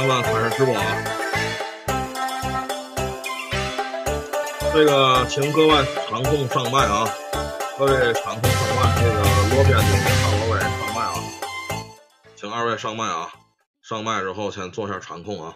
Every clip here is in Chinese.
咱们开始直播啊。这个，请各位场控上麦啊，各位场控上麦。这个罗编辑，请二位上麦啊，请二位上麦啊。上麦之后，先做下场控啊。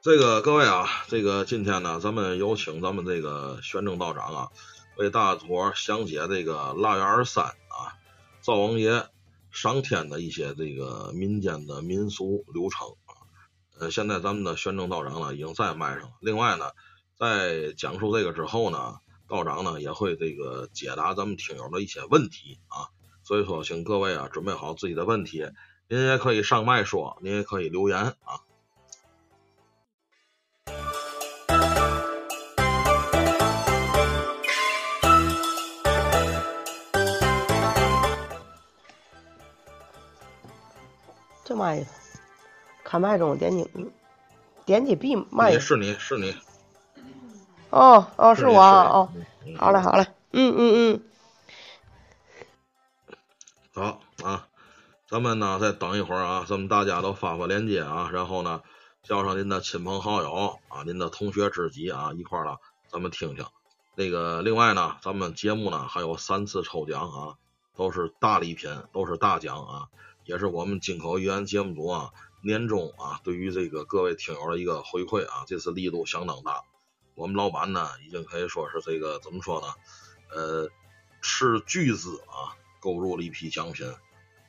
这个各位啊，这个今天呢，咱们有请咱们这个宣政道长啊，为大伙详解这个腊月二十三啊，灶王爷上天的一些这个民间的民俗流程啊。呃，现在咱们的宣政道长呢，已经在麦上了。另外呢，在讲述这个之后呢，道长呢也会这个解答咱们听友的一些问题啊。所以说，请各位啊准备好自己的问题，您也可以上麦说，您也可以留言啊。这麦子，开麦中点击点击闭麦。是你是你。哦哦，是我哦。好嘞好嘞，嗯嗯嗯。好啊，咱们呢再等一会儿啊，咱们大家都发发链接啊，然后呢叫上您的亲朋好友啊，您的同学知己啊，一块儿了，咱们听听。那个另外呢，咱们节目呢还有三次抽奖啊，都是大礼品，都是大奖啊。也是我们金口玉言节目组啊，年终啊，对于这个各位听友的一个回馈啊，这次力度相当大。我们老板呢，已经可以说是这个怎么说呢？呃，斥巨资啊，购入了一批奖品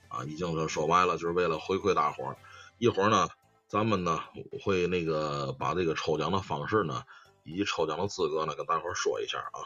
啊，已经是说白了，就是为了回馈大伙儿。一会儿呢，咱们呢会那个把这个抽奖的方式呢，以及抽奖的资格呢，跟大伙儿说一下啊。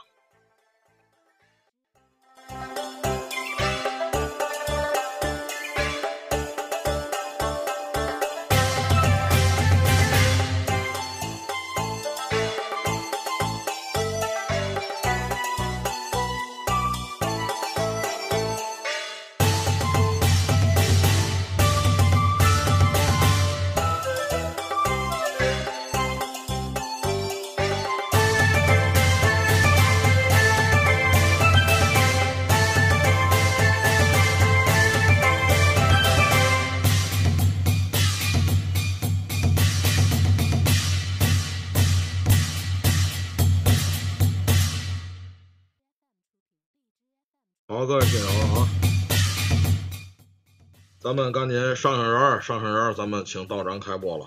咱们赶紧上上人，上上人，咱们请道长开播了。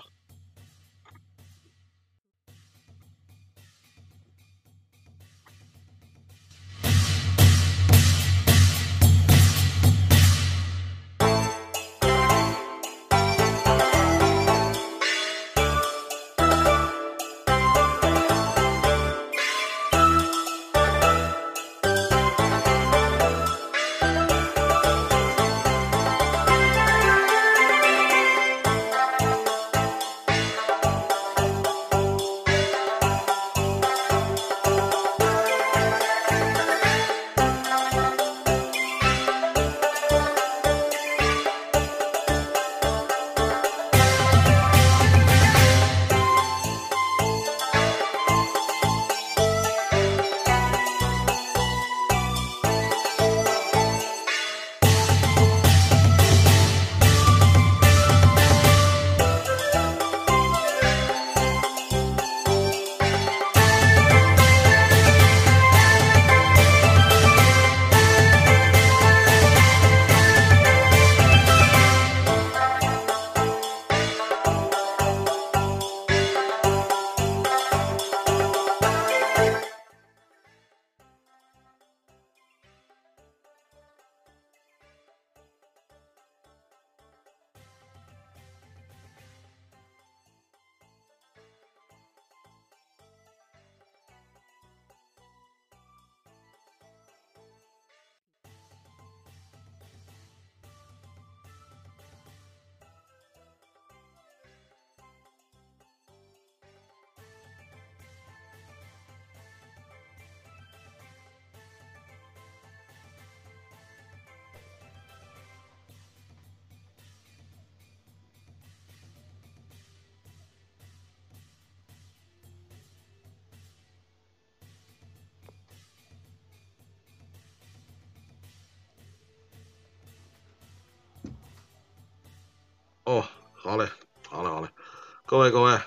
各位各位，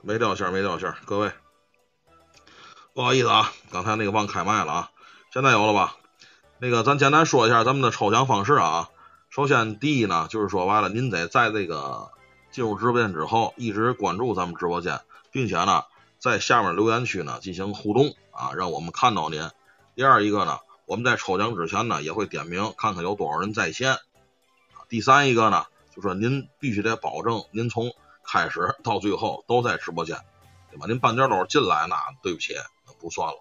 没掉线没掉线，各位，不好意思啊，刚才那个忘开麦了啊，现在有了吧？那个咱简单说一下咱们的抽奖方式啊。首先第一呢，就是说完了，您得在这个进入直播间之后，一直关注咱们直播间，并且呢，在下面留言区呢进行互动啊，让我们看到您。第二一个呢，我们在抽奖之前呢也会点名，看看有多少人在线。第三一个呢，就说您必须得保证您从开始到最后都在直播间，对吧？您半截漏进来那对不起，不算了。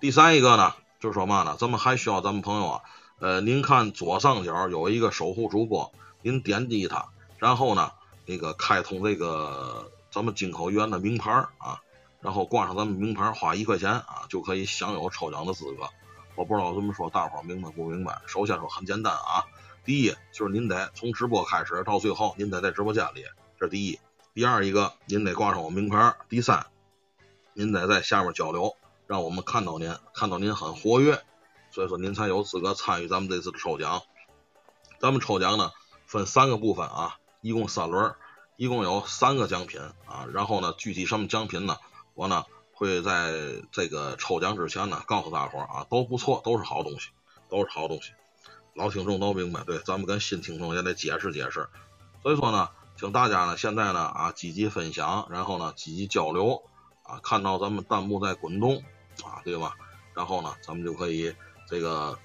第三一个呢，就是说嘛呢，咱们还需要咱们朋友啊，呃，您看左上角有一个守护主播，您点击它，然后呢，那个开通这个咱们金口源的名牌啊。然后挂上咱们名牌，花一块钱啊，就可以享有抽奖的资格。我不知道怎么说，大伙明白不明白？首先说很简单啊，第一就是您得从直播开始到最后，您得在直播间里，第一。第二一个，您得挂上我名牌。第三，您得在下面交流，让我们看到您，看到您很活跃，所以说您才有资格参与咱们这次的抽奖。咱们抽奖呢分三个部分啊，一共三轮，一共有三个奖品啊。然后呢，具体什么奖品呢？我呢会在这个抽奖之前呢告诉大伙啊，都不错，都是好东西，都是好东西。老听众都明白，对，咱们跟新听众也得解释解释。所以说呢，请大家呢现在呢啊积极分享，然后呢积极交流啊，看到咱们弹幕在滚动啊，对吧？然后呢咱们就可以这个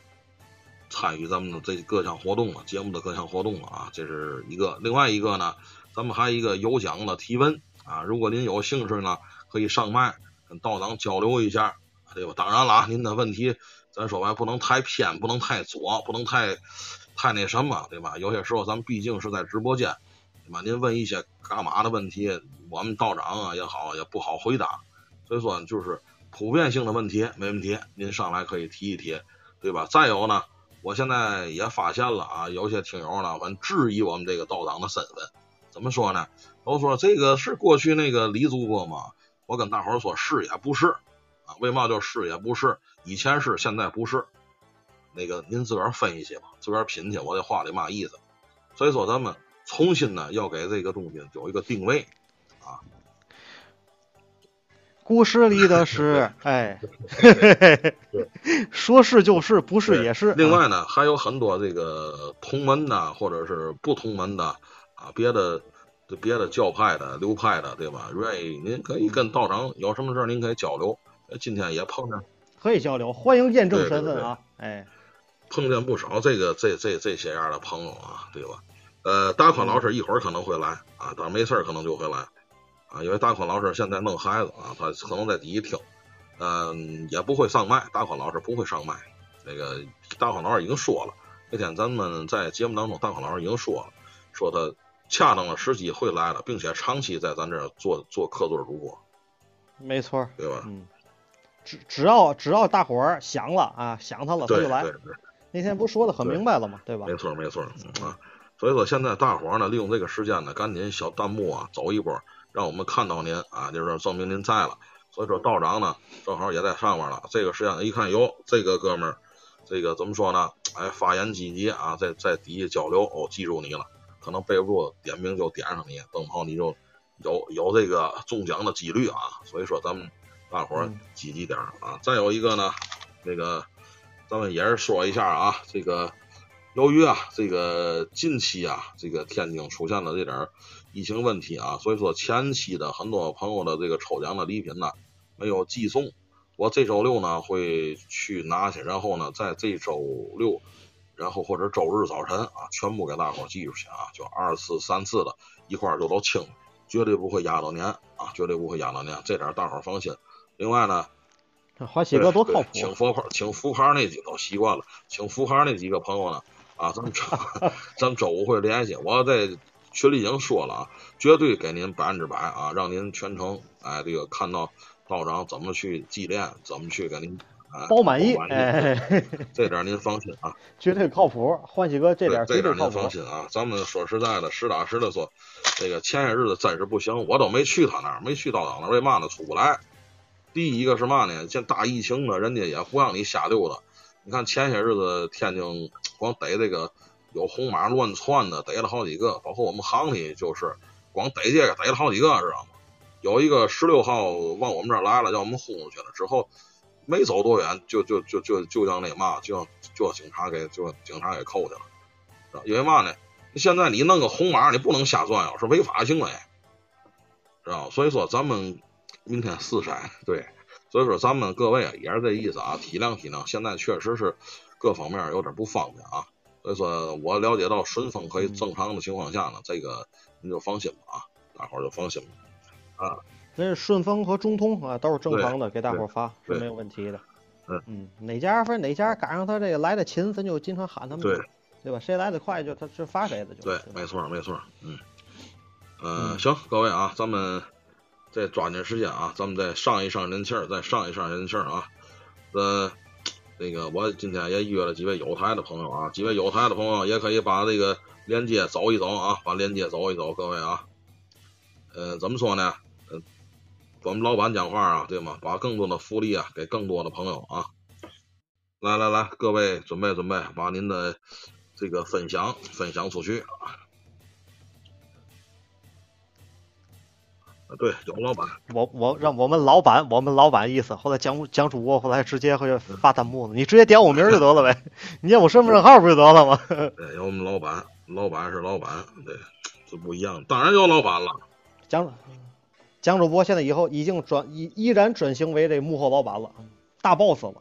参与咱们的这各项活动了，节目的各项活动了啊，这是一个。另外一个呢，咱们还有一个有奖的提问啊，如果您有兴趣呢。可以上麦跟道长交流一下，对吧？当然了，您的问题咱说白不能太偏，不能太左，不能太太那什么，对吧？有些时候咱们毕竟是在直播间，吧？您问一些干嘛的问题，我们道长啊也好也不好回答，所以说就是普遍性的问题没问题，您上来可以提一提，对吧？再有呢，我现在也发现了啊，有些听友呢很质疑我们这个道长的身份，怎么说呢？都说这个是过去那个李主播吗？我跟大伙说，是也不是啊？为嘛叫是也不是？以前是，现在不是。那个您自个儿分析吧，自个儿品去，我这话里嘛意思？所以说，咱们重新呢，要给这个东西有一个定位啊。故事里的是，哎，说是就是，不是也是。另外呢，还有很多这个同门的，或者是不同门的啊，别的。别的教派的、流派的，对吧？愿意您可以跟道长有什么事您可以交流。今天也碰见，可以交流，欢迎验证身份啊！哎，碰见不少这个这这这些样的朋友啊，对吧？呃，大宽老师一会儿可能会来啊，但没事儿可能就会来啊，因为大宽老师现在弄孩子啊，他可能在底下听，嗯，也不会上麦。大宽老师不会上麦，那个大宽老师已经说了，那天咱们在节目当中，大宽老师已经说了，说他。恰当的时机会来了，并且长期在咱这儿做做客座主播，没错，对吧？嗯，只只要只要大伙儿想了啊，想他了他就来。那天不说的很明白了吗？对吧？没错没错啊，所以说现在大伙儿呢，利用这个时间呢，赶紧小弹幕啊走一波，让我们看到您啊，就是证明您在了。所以说道长呢，正好也在上面了。这个时间一看，哟，这个哥们儿，这个怎么说呢？哎，发言积极啊，在在底下交流，哦，记住你了。可能背不住点名就点上你，等好你就有有这个中奖的几率啊。所以说咱们大伙儿积极点啊。再有一个呢，那个咱们也是说一下啊，这个由于啊这个近期啊这个天津出现了这点疫情问题啊，所以说前期的很多朋友的这个抽奖的礼品呢没有寄送。我这周六呢会去拿去，然后呢在这周六。然后或者周日早晨啊，全部给大伙寄出去啊，就二次、三次的一块儿就都清，绝对不会压到年啊，绝对不会压到年，这点大伙放心。另外呢，欢喜哥多靠谱，请福牌，请福牌那几个都习惯了，请福牌那几个朋友呢啊，咱们咱们周五会联系，我在群里已经说了啊，绝对给您百分之百啊，让您全程哎这个看到道长怎么去祭奠，怎么去给您。包满意，哎，这点您放心啊，绝对靠谱。欢喜哥这点这点您放心啊。咱们说实在的，实打实的说，这个前些日子真是不行，我都没去他那儿，没去道长那儿，为嘛呢？出不来。第一个是嘛呢？现大疫情呢，人家也不让你瞎溜达。你看前些日子天津光逮这个有红码乱窜的，逮了好几个，包括我们行里就是光逮这个逮了好几个，知道吗？有一个十六号往我们这儿来了，叫我们轰出去了，之后没走多远，就就就就就让那嘛，就就警察给就警察给扣去了，因为嘛呢？现在你弄个红码，你不能瞎转悠，是违法行为，知道所以说咱们明天四筛，对，所以说咱们各位啊也是这意思啊，体谅体谅，现在确实是各方面有点不方便啊。所以说我了解到顺丰可以正常的情况下呢，这个您就放心吧啊，大伙儿就放心吧。啊，那顺丰和中通啊，都是正常的，给大伙儿发是没有问题的。嗯嗯，哪家反正哪家赶上他这个来的勤，咱就经常喊他们。对，对吧？谁来的快，就他就发谁的就。对，没错没错。嗯，嗯，行，各位啊，咱们再抓紧时间啊，咱们再上一上人气儿，再上一上人气儿啊。呃，那个我今天也约了几位有台的朋友啊，几位有台的朋友也可以把这个链接走一走啊，把链接走一走，各位啊。呃，怎么说呢？我们老板讲话啊，对吗？把更多的福利啊给更多的朋友啊！来来来，各位准备准备，把您的这个分享分享出去对，有老板，我我让我们老板，我们老板意思，后来蒋蒋主播后来直接会发弹幕了，你直接点我名就得了呗，你念我身份证号不就得了吗？对，有我们老板，老板是老板，对，这不一样，当然有老板了。蒋。蒋主播现在以后已经转依依然转型为这幕后老板了，大 boss 了。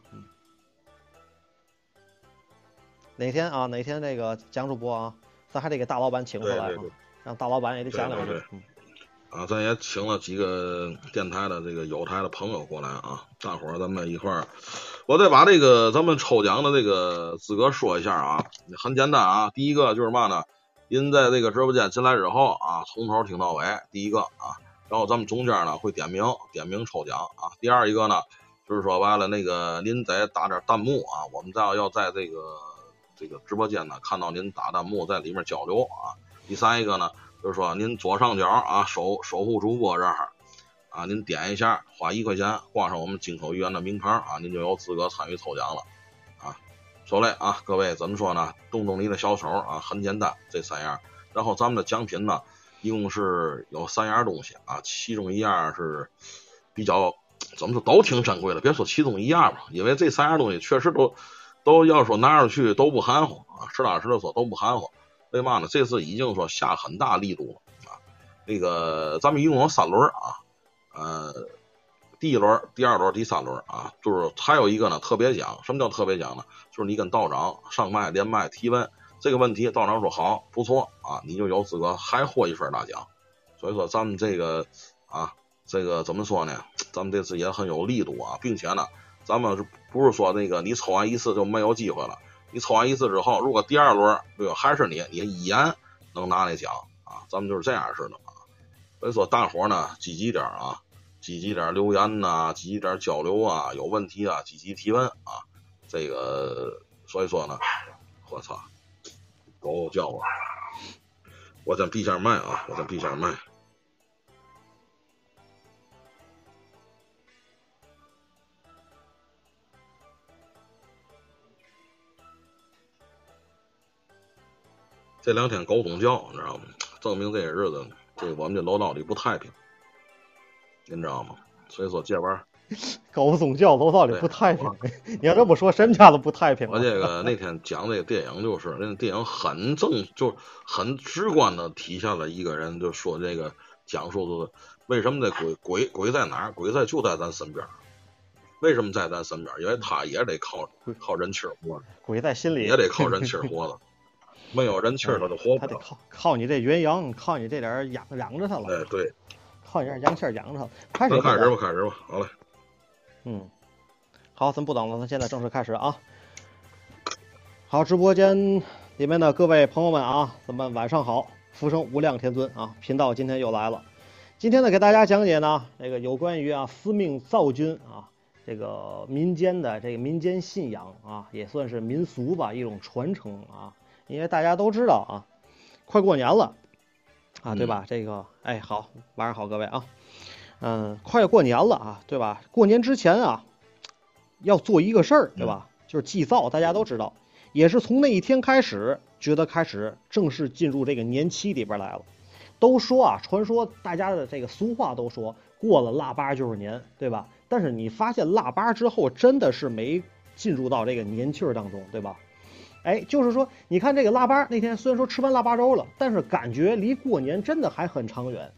哪天啊？哪天这个蒋主播啊，咱还得给大老板请出来，让大老板也得讲两句。啊，咱也请了几个电台的这个有台的朋友过来啊，大伙儿咱们一块儿，我再把这个咱们抽奖的这个资格说一下啊，很简单啊，第一个就是嘛呢，您在这个直播间进来之后啊，从头听到尾，第一个啊。然后咱们中间呢会点名点名抽奖啊。第二一个呢，就是说完了那个您再打点弹幕啊，我们再要在这个这个直播间呢看到您打弹幕在里面交流啊。第三一个呢，就是说您左上角啊守守护主播这儿啊，您点一下，花一块钱挂上我们金口玉言的名牌啊，您就有资格参与抽奖了啊。说嘞啊，各位怎么说呢？动动你的小手啊，很简单，这三样。然后咱们的奖品呢？一共是有三样东西啊，其中一样是比较怎么说都挺珍贵的，别说其中一样吧，因为这三样东西确实都都要说拿出去都不含糊啊，实打实的说都不含糊。为嘛呢？这次已经说下很大力度了啊。那个咱们一共有三轮啊，呃，第一轮、第二轮、第三轮啊，就是还有一个呢特别奖。什么叫特别奖呢？就是你跟道长上麦连麦提问。这个问题道长说好不错啊，你就有资格还获一份大奖。所以说咱们这个啊，这个怎么说呢？咱们这次也很有力度啊，并且呢，咱们是不是说那个你抽完一次就没有机会了。你抽完一次之后，如果第二轮对吧还是你，你依然能拿那奖啊。咱们就是这样式的啊。所以说大伙呢积极点啊，积极点留言呐，积极点交流啊，有问题啊积极提问啊。这个所以说呢，我操。狗叫啊！我先闭下麦啊！我先闭下麦。这两天狗总叫，你知道吗？证明这些日子，这我们这楼道里不太平，您知道吗？所以说这玩意儿。狗总叫，楼道里不太平。你要这么说，谁家都不太平。我这个 那天讲这个电影，就是那电影很正，就很直观的体现了一个人，就说这个讲述的为什么这鬼鬼鬼在哪儿？鬼在就在咱身边。为什么在咱身边？因为他也得靠靠人气活。鬼在心里也得靠人气活的，没有人气儿他就活不了。他得靠靠你这元阳，靠你这点养养着他了。哎，对，靠你这阳气养着他。开始开始吧，开始吧，好嘞。嗯，好，咱不等了，咱现在正式开始啊！好，直播间里面的各位朋友们啊，咱们晚上好，福生无量天尊啊，频道今天又来了。今天呢，给大家讲解呢，这个有关于啊司命造君啊，这个民间的这个民间信仰啊，也算是民俗吧，一种传承啊。因为大家都知道啊，快过年了啊，对吧？这个，哎，好，晚上好，各位啊。嗯，快过年了啊，对吧？过年之前啊，要做一个事儿，对吧？就是祭灶，大家都知道，也是从那一天开始，觉得开始正式进入这个年期里边来了。都说啊，传说大家的这个俗话都说过了腊八就是年，对吧？但是你发现腊八之后真的是没进入到这个年气儿当中，对吧？哎，就是说，你看这个腊八那天，虽然说吃完腊八粥了，但是感觉离过年真的还很长远。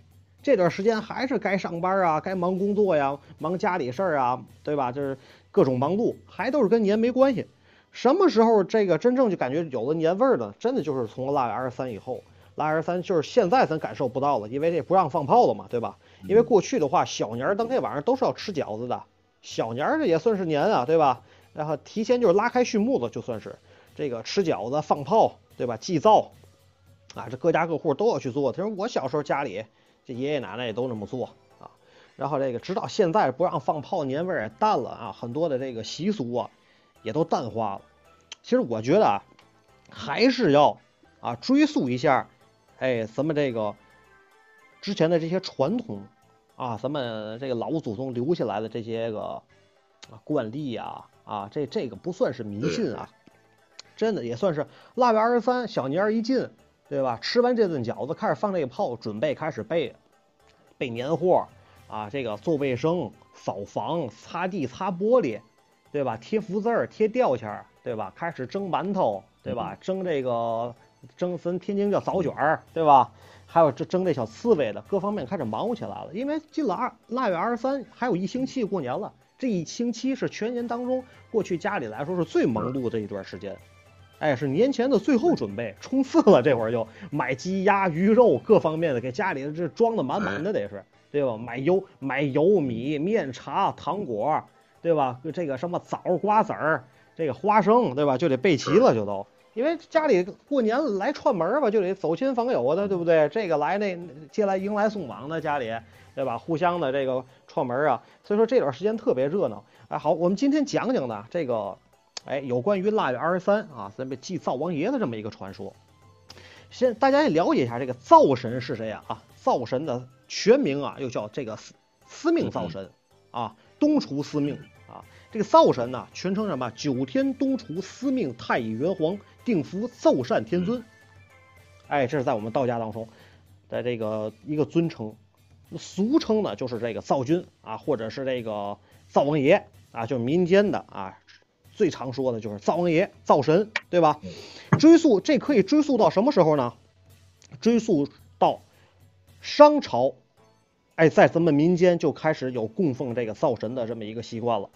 这段时间还是该上班啊，该忙工作呀，忙家里事儿啊，对吧？就是各种忙碌，还都是跟年没关系。什么时候这个真正就感觉有了年味儿呢？真的就是从腊月二十三以后。腊月二十三就是现在咱感受不到了，因为这不让放炮了嘛，对吧？因为过去的话，小年儿当天晚上都是要吃饺子的，小年儿这也算是年啊，对吧？然后提前就是拉开序幕了，就算是。这个吃饺子、放炮，对吧？祭灶，啊，这各家各户都要去做。他说我小时候家里，这爷爷奶奶也都那么做啊。然后这个直到现在不让放炮，年味儿也淡了啊，很多的这个习俗啊也都淡化了。其实我觉得啊，还是要啊追溯一下，哎，咱们这个之前的这些传统啊，咱们这个老祖宗留下来的这些个惯例呀，啊，这这个不算是迷信啊。真的也算是腊月二十三，小年儿一进，对吧？吃完这顿饺子，开始放这个炮，准备开始备备年货啊，这个做卫生、扫房、擦地、擦玻璃，对吧？贴福字儿、贴吊签，对吧？开始蒸馒头，对吧？蒸这个蒸咱天津叫枣卷儿，对吧？还有这蒸这小刺猬的，各方面开始忙活起来了。因为进了二腊月二十三，还有一星期过年了，这一星期是全年当中过去家里来说是最忙碌的这一段时间。哎，是年前的最后准备，冲刺了。这会儿就买鸡鸭鱼肉各方面的，给家里这装的满满的，得是对吧？买油买油米面茶糖果，对吧？这个什么枣瓜子儿，这个花生，对吧？就得备齐了，就都。因为家里过年来串门吧，就得走亲访友的，对不对？这个来那接来迎来送往的家里，对吧？互相的这个串门啊，所以说这段时间特别热闹。哎，好，我们今天讲讲呢这个。哎，有关于腊月二十三啊，咱们祭灶王爷的这么一个传说。先大家也了解一下这个灶神是谁啊？啊，灶神的全名啊，又叫这个司司命灶神啊，东厨司命啊。这个灶神呢，全称什么？九天东厨司命太乙元皇定福奏善天尊。哎，这是在我们道家当中的这个一个尊称，俗称呢就是这个灶君啊，或者是这个灶王爷啊，就是民间的啊。最常说的就是灶王爷、灶神，对吧？追溯这可以追溯到什么时候呢？追溯到商朝，哎，在咱们民间就开始有供奉这个灶神的这么一个习惯了。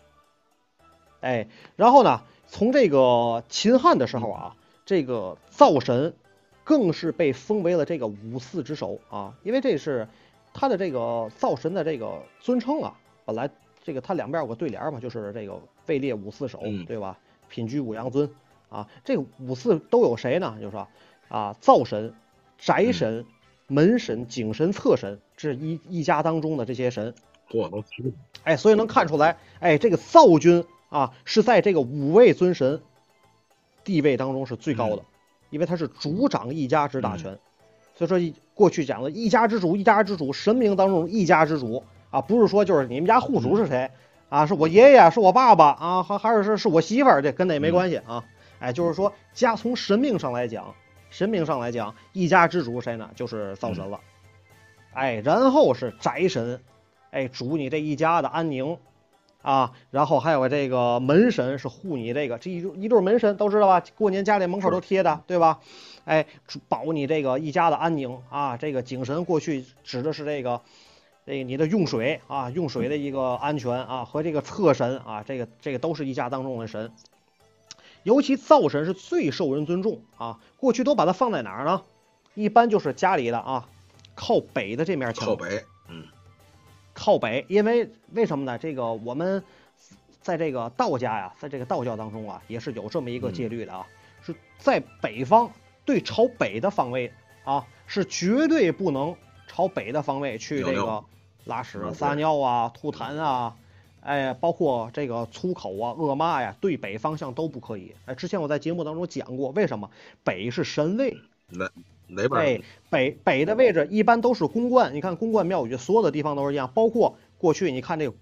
哎，然后呢，从这个秦汉的时候啊，这个灶神更是被封为了这个五祀之首啊，因为这是他的这个灶神的这个尊称啊，本来。这个它两边有个对联嘛，就是这个位列五四首，对吧？品居五阳尊啊，这个五四都有谁呢？就是说啊，灶神、宅神、门神、井神、厕神，这是一一家当中的这些神。嚯，都哎，所以能看出来，哎，这个灶君啊，是在这个五位尊神地位当中是最高的，因为他是主掌一家之大权。所以说，过去讲的一家之主，一家之主，神明当中一家之主。啊，不是说就是你们家户主是谁啊？是我爷爷，是我爸爸啊，还还是是是我媳妇儿，这跟那没关系啊。哎，就是说家从神命上来讲，神命上来讲，一家之主谁呢？就是灶神了。哎，然后是宅神，哎，主你这一家的安宁啊。然后还有这个门神，是护你这个这一一对门神都知道吧？过年家里门口都贴的，对吧？哎，保你这个一家的安宁啊。这个井神过去指的是这个。这个你的用水啊，用水的一个安全啊，和这个厕神啊，这个这个都是一家当中的神，尤其灶神是最受人尊重啊。过去都把它放在哪儿呢？一般就是家里的啊，靠北的这面墙。靠北，嗯，靠北，因为为什么呢？这个我们在这个道家呀，在这个道教当中啊，也是有这么一个戒律的啊，是在北方对朝北的方位啊，是绝对不能朝北的方位去这个。拉屎、撒尿啊、吐痰啊，哎，包括这个粗口啊、恶骂呀，对北方向都不可以。哎，之前我在节目当中讲过，为什么北是神位？哪哪边？哎，北北的位置一般都是宫观。你看宫观庙宇，所有的地方都是一样，包括过去你看这个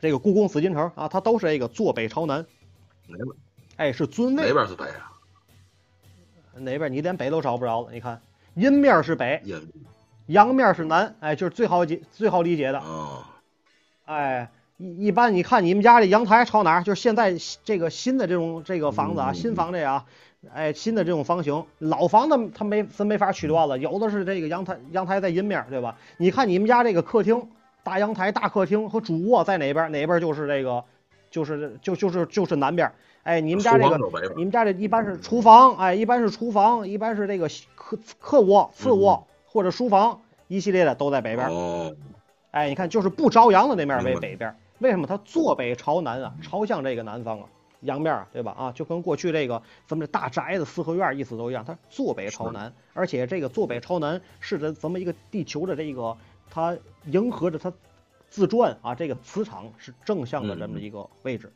这个故宫紫禁城啊，它都是这个坐北朝南。哪边？哎，是尊位。哪边是北啊？哪边你连北都找不着了。你看，阴面是北，阴阳面是南，哎，就是最好解最好理解的。啊，哎，一一般你看你们家这阳台朝哪儿？就是现在这个新的这种这个房子啊，嗯新房这啊，哎，新的这种房型，老房子它没咱没法取断了，有的是这个阳台阳台在阴面，对吧？你看你们家这个客厅、大阳台、大客厅和主卧在哪边？哪边就是这个，就是就就是就是南边。哎，你们家这个你们家这一般是厨房，哎，一般是厨房，一般是这个客客卧、次卧、或者书房一系列的都在北边。哦，哎，你看，就是不朝阳的那面为北边，为什么它坐北朝南啊？朝向这个南方啊，阳面啊，对吧？啊，就跟过去这个咱们这大宅子、四合院意思都一样，它坐北朝南，而且这个坐北朝南是咱咱们一个地球的这个它迎合着它自转啊，这个磁场是正向的这么一个位置。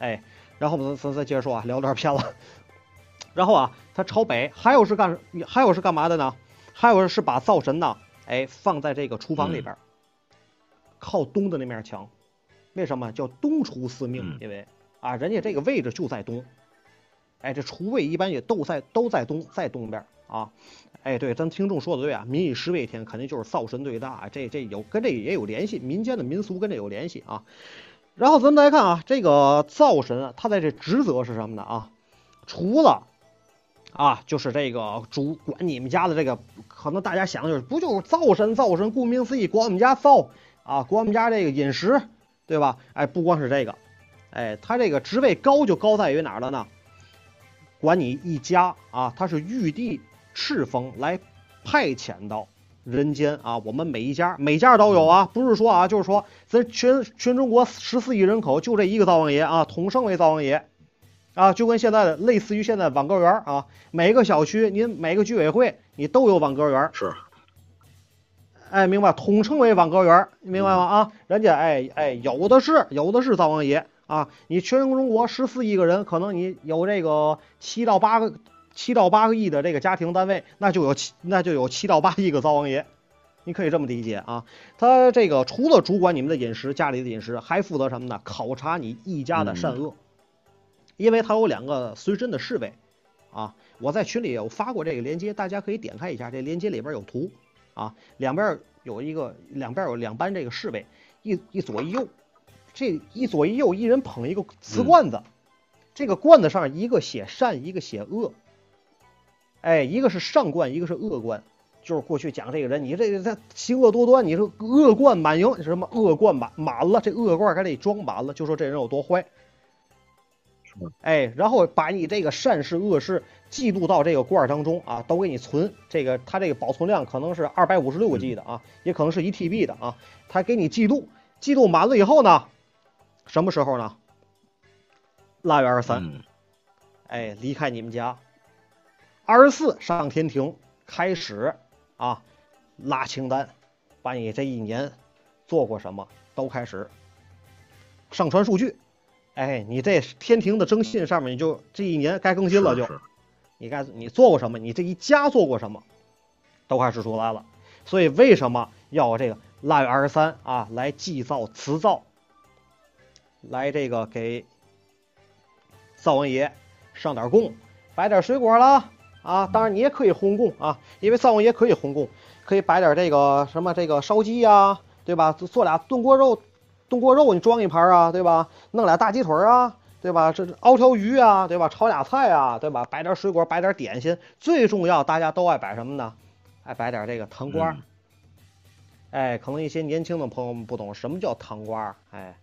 哎，然后咱咱再接着说啊，聊有点偏了。然后啊，它朝北，还有是干，还有是干嘛的呢？还有是把灶神呢，哎，放在这个厨房里边儿，靠东的那面墙。为什么叫东厨司命嗯？因为啊，人家这个位置就在东。哎，这厨卫一般也都在都在东，在东边啊。哎，对，咱听众说的对啊，民以食为天，肯定就是灶神最大。啊这这有跟这也有联系，民间的民俗跟这有联系啊。然后咱们来看啊，这个灶神啊，他在这职责是什么呢啊？除了啊，就是这个主管你们家的这个，可能大家想的就是不就是灶神？灶神顾名思义，管我们家灶啊，管我们家这个饮食，对吧？哎，不光是这个，哎，他这个职位高就高在于哪儿了呢？管你一家啊，他是玉帝敕封来派遣到人间啊，我们每一家每家都有啊，不是说啊，就是说咱全全中国十四亿人口就这一个灶王爷啊，统称为灶王爷。啊，就跟现在的类似于现在网格员啊，每个小区您每个居委会你都有网格员，是，哎，明白？统称为网格员，明白吗？啊，人家哎哎，有的是有的是灶王爷啊，你全中国十四亿个人，可能你有这个七到八个七到八个亿的这个家庭单位，那就有七那就有七到八亿个灶王爷。你可以这么理解啊，他这个除了主管你们的饮食，家里的饮食，还负责什么呢？考察你一家的善恶。因为他有两个随身的侍卫，啊，我在群里有发过这个链接，大家可以点开一下，这链接里边有图，啊，两边有一个，两边有两班这个侍卫，一一左一右，这一左一右，一人捧一个瓷罐子，这个罐子上一个写善，一个写恶，哎，一个是上冠，一个是恶冠，就是过去讲这个人，你这个他行恶多端，你说恶贯满盈，什么恶贯满满了，这恶罐还得装满了，就说这人有多坏。哎，然后把你这个善事恶事记录到这个罐儿当中啊，都给你存。这个它这个保存量可能是二百五十六个 G 的啊，也可能是一 TB 的啊，它给你记录，记录满了以后呢，什么时候呢？腊月二十三，嗯。哎，离开你们家，二十四上天庭开始啊，拉清单，把你这一年做过什么都开始。上传数据。哎，你这天庭的征信上面，你就这一年该更新了就，是你该你做过什么，你这一家做过什么，都开始出来了。所以为什么要有这个腊月二十三啊来祭灶辞灶，来这个给灶王爷上点供，摆点水果啦啊，当然你也可以烘供啊，因为灶王爷可以烘供，可以摆点这个什么这个烧鸡呀、对吧？做做俩炖锅肉。炖锅肉你装一盘啊，对吧？弄俩大鸡腿啊，对吧？这熬条鱼啊，对吧？炒俩菜啊，对吧？摆点水果，摆点点心。最重要，大家都爱摆什么呢？爱摆点这个糖瓜。嗯哎，可能一些年轻的朋友们不懂什么叫糖瓜。哎，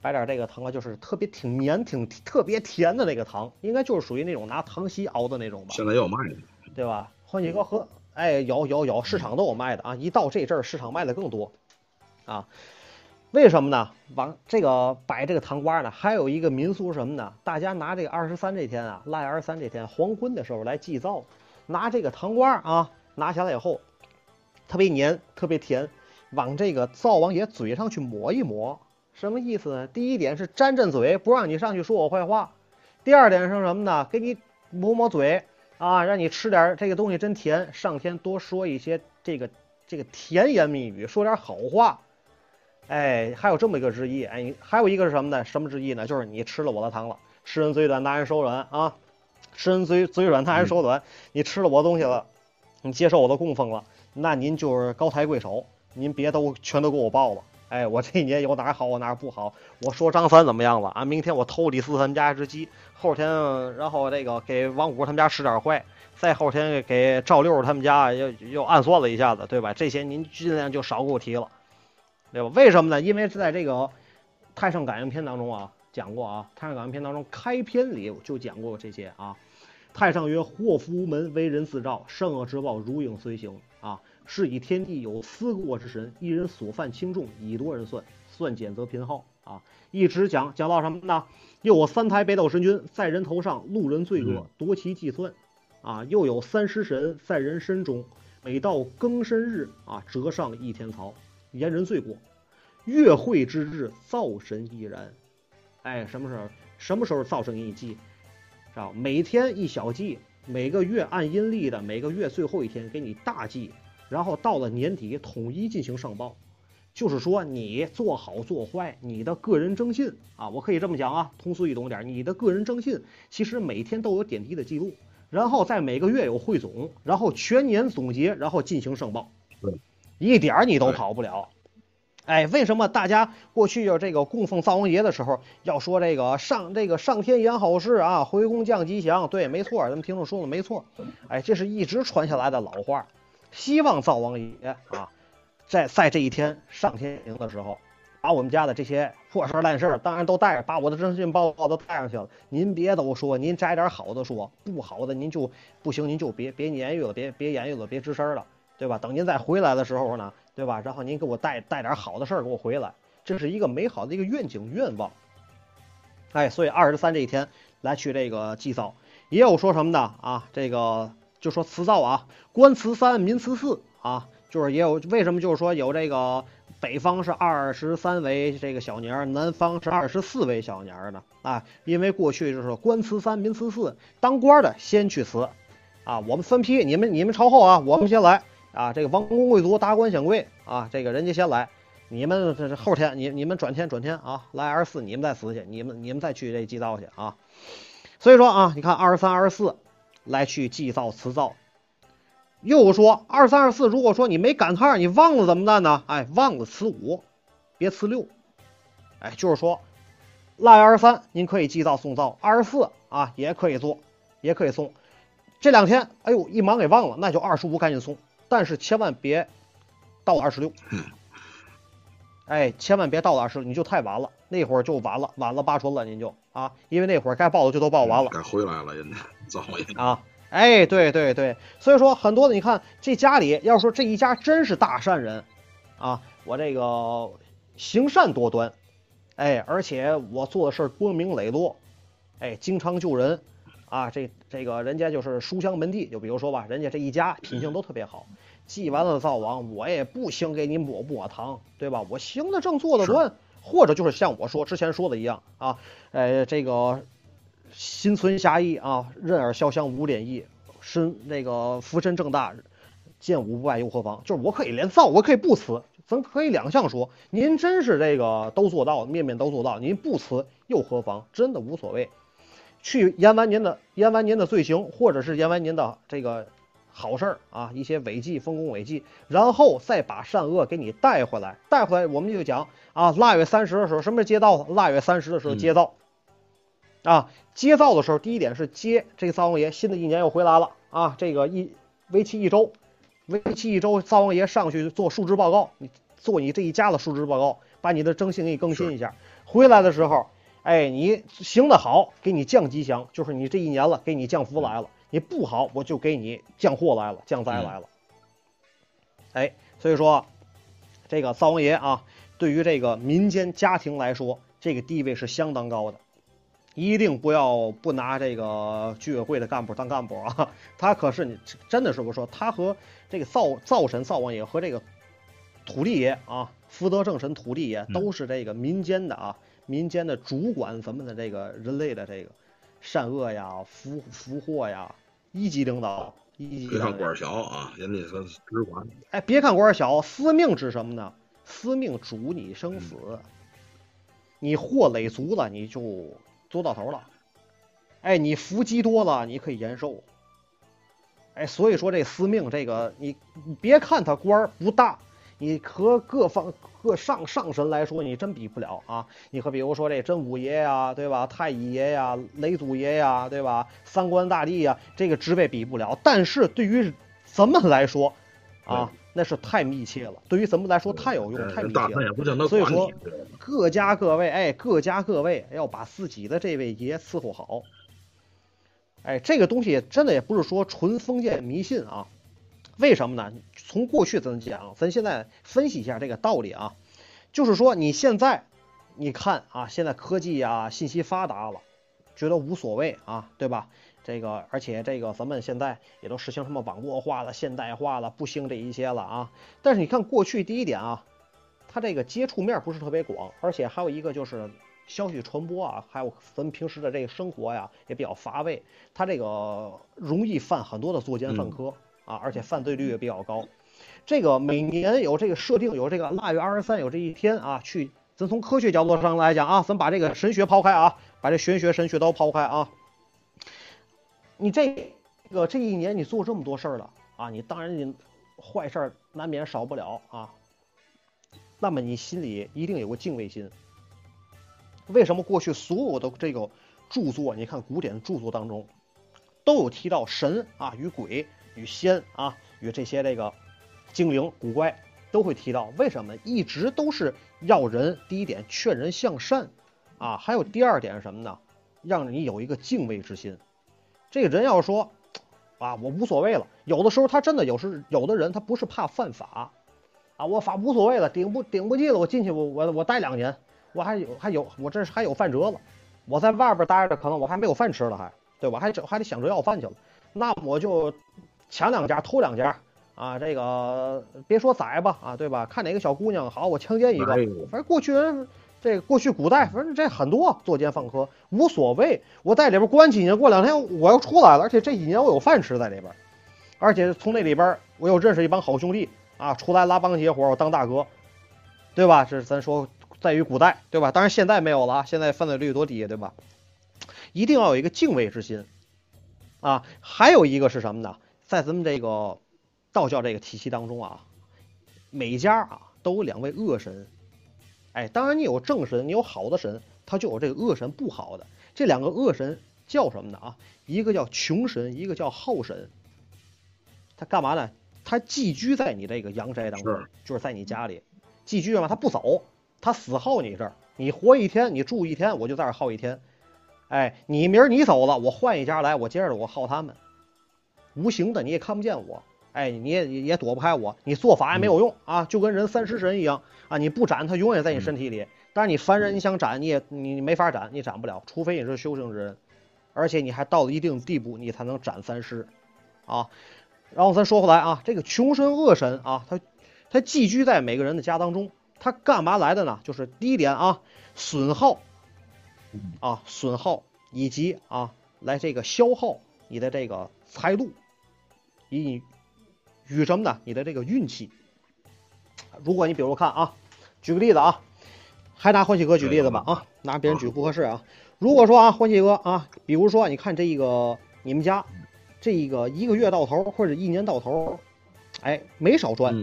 摆点这个糖瓜就是特别挺绵、挺特别甜的那个糖，应该就是属于那种拿糖稀熬的那种吧。现在也有卖的，对吧？换几个和哎，有有有，市场都有卖的啊！一到这阵儿，市场卖的更多啊。为什么呢？往这个摆这个糖瓜呢，还有一个民俗什么呢？大家拿这个二十三这天啊，腊月二十三这天黄昏的时候来祭灶，拿这个糖瓜啊拿下来以后，特别黏，特别甜，往这个灶王爷嘴上去抹一抹，什么意思呢？第一点是沾沾嘴，不让你上去说我坏话；第二点是什么呢？给你抹抹嘴啊，让你吃点这个东西真甜，上天多说一些这个这个甜言蜜语，说点好话。哎，还有这么一个之意，哎，还有一个是什么呢？什么之意呢？就是你吃了我的糖了，吃人嘴短，拿人手软啊！吃人嘴嘴软，拿人手短。你吃了我东西了，你接受我的供奉了，那您就是高抬贵手，您别都全都给我报了。哎，我这一年有哪好，我哪不好？我说张三怎么样了啊？明天我偷李四他们家一只鸡，后天然后这个给王五他们家使点坏，再后天给赵六他们家又又暗算了一下子，对吧？这些您尽量就少给我提了，对吧？为什么呢？因为是在这个《太上感应篇》当中啊讲过啊，《太上感应篇》当中开篇里就讲过这些啊。太上曰：“祸福无门，为人自照，善恶之报如影随形啊！是以天地有思过之神，一人所犯轻重，以多人算，算减则贫耗啊！一直讲讲到什么呢？又有三台北斗神君在人头上，路人罪恶夺其计算啊！又有三尸神在人身中，每到庚申日啊，折上一天曹，言人罪过。月会之日，灶神亦然。哎，什么时候？什么时候灶神给你记？”是吧？每天一小祭，每个月按阴历的每个月最后一天给你大祭，然后到了年底统一进行上报。就是说你做好做坏，你的个人征信啊，我可以这么讲啊，通俗易懂点，你的个人征信其实每天都有点滴的记录，然后在每个月有汇总，然后全年总结，然后进行上报，一点儿你都跑不了。哎，为什么大家过去要这个供奉灶王爷的时候要说这个上这个上天言好事啊，回宫降吉祥？对，没错，咱们听众说的没错。哎，这是一直传下来的老话，希望灶王爷啊，在在这一天上天庭的时候，把我们家的这些破事烂事当然都带着，把我的征信报告都带上去了。您别都说，您摘点好的说，不好的您就不行，您就别别言语了，别别言语了，别吱声了，对吧？等您再回来的时候呢？对吧？然后您给我带带点好的事儿给我回来，这是一个美好的一个愿景愿望。哎，所以二十三这一天来去这个祭灶，也有说什么的啊？这个就说辞灶啊，官辞三，民辞四啊，就是也有为什么就是说有这个北方是二十三为这个小年儿，南方是二十四为小年儿呢？啊，因为过去就是官辞三，民辞四，当官的先去辞啊，我们分批，你们你们朝后啊，我们先来。啊，这个王公贵族、达官显贵啊，这个人家先来，你们这是后天，你你们转天转天啊，来二十四，你们再死去，你们你们再去这祭灶去啊。所以说啊，你看二十三、二十四来去祭灶辞灶，又说二三、二十四，如果说你没赶趟，你忘了怎么办呢？哎，忘了辞五，别辞六。哎，就是说腊月二十三您可以祭灶送灶，二十四啊也可以做，也可以送。这两天，哎呦一忙给忘了，那就二十五赶紧送。但是千万别到了二十六，哎，千万别到了二十六，你就太晚了，那会儿就晚了，晚了八春了，您就啊，因为那会儿该报的就都报完了，该回来了，人家早也啊，哎，对对对，所以说很多的，你看这家里要说这一家真是大善人啊，我这个行善多端，哎，而且我做的事儿光明磊落，哎，经常救人。啊，这这个人家就是书香门第，就比如说吧，人家这一家品性都特别好。祭完了灶王，我也不兴给你抹不抹糖，对吧？我行得正，坐得端，或者就是像我说之前说的一样啊，呃，这个心存侠义啊，任尔潇湘无脸意，身那个福身正大，见武不败又何妨？就是我可以连灶，我可以不辞，咱可以两项说。您真是这个都做到，面面都做到，您不辞又何妨？真的无所谓。去言完您的言完您的罪行，或者是言完您的这个好事儿啊，一些违纪、丰功伟绩，然后再把善恶给你带回来。带回来，我们就讲啊，腊月三十的时候，什么是接灶？腊月三十的时候接灶啊，接灶的时候，第一点是接这个灶王爷，新的一年又回来了啊，这个一为期一周，为期一周，灶王爷上去做述职报告，你做你这一家的述职报告，把你的征信给你更新一下。回来的时候。哎，你行的好，给你降吉祥，就是你这一年了，给你降福来了；你不好，我就给你降祸来了，降灾来了。哎，所以说，这个灶王爷啊，对于这个民间家庭来说，这个地位是相当高的。一定不要不拿这个居委会的干部当干部啊！他可是你真的是我说，他和这个灶灶神灶王爷和这个土地爷啊，福德正神土地爷都是这个民间的啊。民间的主管咱们的这个人类的这个善恶呀、福福祸呀，一级领导，一级。别看官小啊，人家是只管。哎，别看官小，司命指什么呢？司命主你生死，你祸累足了，你就做到头了。哎，你福积多了，你可以延寿。哎，所以说这司命这个，你你别看他官儿不大，你和各方各上上神来说，你真比不了啊。你和比如说这真武爷呀，对吧？太乙爷呀，雷祖爷呀，对吧？三官大帝呀，这个职位比不了。但是对于咱们来说，啊，那是太密切了。对于咱们来说太有用，太密切了。所以说，各家各位，哎，各家各位要把自己的这位爷伺候好。哎，这个东西真的也不是说纯封建迷信啊，为什么呢？从过去咱讲，咱现在分析一下这个道理啊，就是说你现在，你看啊，现在科技呀、信息发达了，觉得无所谓啊，对吧？这个，而且这个咱们现在也都实行什么网络化了、现代化了，不兴这一些了啊。但是你看过去第一点啊，它这个接触面不是特别广，而且还有一个就是。消息传播啊，还有咱们平时的这个生活呀，也比较乏味。他这个容易犯很多的作奸犯科啊，而且犯罪率也比较高。这个每年有这个设定，有这个腊月二十三有这一天啊，去咱从科学角度上来讲啊，咱把这个神学抛开啊，把这玄学神学都抛开啊。你这个这一年你做这么多事儿了啊，你当然你坏事难免少不了啊。那么你心里一定有个敬畏心。为什么过去所有的这个著作，你看古典著作当中，都有提到神啊与鬼与仙啊与这些这个精灵古怪都会提到？为什么？一直都是要人第一点劝人向善啊，还有第二点是什么呢？让你有一个敬畏之心。这个人要说啊，我无所谓了。有的时候他真的有时有的人他不是怕犯法啊，我法无所谓了，顶不顶不进了，我进去我我我待两年。我还有还有，我这还有饭辙了。我在外边待着，可能我还没有饭吃了，还对吧？还还得想着要饭去了。那我就抢两家，偷两家啊！这个别说宰吧啊，对吧？看哪个小姑娘好，我强奸一个。反正过去人，这个过去古代，反正这很多作奸犯科，无所谓。我在里边关几年，过两天我要出来了，而且这几年我有饭吃在里边，而且从那里边我又认识一帮好兄弟啊，出来拉帮结伙，我当大哥，对吧？这咱说。在于古代，对吧？当然现在没有了，现在犯罪率多低，对吧？一定要有一个敬畏之心啊！还有一个是什么呢？在咱们这个道教这个体系当中啊，每家啊都有两位恶神。哎，当然你有正神，你有好的神，他就有这个恶神不好的。这两个恶神叫什么呢？啊，一个叫穷神，一个叫好神。他干嘛呢？他寄居在你这个阳宅当中，就是在你家里寄居嘛，他不走。他死耗你这儿，你活一天，你住一天，我就在这儿耗一天。哎，你明儿你走了，我换一家来，我接着我耗他们。无形的你也看不见我，哎，你也也躲不开我，你做法也没有用啊，就跟人三尸神一样啊，你不斩他永远在你身体里。但是你凡人你想斩你也你没法斩，你斩不了，除非你是修行之人，而且你还到了一定地步，你才能斩三尸啊。然后咱说回来啊，这个穷神恶神啊，他他寄居在每个人的家当中。他干嘛来的呢？就是第一点啊，损耗啊，损耗以及啊，来这个消耗你的这个财路，以与什么呢？你的这个运气。如果你比如看啊，举个例子啊，还拿欢喜哥举例子吧啊，拿别人举不合适啊。如果说啊，欢喜哥啊，比如说你看这个你们家这一个一个月到头或者一年到头，哎，没少赚。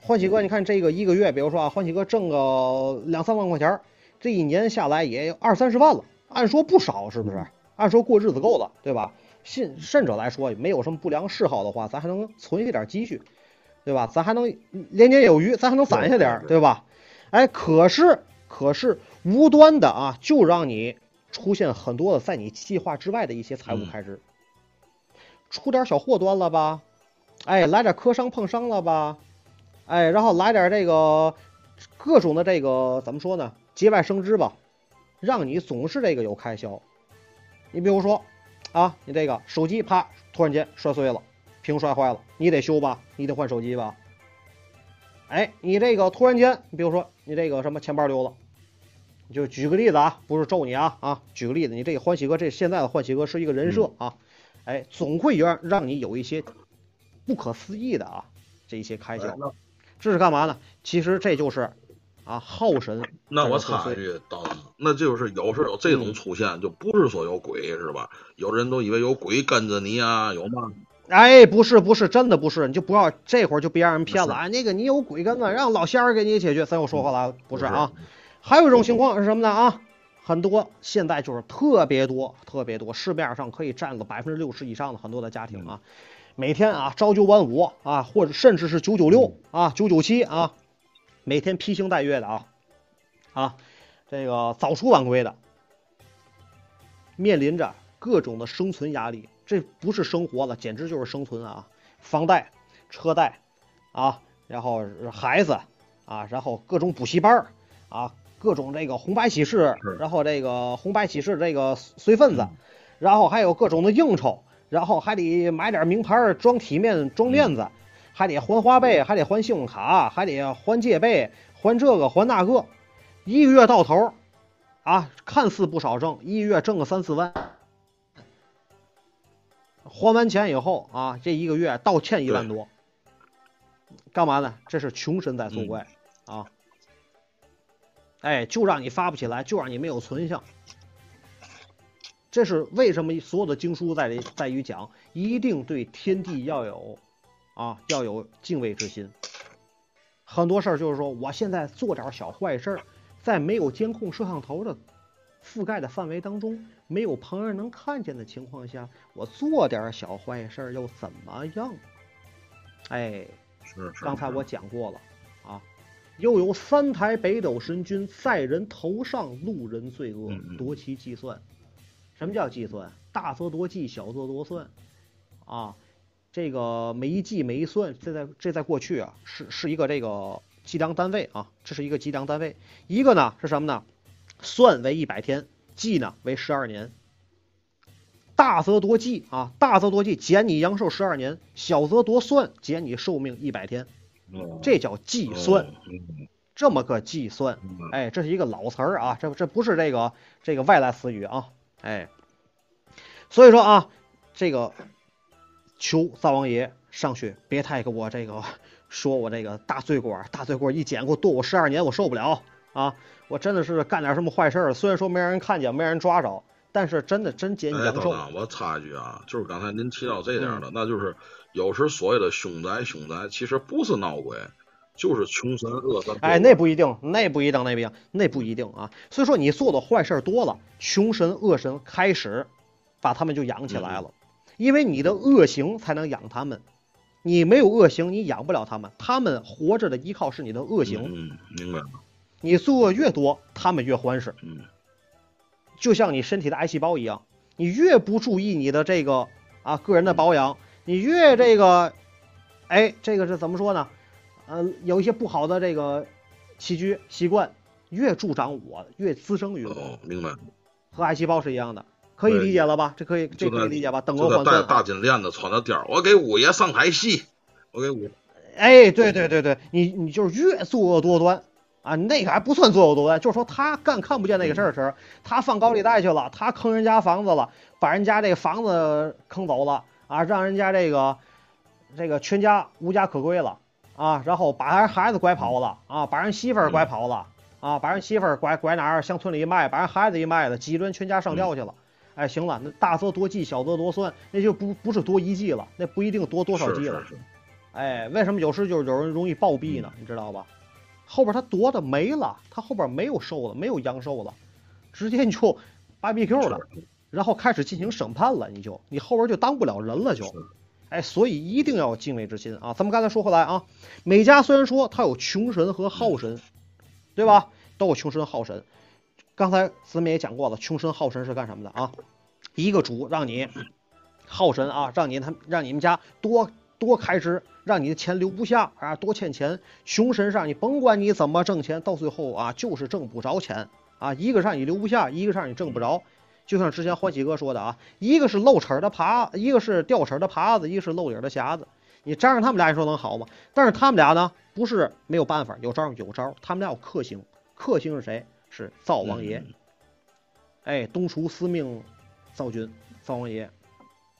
欢喜哥，你看这个一个月，比如说啊，欢喜哥挣个两三万块钱，这一年下来也有二三十万了，按说不少，是不是？按说过日子够了，对吧？甚甚者来说，没有什么不良嗜好的话，咱还能存一点积蓄，对吧？咱还能年年有余，咱还能攒下点，对吧？哎，可是可是无端的啊，就让你出现很多的在你计划之外的一些财务开支，出点小祸端了吧？哎，来点磕伤碰伤了吧？哎，然后来点这个各种的这个怎么说呢？节外生枝吧，让你总是这个有开销。你比如说啊，你这个手机啪突然间摔碎了，屏摔坏了，你得修吧？你得换手机吧？哎，你这个突然间，你比如说你这个什么钱包丢了，就举个例子啊，不是咒你啊啊，举个例子，你这个欢喜哥这现在的欢喜哥是一个人设啊，哎，总会让让你有一些不可思议的啊这一些开销。这是干嘛呢？其实这就是啊，耗神。那我插一句，刀子，那就是有时候有这种嗯出现，就不是说有鬼是吧？有的人都以为有鬼跟着你啊，有嘛？哎，不是不是，真的不是，你就不要这会儿就别让人骗了是啊！那个你有鬼跟子，让老仙儿给你解决。咱又说回来了，不是不是啊？还有一种情况是什么呢啊？很多现在就是特别多特别多，市面上可以占个百分之六十以上的很多的家庭啊，每天啊朝九晚五啊，或者甚至是九九六啊、九九七啊，每天披星戴月的啊。啊，这个早出晚归的，面临着各种的生存压力，这不是生活了，简直就是生存啊！房贷、车贷啊，然后孩子啊，然后各种补习班儿啊，各种这个红白喜事，然后这个红白喜事这个随份子，然后还有各种的应酬，然后还得买点名牌儿装体面装面子，还得还花呗，还得还信用卡，还得还借呗，还这个还那个，一个月到头啊，看似不少挣，一个月挣个三四万。还完钱以后啊，这一个月倒欠一万多，干嘛呢？这是穷神在作怪、啊！哎，就让你发不起来，就让你没有存下。这是为什么所有的经书在于在于讲，一定对天地要有啊要有敬畏之心。很多事儿就是说，我现在做点小坏事儿，在没有监控摄像头的覆盖的范围当中，没有旁人能看见的情况下，我做点小坏事儿又怎么样？哎，是是。刚才我讲过了啊，又有三台北斗神君在人头上，路人罪恶夺其计算。什么叫计算？大则夺计，小则夺算。啊，这个每一计每一算，这在这在过去啊，是是一个这个计量单位啊，这是一个计量单位。一个呢是什么呢？算为一百天，计呢为十二年。大则夺计啊，大则夺计，减你阳寿十二年；小则夺算，减你寿命一百天。哦这叫计算，这么个计算。嗯哎，这是一个老词儿啊，这这不是这个这个外来词语啊，哎，所以说啊，这个求灶王爷上去别太给我这个说我这个大罪过，大罪过一减给我剁我十二年，我受不了啊！我真的是干点什么坏事儿，虽然说没让人看见，没让人抓着，但是真的真减哎，阳寿。等等，我插一句啊，就是刚才您提到这样的，嗯那就是有时所谓的凶宅，凶宅其实不是闹鬼，就是穷神恶神。哎，那不一定，那不一定，那不一定，那不一定啊。所以说你做的坏事儿多了，穷神恶神开始把他们就养起来了，因为你的恶行才能养他们。你没有恶行，你养不了他们。他们活着的依靠是你的恶行，嗯，嗯明白了。你作恶越多，他们越欢实。嗯就像你身体的癌细胞一样，你越不注意你的这个啊个人的保养，你越这个，哎，这个是怎么说呢？呃，有一些不好的这个起居习惯，越助长我，越滋生于我，哦，明白。和癌细胞是一样的，可以理解了吧？这可以，这可以理解吧？等就在带额换算啊。大金链子，穿着貂儿，我给五爷上台戏，我给五。哎，对对对对，你你就是越作恶多端啊，那个还不算作恶多端，就是说他干看不见那个事儿的时候，他放高利贷去了，他坑人家房子了，把人家这个房子坑走了啊，让人家这个这个全家无家可归了啊，然后把人孩子拐跑了啊，把人媳妇儿拐跑了啊，把人媳妇儿拐拐哪儿乡村里一卖，把人孩子一卖了，几轮全家上吊去了。哎，行了，那大则多计，小则多算，那就不不是多一计了，那不一定多多少是计了。是是，哎，为什么有时就是有人容易暴毙呢？你知道吧？后边他夺的没了，他后边没有寿了，没有阳寿了，直接你就 BBQ 了，然后开始进行审判了，你就你后边就当不了人了就。哎，所以一定要有敬畏之心啊！咱们刚才说回来啊，每家虽然说他有穷神和好神，对吧？都有穷神好神。刚才咱们也讲过了，穷神好神是干什么的啊？一个主让你好神啊，让你他让你们家多多开支，让你的钱留不下啊，多欠钱。穷神让你甭管你怎么挣钱，到最后啊就是挣不着钱啊，一个让你留不下，一个让你挣不着。就像之前欢喜哥说的啊，一个是漏齿的耙，一个是掉齿的耙子，一个是漏底的匣子。你粘上他们俩，你说能好吗？但是他们俩呢，不是没有办法，有招有招，他们俩有克星。克星是谁？是灶王爷。嗯哎，东厨司命灶君，灶王爷。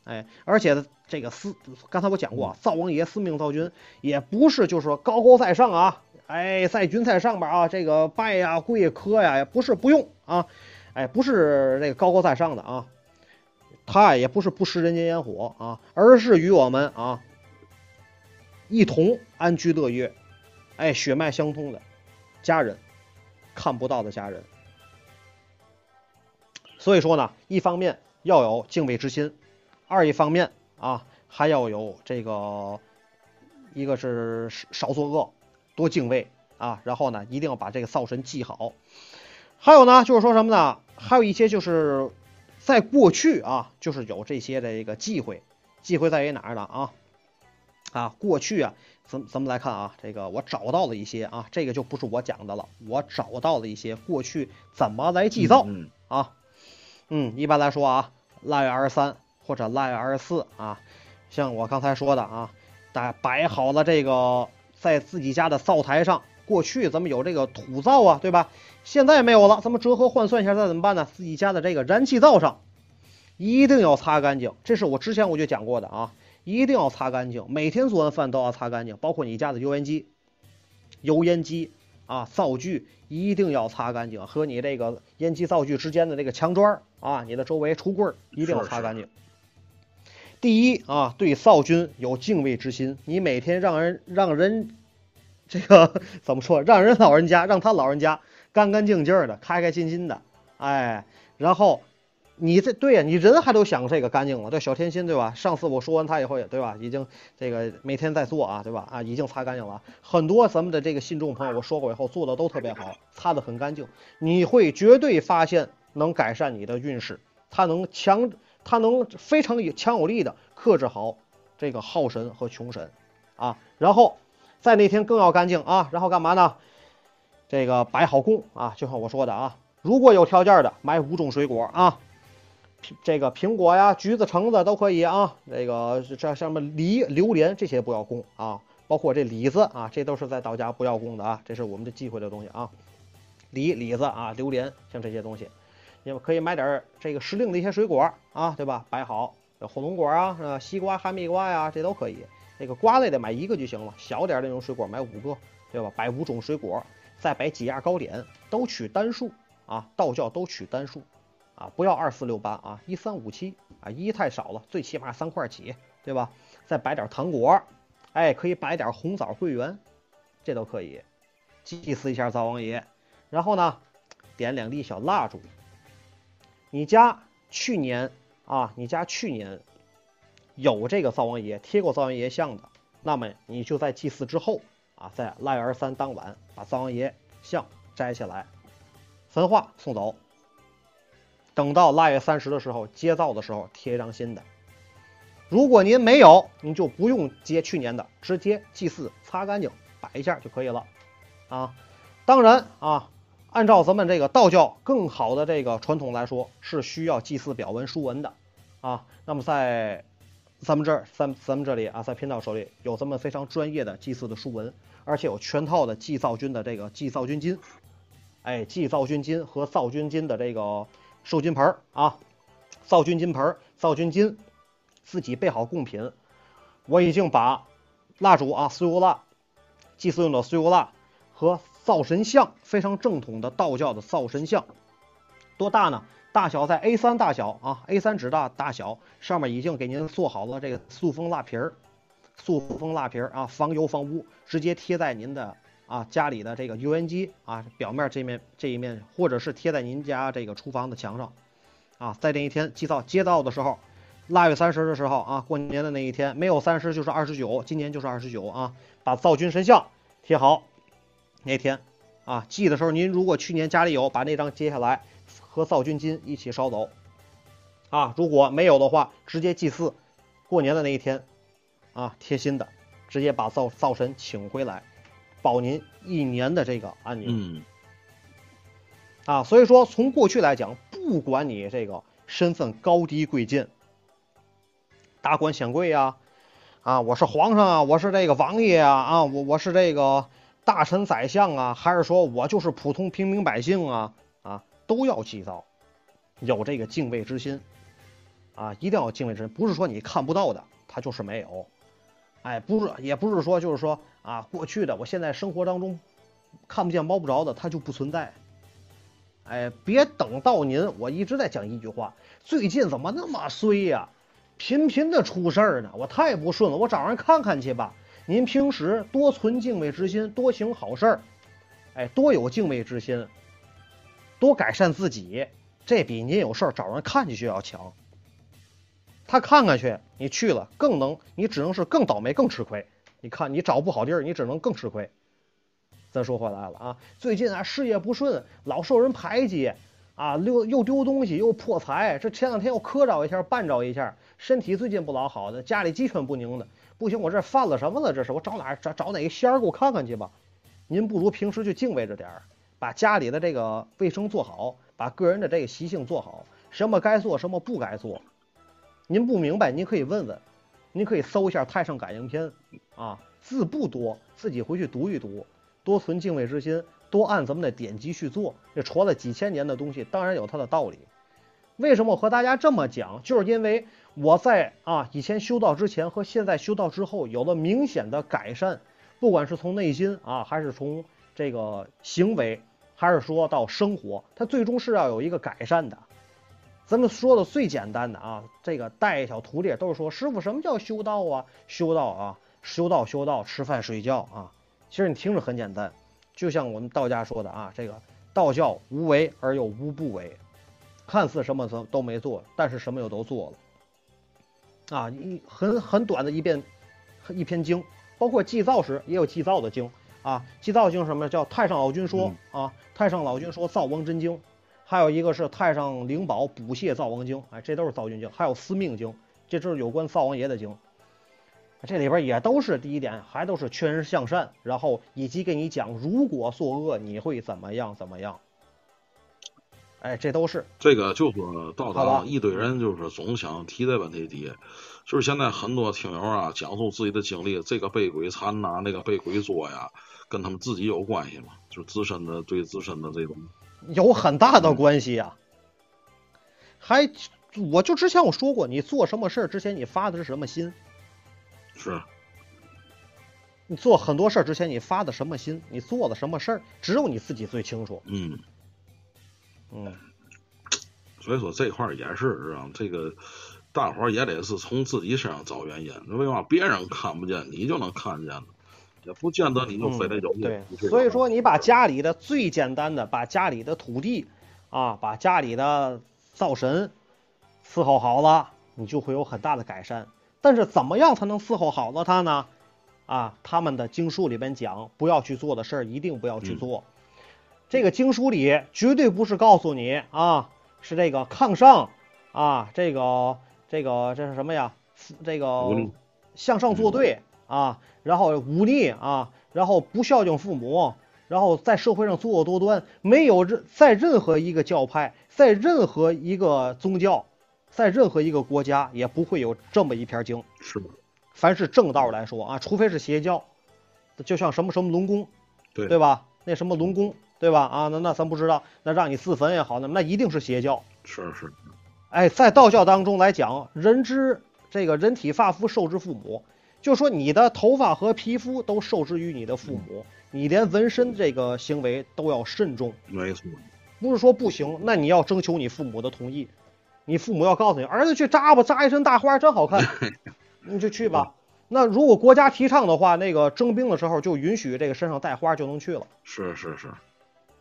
哎，而且这个司，刚才我讲过啊，灶王爷司命灶君也不是就是说高高在上啊，哎，在君在上边啊，这个拜呀、跪、磕呀，不是不用啊，哎，不是那个高高在上的啊，他也不是不食人间烟火啊，而是与我们啊一同安居乐业，哎，血脉相通的家人，看不到的家人。所以说呢，一方面要有敬畏之心，二一方面啊还要有这个，一个是少作恶，多敬畏啊，然后呢一定要把这个灶神记好。还有呢就是说什么呢？还有一些就是在过去啊，就是有这些的一个忌讳，忌讳在于哪儿呢？啊啊，过去啊，咱咱们来看啊，这个我找到了一些啊，这个就不是我讲的了，我找到了一些过去怎么来祭灶嗯啊。嗯，一般来说啊，腊月二十三或者腊月二十四啊，像我刚才说的啊，摆摆好了这个在自己家的灶台上。过去咱们有这个土灶啊，对吧？现在没有了，咱们折合换算一下，再怎么办呢？自己家的这个燃气灶上一定要擦干净，这是我之前我就讲过的啊，一定要擦干净，每天做完饭都要擦干净，包括你家的油烟机、油烟机啊、灶具一定要擦干净，和你这个烟机灶具之间的这个墙砖儿啊，你的周围橱柜儿一定要擦干净。第一啊，对灶君有敬畏之心，你每天让人让人这个怎么说？让人老人家让他老人家干干净净的、开开心心的，哎，然后你这对呀，你人还都想这个干净了，这小天心对吧？上次我说完他以后也对吧，已经这个每天在做啊，对吧？啊，已经擦干净了。很多咱们的这个信众朋友，我说过以后做的都特别好，擦的很干净，你会绝对发现能改善你的运势，它能强，它能非常有强有力的克制好这个耗神和穷神啊。然后在那天更要干净啊，然后干嘛呢？这个摆好供啊，就像我说的啊，如果有条件的买五种水果啊，这个苹果呀、橘子、橙子都可以啊。这个这什么梨、榴莲这些不要供啊，包括这李子啊，这都是在道家不要供的啊，这是我们的忌讳的东西啊。梨、李子啊、榴莲像这些东西，你们可以买点这个时令的一些水果啊，对吧？摆好，火龙果啊、呃西瓜、哈密瓜呀，这都可以。那个瓜类的买一个就行了，小点那种水果买五个，对吧？摆五种水果，再摆几样糕点，都取单数啊，道教都取单数啊，不要二四六八啊，一三五七啊，一太少了，最起码三块起，对吧？再摆点糖果，哎，可以摆点红枣、桂圆，这都可以，祭祀一下灶王爷。然后呢，点两粒小蜡烛。你家去年啊，你家去年有这个灶王爷贴过灶王爷像的，那么你就在祭祀之后啊，在腊月二十三当晚把灶王爷像摘下来，焚化送走。等到腊月三十的时候接灶的时候贴一张新的。如果您没有，您就不用接去年的，直接祭祀擦干净摆一下就可以了啊。当然啊，按照咱们这个道教更好的这个传统来说，是需要祭祀表文书文的啊。那么在咱们这儿，咱咱们这里啊，在频道手里有咱们非常专业的祭祀的书文，而且有全套的祭灶君的这个祭灶君金，哎，祭灶君金和灶君金的这个受金盆儿啊，灶君金盆儿、灶君金，自己备好贡品。我已经把蜡烛啊，酥油蜡，祭祀用的酥油蜡和灶神像，非常正统的道教的灶神像，多大呢？大小在 A3 大小啊，A3 纸大大小，上面已经给您做好了这个塑封蜡皮儿，塑封蜡皮儿啊，防油防污，直接贴在您的啊家里的这个油烟机啊表面这面这一面，或者是贴在您家这个厨房的墙上啊，在那一天祭灶接灶的时候，腊月三十的时候啊，过年的那一天，没有三十就是二十九，今年就是二十九啊，把灶君神像贴好。那天啊，祭的时候，您如果去年家里有，把那张揭下来和灶君金一起烧走啊。如果没有的话，直接祭祀。过年的那一天啊，贴心的，直接把灶灶神请回来，保您一年的这个安宁。嗯。啊，所以说从过去来讲，不管你这个身份高低贵贱，达官显贵呀、啊，我是皇上啊，我是这个王爷啊，啊，我我是这个大臣宰相啊，还是说我就是普通平民百姓啊，啊，都要祭灶，有这个敬畏之心，啊，一定要敬畏之心，不是说你看不到的，它就是没有，哎，不是，也不是说就是说啊，过去的我现在生活当中看不见摸不着的，它就不存在。哎，别等到您，我一直在讲一句话，最近怎么那么衰呀？频频的出事儿呢，我太不顺了，我找人看看去吧。您平时多存敬畏之心，多行好事儿，哎，多有敬畏之心，多改善自己，这比您有事儿找人看去就要强。他看看去，你去了更能，你只能是更倒霉、更吃亏。你看你找不好地儿，你只能更吃亏。咱说回来了啊，最近啊事业不顺，老受人排挤啊，又又丢东西，又破财。这前两天又磕着一下，绊着一下，身体最近不老好的，家里鸡犬不宁的。不行，我这犯了什么了？这是我找哪找找哪个仙儿给我看看去吧。您不如平时就敬畏着点儿，把家里的这个卫生做好，把个人的这个习性做好，什么该做，什么不该做。您不明白，您可以问问，您可以搜一下《太上感应篇》啊，字不多，自己回去读一读，多存敬畏之心，多按咱们的典籍去做。这传了几千年的东西，当然有它的道理。为什么我和大家这么讲？就是因为我在啊以前修道之前和现在修道之后有了明显的改善，不管是从内心啊，还是从这个行为，还是说到生活，它最终是要有一个改善的。咱们说的最简单的啊，这个带小徒弟都是说师傅什么叫修道啊？修道啊，修道修道，吃饭睡觉啊。其实你听着很简单，就像我们道家说的啊，这个道教无为而又无不为，看似什么都都没做，但是什么又都做了。啊，一很很短的一遍一篇经，包括祭灶时也有祭灶的经啊。祭灶经什么叫太上老君说啊？太上老君说灶王真经。还有一个是太上灵宝补泻灶王经，哎，这都是灶君经。还有司命经，这都是有关灶王爷的经。这里边也都是第一点，还都是劝人向善，然后以及给你讲，如果作恶你会怎么样怎么样。哎，这都是这个就是道道一堆人就是总想提这问题底，就是现在很多听友啊讲述自己的经历，这个被鬼缠呐，那个被鬼捉呀，跟他们自己有关系吗？就自身的对自身的这种。有很大的关系呀，还我就之前我说过，你做什么事儿之前你发的是什么心？是。你做很多事儿之前你发的什么心？你做的什么事儿？只有你自己最清楚。嗯。嗯。所以说这块儿也是，啊？这个大伙儿也得是从自己身上找原因。为嘛别人看不见，你就能看见呢？也不见得你就非得有对，所以说你把家里的最简单的，把家里的土地啊，把家里的灶神伺候好了，你就会有很大的改善。但是怎么样才能伺候好了它呢？啊，他们的经书里边讲，不要去做的事儿，一定不要去做。这个经书里绝对不是告诉你啊，是这个抗上啊，这个这个这是什么呀？这个向上作对啊。然后忤逆啊，然后不孝敬父母，然后在社会上作恶多端，没有任在任何一个教派，在任何一个宗教，在任何一个国家也不会有这么一篇经。是吗？凡是正道来说啊，除非是邪教，就像什么什么龙宫，对对吧？那什么龙宫，对吧？啊，那那咱不知道，那让你自焚也好，那那一定是邪教。是是。哎，在道教当中来讲，人之这个人体发肤受之父母。就说你的头发和皮肤都受制于你的父母，你连纹身这个行为都要慎重。没错，不是说不行，那你要征求你父母的同意。你父母要告诉你，儿子去扎吧，扎一身大花真好看，你就去吧。那如果国家提倡的话，那个征兵的时候就允许这个身上带花就能去了。是是是，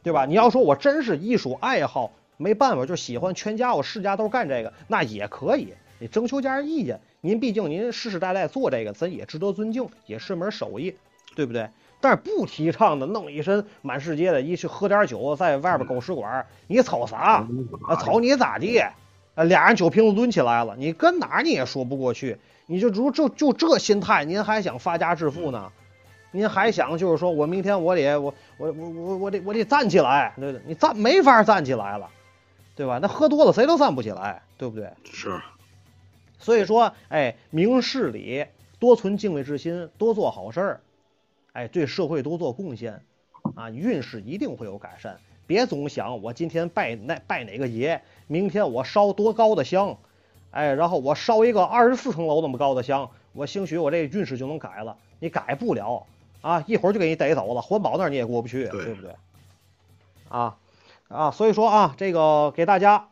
对吧？你要说我真是艺术爱好，没办法，就喜欢，全家我世家都干这个，那也可以，你征求家人意见。您毕竟您世世代代做这个，咱也值得尊敬，也是门手艺，对不对？但是不提倡的，弄一身满世界的，一去喝点酒，在外边狗食馆，你瞅啥？啊，瞅你咋地？啊，俩人酒瓶子抡起来了，你跟哪你也说不过去。你就如就就这心态，您还想发家致富呢？您还想就是说我明天我得我我我我我得我得站起来，对不对？你站没法站起来了，对吧？那喝多了谁都站不起来，对不对？是。所以说，哎，明事理，多存敬畏之心，多做好事儿，哎，对社会多做贡献，啊，运势一定会有改善。别总想我今天拜那拜哪个爷，明天我烧多高的香，哎，然后我烧一个二十四层楼那么高的香，我兴许我这运势就能改了。你改不了，啊，一会儿就给你逮走了，环保那儿你也过不去，对对不对？啊啊，所以说啊，这个给大家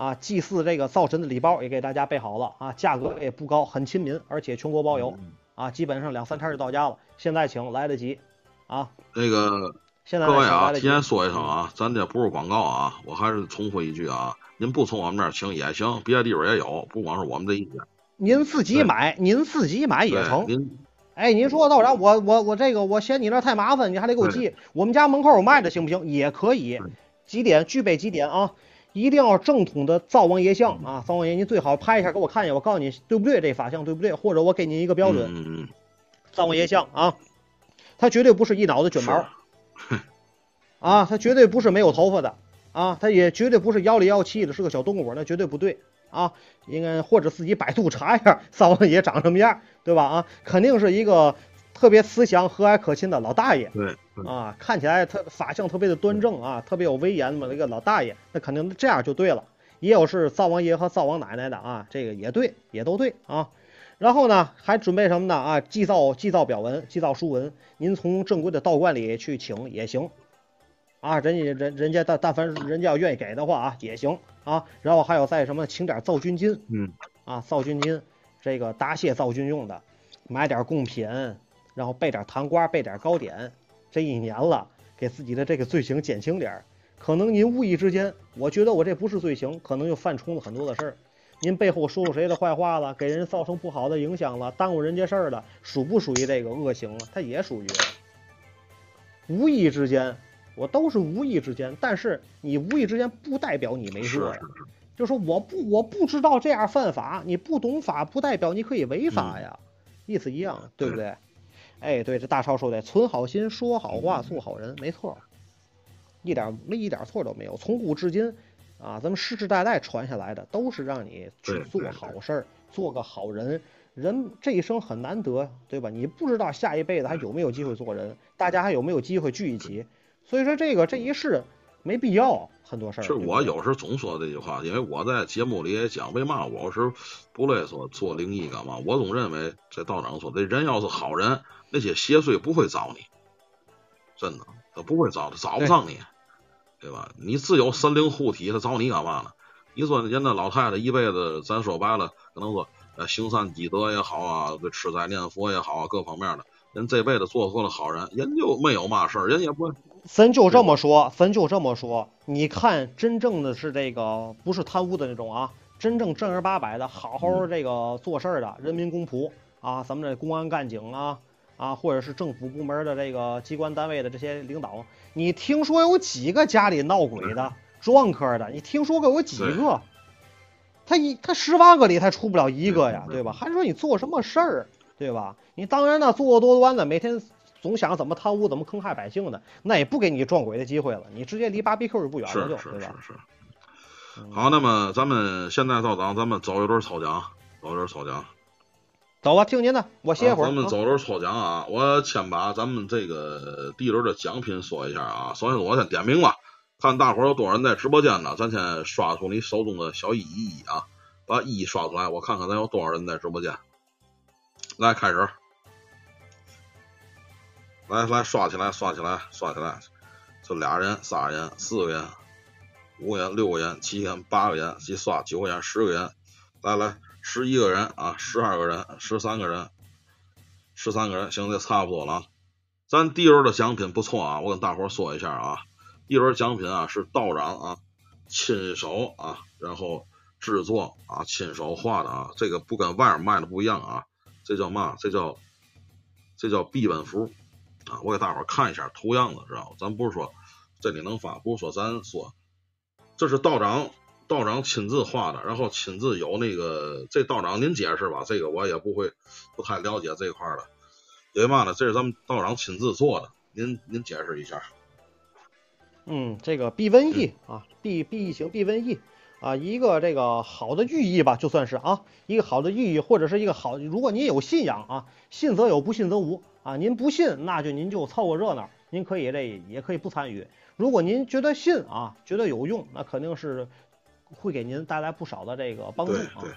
啊祭祀这个灶神的礼包也给大家备好了啊，价格也不高，很亲民，而且全国包邮嗯啊，基本上两三天就到家了。现在请来得及啊，那个现在各位啊，提前说一声啊，咱这不是广告啊，我还是重复一句啊，您不从我们这儿请也行，别的地方也有，不光是我们这一家。您自己买，您自己买也成。您哎，您说道长，我我我这个我嫌你那儿太麻烦，你还得给我寄，我们家门口有卖的，行不行？也可以。几点？具备几点啊？一定要正统的灶王爷像啊！灶王爷，您最好拍一下给我看一下，我告诉你对不对，这法相对不对？或者我给您一个标准，嗯嗯灶王爷像啊，他绝对不是一脑子卷毛 啊，他绝对不是没有头发的啊，他也绝对不是摇里摇气的，是个小动物，那绝对不对啊！应该或者自己百度查一下 灶王爷长什么样，对吧？啊，肯定是一个特别慈祥、和蔼可亲的老大爷对对啊，看起来特法相特别的端正啊，特别有威严的一个老大爷，那肯定这样就对了。也有是灶王爷和灶王奶奶的啊，这个也对，也都对啊。然后呢，还准备什么呢？啊，祭灶祭灶表文、祭灶书文，您从正规的道观里去请也行，啊，人家人人家但但凡人家要愿意给的话啊，也行啊。然后还有再什么，请点灶君金嗯啊，灶君金，这个答谢灶君用的，买点贡品，然后备点糖瓜，备点糕点。这一年了，给自己的这个罪行减轻点儿。可能您无意之间，我觉得我这不是罪行，可能又犯冲了很多的事儿。您背后说说谁的坏话了，给人造成不好的影响了，耽误人家事儿了，属不属于这个恶行啊？它也属于。无意之间，我都是无意之间，但是你无意之间不代表你没是做呀就说我不我不知道这样犯法，你不懂法不代表你可以违法呀，意思一样，对不对？哎，对，这大超说的，存好心，说好话，做好人，没错，一点没一点错都没有。从古至今，啊，咱们世世代代传下来的都是让你去做好事儿，做个好人。人这一生很难得，对吧？你不知道下一辈子还有没有机会做人，大家还有没有机会聚一起。所以说，这个这一世没必要很多事儿。是对不对我有时总说这句话，因为我在节目里也讲，为嘛我是不乐意说做灵异干嘛？我总认为这道长说，这人要是好人，那些邪祟不会找你，真的，他不会找，他找不上你，对吧？你自有神灵护体，他找你干嘛呢？你说人家老太太一辈子，咱说白了，可能说呃行善积德也好啊，这吃斋念佛也好啊，各方面的，人这辈子做错了好人，人就没有嘛事儿，人也不会。咱就这么说，咱就这么说。你看，真正的是这个，不是贪污的那种啊，真正正儿八百的，好好这个做事儿的人民公仆啊，咱们这公安干警啊啊，或者是政府部门的这个机关单位的这些领导，你听说有几个家里闹鬼的、撞科的？你听说过有几个？他一他十万个里他出不了一个呀，对对吧？还说你做什么事儿，对吧？你当然呢，作恶多端的，每天总想怎么贪污、怎么坑害百姓的，那也不给你撞鬼的机会了，你直接离芭比 Q 就不远了，是就是对吧？是好，那么咱们现在道长，咱们走一轮抽奖，走一轮抽奖。走吧，听您的，我歇会儿。啊咱们啊走轮抽奖啊！我先把咱们这个第一轮的奖品说一下啊。首先我先点名吧，看大伙儿有多少人在直播间呢？咱先刷出你手中的小一一一啊，把一刷出来，我看看咱有多少人在直播间。来，开始。来来，刷起来，刷起来，刷起来！就俩人、仨人、四个人、五个人、六个人、七个人、八个人，一刷九个人、十个人，来来，十一个人啊，十二个人，十三个人，十三个人，行，这差不多了啊。咱第一轮的奖品不错啊，我跟大伙说一下啊，第一轮奖品啊是道长啊亲手啊，然后制作啊亲手画的啊，这个不跟外面卖的不一样啊，这叫嘛？这叫这叫避瘟符啊，我给大伙儿看一下图样子，知道吗？咱不是说这里能发，不是说咱说，这是道长道长亲自画的，然后亲自有那个这道长您解释吧，这个我也不会不太了解这一块儿的，因为嘛呢，这是咱们道长亲自做的，您您解释一下。嗯，这个避瘟疫啊，避避疫情、避瘟疫啊，一个这个好的寓意吧，就算是啊，一个好的寓意，或者是一个好，如果你有信仰啊，信则有，不信则无啊。您不信，那就您就凑个热闹，您可以这也可以不参与。如果您觉得信啊，觉得有用，那肯定是会给您带来不少的这个帮助对啊对。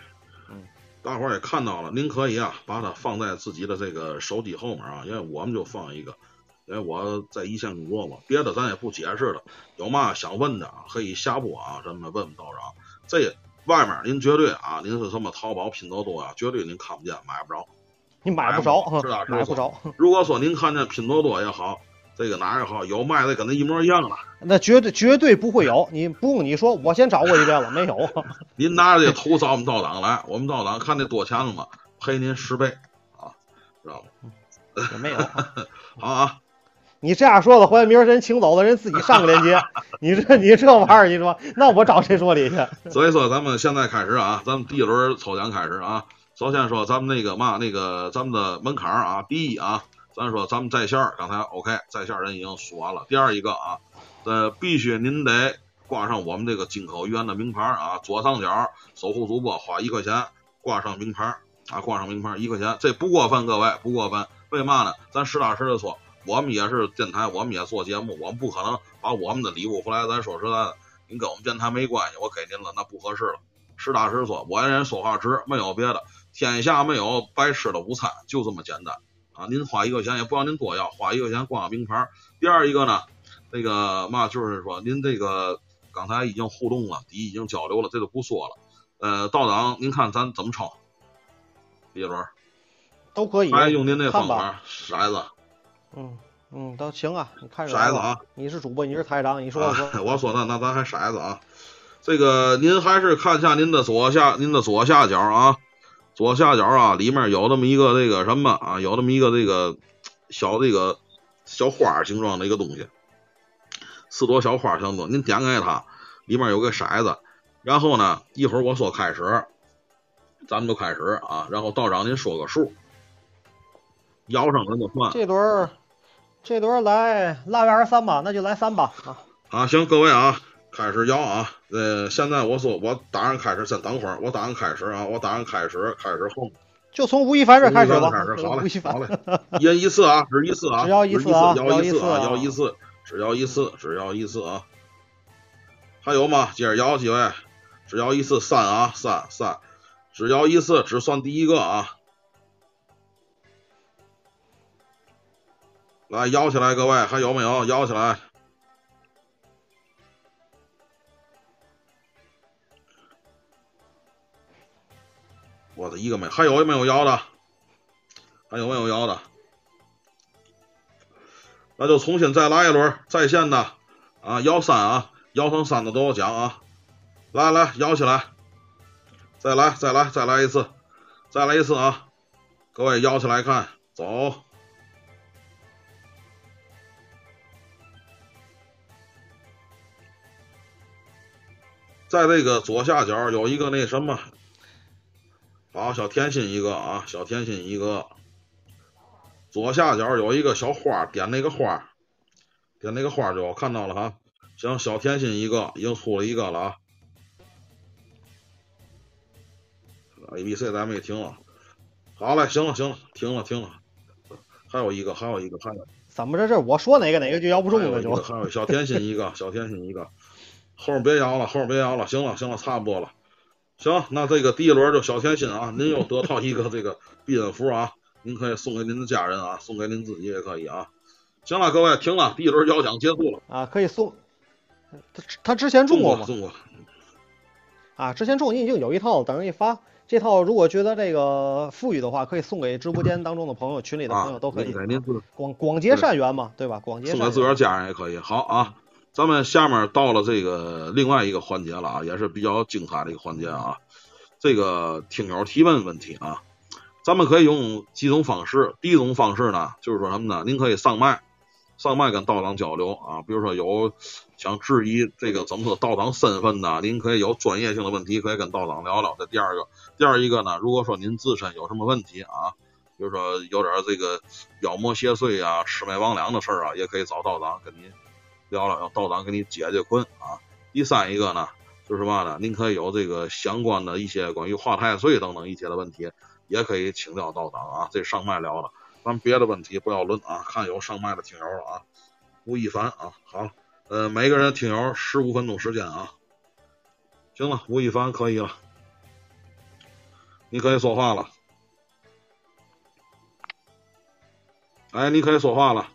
大伙儿也看到了，您可以啊把它放在自己的这个手机后面啊，因为我们就放一个，因为我在一线工作嘛，别的咱也不解释了，有嘛想问的啊可以下播啊，咱们问问道长。这外面您绝对啊，您是什么淘宝、拼多多啊，绝对您看不见，买不着。你买不着，是吧买不着。如果说您看见拼多多也好，这个哪也好，有卖的跟那一模一样的，那绝对绝对不会有。你不用你说，我先找过一遍了，没有。您拿着这图找我们道长来，我们道长看这多钱了吗？赔您十倍啊，知道吗？也没有。好啊。你这样说的，回来明儿人请走了，人自己上个链接。你这你这玩意儿，你说那我找谁说理去？所以说，咱们现在开始啊，咱们第一轮抽奖开始啊。首先说咱们那个嘛，那个咱们的门槛啊，第一啊，咱说咱们在线刚才 OK，在线人已经说完了。第二一个啊，呃，必须您得挂上我们这个金口医院的名牌啊，左上角守护主播花一块钱挂上名牌啊，挂上名牌一块钱，这不过分，各位不过分。为嘛呢？咱实打实的说。我们也是电台，我们也做节目，我们不可能把我们的礼物回来。咱说实在的，您跟我们电台没关系，我给您了，那不合适了。实打实说，我这人说话直，没有别的，天下没有白吃的午餐，就这么简单啊！您花一块钱也不要您多要，花一块钱挂个名牌。第二一个呢，那个嘛，就是说您这个刚才已经互动了，已经交流了，这就不说了。呃，道长，您看咱怎么抄？第一轮都可以，还用您那方法骰子。嗯嗯，都行啊，你看骰子啊，你是主播，你是台长，你说说。我说那那咱还骰子啊，这个您还是看一下您的左下，您的左下角啊，左下角啊，里面有这么一个那个什么啊，有这么一个那个小这个小花形状的一个东西，四朵小花相多，您点开它，里面有个骰子，然后呢，一会儿我说开始，咱们就开始啊，然后道长您说个数，摇上咱就算。这轮。这轮来腊月二十三吧，那就来三吧啊！啊，行，各位啊，开始摇啊！呃，现在我说我打算开始，先等会儿，我打算开始啊，我打算开始，开始后就从吴亦凡这开始吧。开始，好嘞，好嘞，一人一次啊，只一次啊，只要一次啊，摇一次啊，摇一次，只要一次，只要一次啊！还有吗？接着摇几位，只要一次，三啊，三三，只要一次，只算第一个啊！来摇起来，各位还有没有？摇起来！我的一个没，还有没有摇的？还有没有摇的？那就重新再来一轮在线的啊！摇三啊，摇成三的都有奖啊！来来，摇起来！再来，再来，再来一次，再来一次啊！各位摇起来看，走！在这个左下角有一个那什么，好，小甜心一个啊，小甜心一个。左下角有一个小花，点那个花，点那个花就看到了哈。行，小甜心一个，已经出了一个了啊。A B C 咱们也停了。好嘞，行了行了，停了停了。还有一个，还有一个，还有。怎么着？这我说哪个哪个就摇不中了就。还有小甜心一个，小甜心一个。后面别摇了，后面别摇了，行了，行了，差不多了。行，那这个第一轮就小甜心啊，您又得到一个这个避孕符啊，您可以送给您的家人啊，送给您自己也可以啊。行了，各位停了，第一轮摇奖结束了啊，可以送。他他之前中过吗？中过。啊，之前中你已经有一套，等于发这套，如果觉得这个富裕的话，可以送给直播间当中的朋友、群里的朋友都可以。广广结善缘嘛，对吧？广结。送给自个儿家人也可以。好啊。咱们下面到了这个另外一个环节了啊，也是比较精彩的一个环节啊。这个听友提问问题啊，咱们可以用几种方式。第一种方式呢，就是说什么呢？您可以上麦，上麦跟道长交流啊。比如说有想质疑这个怎么说道长身份的，您可以有专业性的问题可以跟道长聊聊。这第二个，第二一个呢，如果说您自身有什么问题啊，比如说有点这个妖魔邪祟啊、魑魅魍魉的事儿啊，也可以找道长跟您。聊了，让道长给你解解困啊。第三一个呢，就是嘛呢？您可以有这个相关的一些关于化太岁等等一些的问题，也可以请教道长啊。这上麦聊了，咱别的问题不要论啊。看有上麦的听友了啊，吴亦凡啊，好，呃，每个人听友十五分钟时间啊。行了，吴亦凡可以了。你可以说话了。哎，你可以说话了。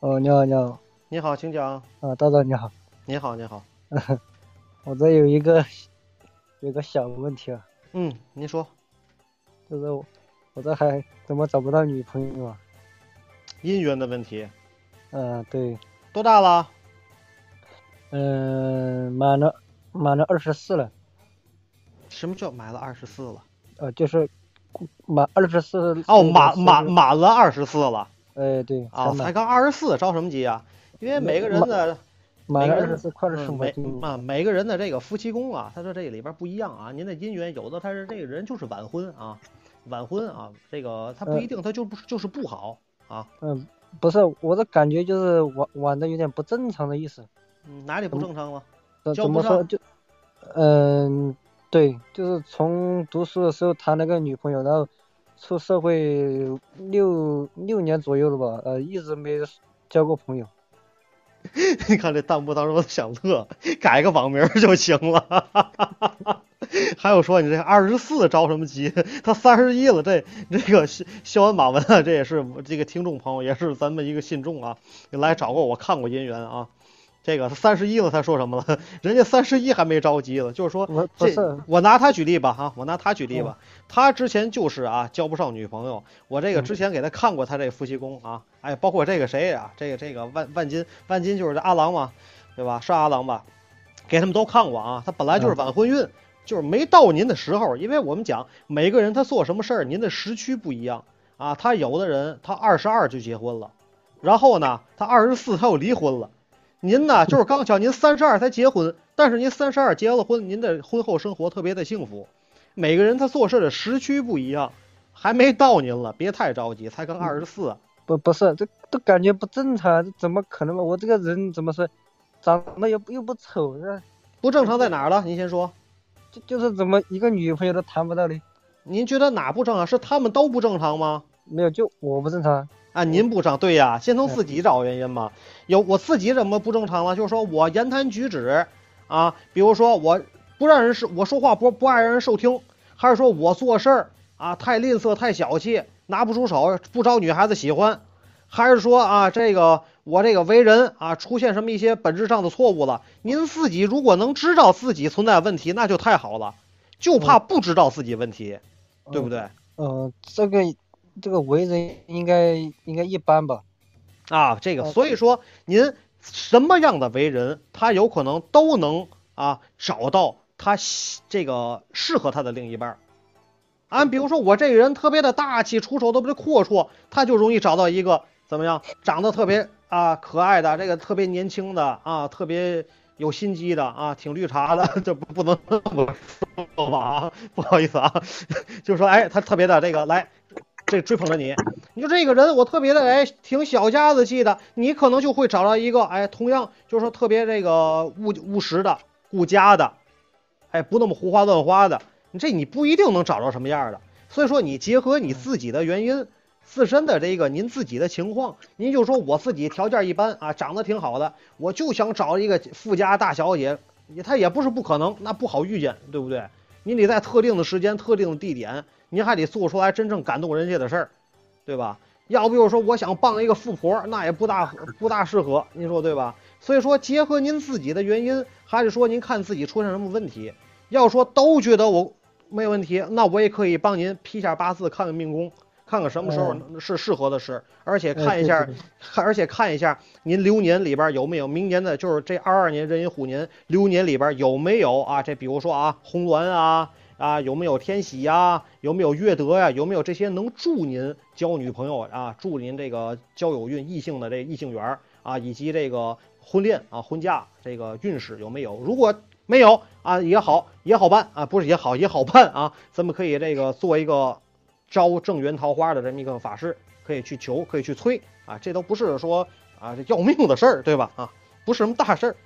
哦，你好，你好，你好，请讲。啊，道道你好，你好，你好。我这有一个有个小问题啊，嗯，你说。就是我我这还怎么找不到女朋友啊？姻缘的问题。嗯，对。多大了？嗯，满了满了二十四了。什么叫满了二十四了？呃，就是满二十四。哦，满满满了二十四了。哎，对。啊，才刚二十四，着什么急啊？因为每个人的。满二十四，快乐生活。每啊，每个人的这个夫妻宫啊，他说这里边不一样啊。您的姻缘有的他是这个人就是晚婚啊，晚婚啊，这个他不一定他就不就是不好啊。嗯，不是，我的感觉就是晚晚的有点不正常的意思。嗯，哪里不正常了？怎么说就？嗯，对，就是从读书的时候谈了个女朋友，然后出社会六六年左右了吧，呃，一直没交过朋友。你 看这弹幕当中想乐，改个网名就行了。还有说你这二十四着什么急？他三十一了，这这个肖恩马文啊，这也是这个听众朋友，也是咱们一个信众啊，来找过我看过姻缘啊。这个他三十一了，他说什么了？人家三十一还没着急了，就是说，这我拿他举例吧，哈，我拿他举例吧。他之前就是啊，交不上女朋友。我这个之前给他看过他这夫妻宫啊，哎，包括这个谁啊？这个这个万万金，万金就是这阿郎嘛，对吧？是阿郎吧？给他们都看过啊。他本来就是晚婚运，就是没到您的时候。因为我们讲每个人他做什么事儿，您的时区不一样啊。他有的人他二十二就结婚了，然后呢，他二十四他又离婚了。您呢，就是刚巧您三十二才结婚，但是您三十二结了婚，您的婚后生活特别的幸福。每个人他做事的时区不一样，还没到您了，别太着急，才刚二十四。不不是，这都感觉不正常，这怎么可能嘛？我这个人怎么说，长得又又不丑，是不正常在哪儿了？您先说。就就是怎么一个女朋友都谈不到呢？您觉得哪不正常？是他们都不正常吗？没有，就我不正常。啊，您不正对呀，先从自己找原因嘛。有我自己怎么不正常了？就是说我言谈举止啊，比如说我不让人受，我说话不不爱让人受听，还是说我做事儿啊太吝啬太小气，拿不出手，不招女孩子喜欢，还是说啊这个我这个为人啊出现什么一些本质上的错误了？您自己如果能知道自己存在问题，那就太好了，就怕不知道自己问题，对不对？嗯，这个。这个为人应该应该一般吧，啊，这个所以说您什么样的为人，他有可能都能啊找到他这个适合他的另一半儿。啊，比如说我这个人特别的大气，出手特别阔绰，他就容易找到一个怎么样，长得特别啊可爱的，这个特别年轻的啊，特别有心机的啊，挺绿茶的，这不不能这么说吧啊？不好意思啊，就是说哎，他特别的这个来。这追捧着你，你说这个人我特别的哎，挺小家子气的，你可能就会找到一个哎，同样就是说特别这个务务实的、顾家的，哎，不那么胡花乱花的，你这你不一定能找着什么样的。所以说你结合你自己的原因、自身的这个您自己的情况，您就说我自己条件一般啊，长得挺好的，我就想找一个富家大小姐，他也不是不可能，那不好遇见，对不对？你得在特定的时间、特定的地点。您还得做出来真正感动人家的事儿，对吧？要不就是说我想傍一个富婆，那也不大不大适合，您说对吧？所以说结合您自己的原因，还是说您看自己出现什么问题？要说都觉得我没问题，那我也可以帮您批下八字，看看命宫，看看什么时候是适合的事，而且看一下，看而且看一下您流年里边有没有明年的，就是这二二年壬寅虎年流年里边有没有啊？这比如说啊，红鸾啊。啊，有没有天喜呀？有没有月德呀？有没有这些能助您交女朋友啊？助您这个交友运、异性的这异性缘啊，以及这个婚恋啊、婚嫁这个运势有没有？如果没有啊，也好也好办啊，不是也好也好办啊，咱们可以这个做一个招正缘桃花的这么一个法事，可以去求，可以去催啊，这都不是说啊这要命的事儿，对吧？啊，不是什么大事儿。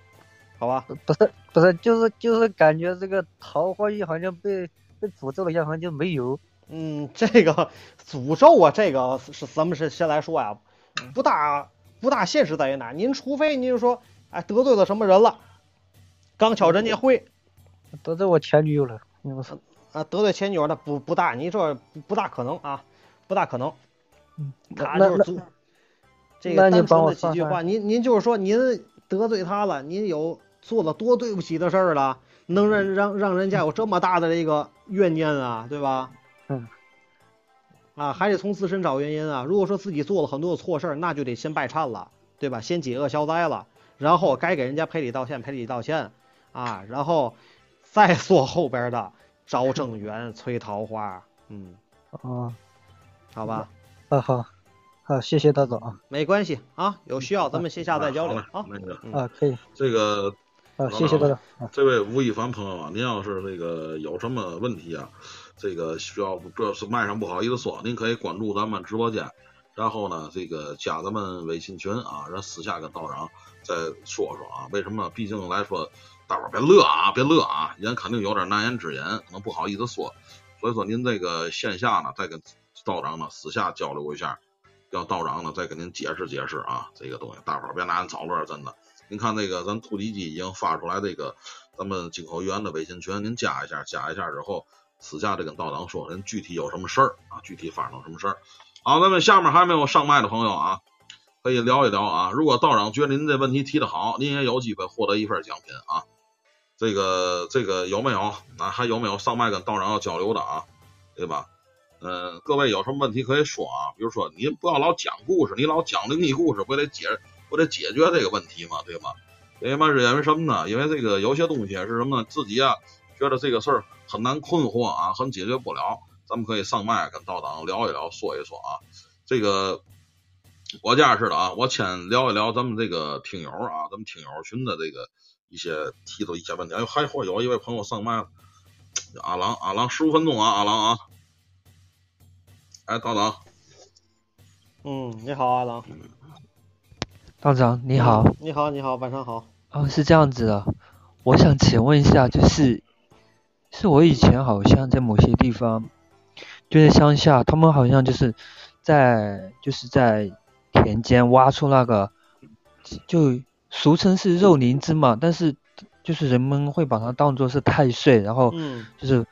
好吧，不是不是，就是就是感觉这个桃花运好像被被诅咒了一样，好像就没有。嗯，这个诅咒啊，这个是咱们是先来说呀，不大不大现实在于哪？您除非您就说，哎，得罪了什么人了？刚巧人家会得罪我前女友了。啊得罪前女友那不不大，你这不不大可能啊，不大可能。嗯，他就是足这个单纯的几句话，您您就是说您得罪他了，您有做了多对不起的事儿了，能让让让人家有这么大的这个怨念啊，对吧？嗯。啊，还得从自身找原因啊。如果说自己做了很多的错事儿，那就得先拜忏了，对吧？先解厄消灾了，然后该给人家赔礼道歉，赔礼道歉啊，然后再做后边的招正缘、催桃花，嗯，啊，好吧，啊好，好，谢谢大总啊，没关系啊，有需要咱们线下再交流啊。啊可以，这个啊谢谢大总啊，这位吴亦凡朋友啊，您要是这个有什么问题啊，这个需要这是麦上不好意思说，您可以关注咱们直播间，然后呢，这个加咱们微信群啊，然后私下跟道长再说说啊。为什么？毕竟来说，大伙儿别乐啊，别乐啊，人肯定有点难言之隐，可能不好意思说。所以说您这个线下呢，再跟道长呢私下交流一下，让道长呢再给您解释解释啊，这个东西，大伙儿别拿人找乐，真的。您看那个咱突击机已经发出来这个咱们进口医院的微信群，您加一下，加一下之后，私下再跟道长说，您具体有什么事儿啊，具体发生什么事儿。好，咱们下面还没有上麦的朋友啊，可以聊一聊啊。如果道长觉得您这问题提的好，您也有机会获得一份奖品啊。这个这个有没有啊？还有没有上麦跟道长要交流的啊？对吧？嗯，各位有什么问题可以说啊？比如说您不要老讲故事，你老讲灵异故事，不得解不得解决这个问题嘛，对吗？因为嘛是因为什么呢？因为这个有些东西是什么呢？自己啊觉得这个事儿很难困惑啊，很解决不了，咱们可以上麦跟道长聊一聊，说一说啊。这个我这样似的啊，我先聊一聊咱们这个听友啊，咱们听友群的这个一些提出一些问题。哎，还会有一位朋友上麦了，阿郎阿郎，十五分钟啊，阿郎啊。哎，道长，嗯，你好，阿郎。道长你好，你好，你好，晚上好。哦，是这样子的，我想请问一下，就是，是我以前好像在某些地方，就在乡下，他们好像就是在就是在田间挖出那个，就俗称是肉灵芝嘛，但是就是人们会把它当做是太岁，然后嗯就是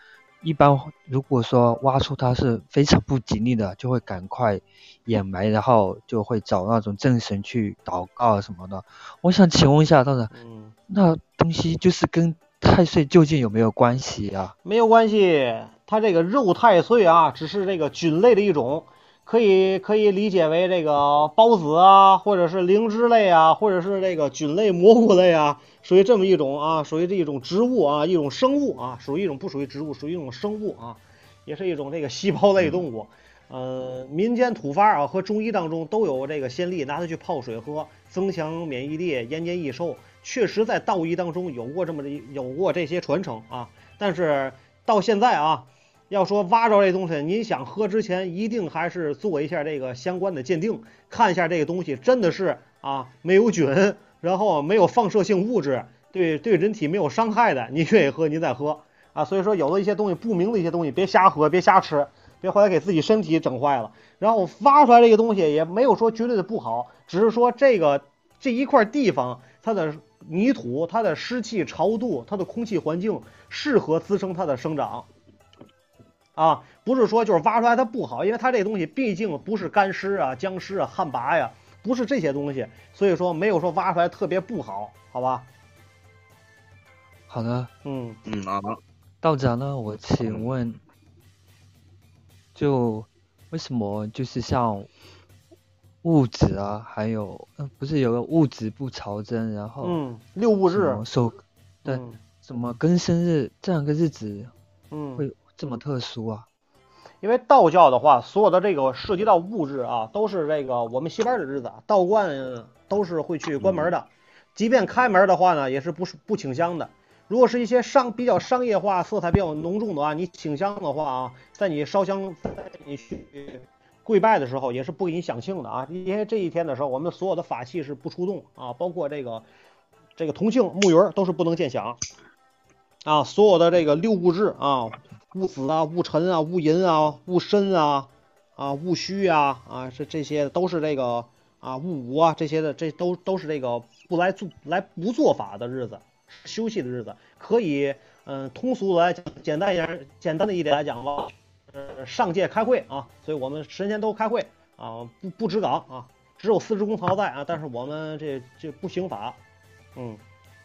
一般如果说挖出它是非常不吉利的，就会赶快掩埋，然后就会找那种正神去祷告什么的。我想请问一下，道长，嗯，那东西就是跟太岁究竟有没有关系啊？没有关系，它这个肉太岁啊，只是这个菌类的一种，可以可以理解为这个孢子啊，或者是灵芝类啊，或者是这个菌类蘑菇类啊，属于这么一种啊，属于这一种植物啊，一种生物啊，属于一种不属于植物，属于一种生物啊，也是一种这个细胞类动物。呃，民间土方啊和中医当中都有这个先例，拿它去泡水喝，增强免疫力，延年益寿。确实在道医当中有过这么的有过这些传承啊，但是到现在啊，要说挖着这东西，您想喝之前一定还是做一下这个相关的鉴定，看一下这个东西真的是啊没有菌，然后没有放射性物质，对对人体没有伤害的，您愿意喝您再喝啊。所以说有的一些东西不明的一些东西别瞎喝，别瞎吃。别回来给自己身体整坏了。然后挖出来这个东西也没有说绝对的不好，只是说这个这一块地方它的泥土、它的湿气、潮度、它的空气环境适合滋生它的生长。啊，不是说就是挖出来它不好，因为它这东西毕竟不是干尸啊、僵尸啊、旱魃呀，不是这些东西，所以说没有说挖出来特别不好，好吧？好的，嗯嗯啊，道长呢，我请问，就为什么就是像物质啊，还有嗯，不是有个物质不朝真，然后嗯，六物日手，对嗯什么庚申日这两个日子嗯，会这么特殊啊？因为道教的话，所有的这个涉及到物质啊，都是这个我们戏班的日子，道观都是会去关门的。即便开门的话呢，也是不是不请香的。如果是一些商比较商业化、色彩比较浓重的话，你请香的话啊，在你烧香、在你去跪拜的时候，也是不给你享庆的啊。因为这一天的时候，我们所有的法器是不出动啊，包括这个这个铜镜、木鱼儿都是不能见响啊。所有的这个六物质啊，戊子啊、戊辰啊、戊寅啊、戊申啊、啊戊戌啊啊，这这些都是这个啊戊午啊这些的，这都都是这个不来做来不做法的日子休息的日子，可以，嗯，通俗来讲，简单一点，简单的一点来讲吧，呃，上届开会啊，所以我们神仙都开会啊，不不值岗啊，只有四职公曹在啊，但是我们这这不刑法，嗯，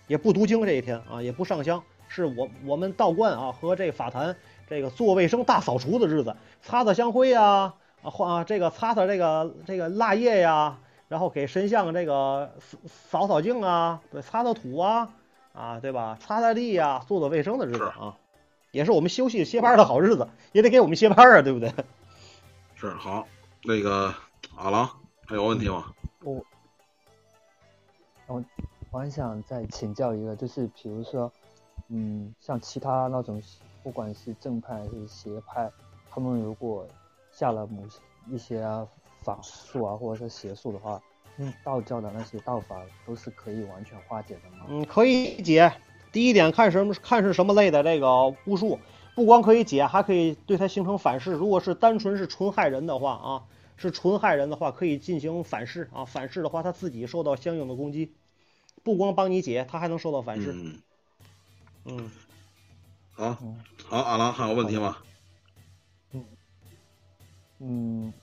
也不读经这一天啊，也不上香，是我我们道观啊和这法坛这个做卫生大扫除的日子，擦擦香灰呀，啊换这个擦擦这个这个蜡液呀。然后给神像这个扫扫净啊，对，擦擦土啊，啊，对吧？擦擦地呀，做做卫生的日子啊，也是我们休息歇班的好日子，也得给我们歇班啊，对不对？是好，那个阿郎还有问题吗？我，我我还想再请教一个，就是比如说，嗯，像其他那种，不管是正派还是邪派，他们如果下了某一些啊。法术啊，或者是邪术的话，嗯，道教的那些道法都是可以完全化解的吗？嗯，可以解。第一点，看什么看是什么类的这个巫术，不光可以解，还可以对它形成反噬。如果是单纯是纯害人的话啊，是纯害人的话，可以进行反噬啊。反噬的话，他自己受到相应的攻击，不光帮你解，他还能受到反噬。嗯。嗯。好，好，阿郎还有问题吗？嗯。嗯。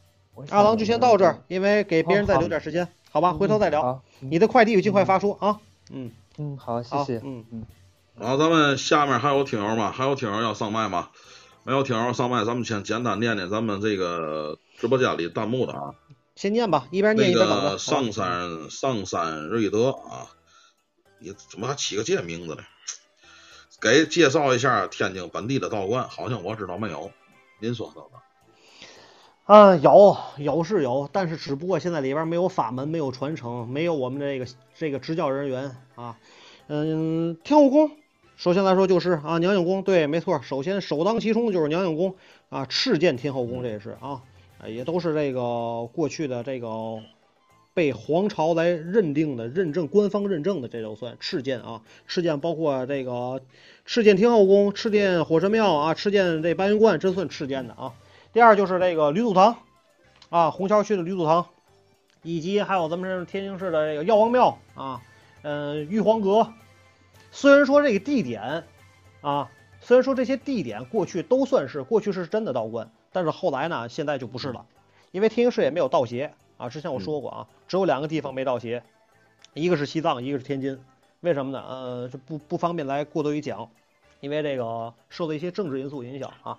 阿郎就先到这儿，因为给别人再留点时间，好吧？回头再聊。你的快递尽快发出啊。嗯嗯，好，谢谢。嗯嗯。然后，咱们下面还有听友吗？还有听友要上麦吗？没有听友上麦，咱们先简单念念咱们这个直播间里弹幕的啊。先念吧，一边念一边那个上山上山瑞德啊，你怎么还起个这名字呢？给介绍一下天津本地的道观，好像我知道没有？您说说吧。嗯，有有是有，但是只不过现在里边没有法门，没有传承，没有我们这个这个执教人员啊。嗯，天后宫，首先来说就是啊，娘娘宫，对，没错，首先首当其冲就是娘娘宫啊，赤剑天后宫这也是啊，也都是这个过去的这个被皇朝来认定的、认证、官方认证的，这就算赤剑啊。赤剑包括这个赤剑天后宫、赤剑火神庙啊、赤剑这白云观，这算赤剑的啊。第二就是这个吕祖堂，啊，虹桥区的吕祖堂，以及还有咱们天津市的这个药王庙啊，嗯，玉皇阁。虽然说这个地点啊，虽然说这些地点过去都算是过去是真的道观，但是后来呢，现在就不是了，因为天津市也没有道协啊。之前我说过啊，只有两个地方没到齐，一个是西藏，一个是天津。为什么呢？呃，这不不方便来过多于讲，因为这个受到一些政治因素影响啊。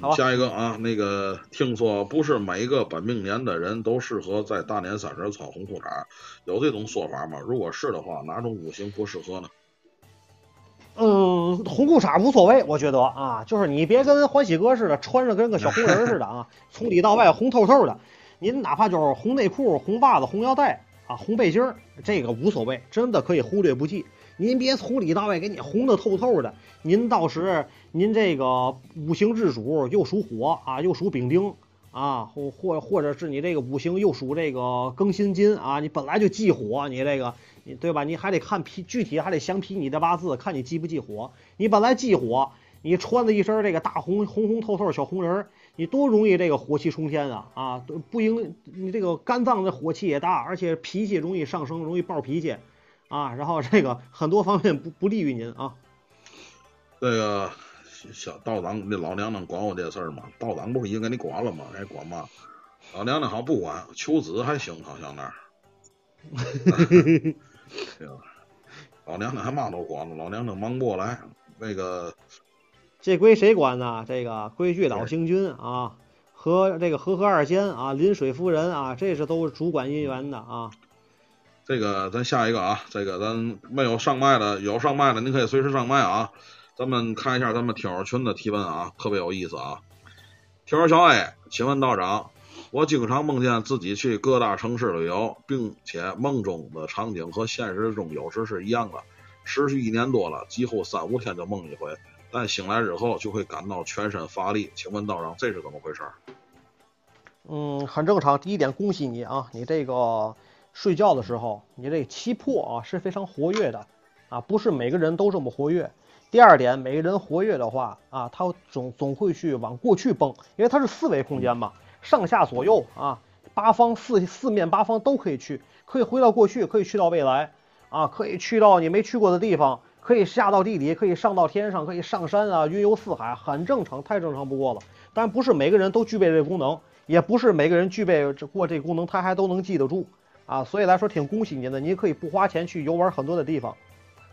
好下一个啊，那个听说不是每一个本命年的人都适合在大年三十穿红裤衩，有这种说法吗？如果是的话，哪种五行不适合呢？嗯，红裤衩无所谓，我觉得啊，就是你别跟欢喜哥似的，穿着跟个小红人似的啊，从里到外红透透的。您哪怕就是红内裤、红袜子、红腰带啊、红背心儿，这个无所谓，真的可以忽略不计。您别从里到外给你红的透透的，您到时您这个五行之主又属火啊，又属丙丁啊，或或或者是你这个五行又属这个庚辛金啊，你本来就忌火，你这个你对吧？你还得看批具体还得详批你的八字，看你忌不忌火。你本来忌火，你穿的一身这个大红红红透透小红人儿，你多容易这个火气冲天啊啊！不应你这个肝脏的火气也大，而且脾气容易上升，容易暴脾气。啊，然后这个很多方面不不利于您啊。这个小道长，那老娘娘管我这事儿吗？道长不是已经给你管了吗？还管吗？老娘娘好像不管，求子还行，好像那儿。老娘娘还嘛都管了，老娘娘忙不过来。那个，这归谁管呢？这个归巨岛星君啊，和这个和和二仙啊，临水夫人啊，这是都是主管姻缘的啊。这个咱下一个啊，这个咱没有上麦的，有上麦的您可以随时上麦啊。咱们看一下咱们挑友群的提问啊，特别有意思啊。挑友小 A，请问道长，我经常梦见自己去各大城市旅游，并且梦中的场景和现实中有时是一样的，持续一年多了，几乎三五天就梦一回，但醒来之后就会感到全身乏力。请问道长，这是怎么回事？嗯，很正常。第一点，恭喜你啊，你这个。睡觉的时候，你这七魄啊是非常活跃的，啊，不是每个人都这么活跃。第二点，每个人活跃的话啊，他总总会去往过去蹦，因为它是四维空间嘛，上下左右啊，八方四四面八方都可以去，可以回到过去，可以去到未来，啊，可以去到你没去过的地方，可以下到地底，可以上到天上，可以上山啊，云游四海，很正常，太正常不过了。但不是每个人都具备这个功能，也不是每个人具备这过这个功能，他还都能记得住啊。所以来说，挺恭喜您的，您可以不花钱去游玩很多的地方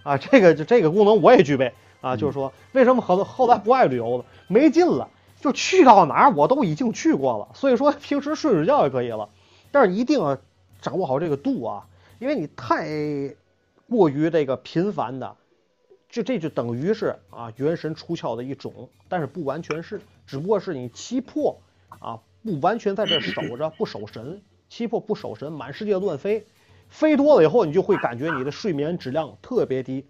啊。这个这个功能我也具备啊，就是说为什么后后来不爱旅游了，没劲了，就去到哪儿我都已经去过了。所以说平时睡睡觉也可以了，但是一定要掌握好这个度啊，因为你太过于这个频繁的。就这就等于是啊，元神出窍的一种，但是不完全是，只不过是你七魄啊，不完全在这守着，不守神，七魄不守神，满世界乱飞，飞多了以后，你就会感觉你的睡眠质量特别低，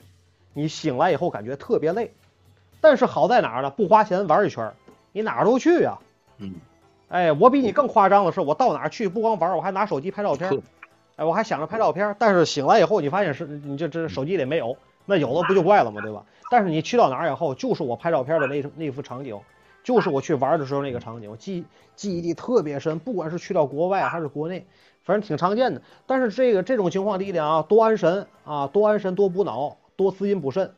你醒来以后感觉特别累。但是好在哪儿呢？不花钱玩一圈，你哪儿都去呀。嗯。哎，我比你更夸张的是，我到哪儿去不光玩，我还拿手机拍照片。哎，我还想着拍照片，但是醒来以后，你发现是你这这手机里没有。那有了不就怪了吗？对吧？但是你去到哪儿以后，就是我拍照片的那那幅场景，就是我去玩的时候那个场景，记记忆力特别深。不管是去到国外还是国内，反正挺常见的。但是这个这种情况，第一点啊，多安神啊，多安神，多补脑，多滋阴补肾。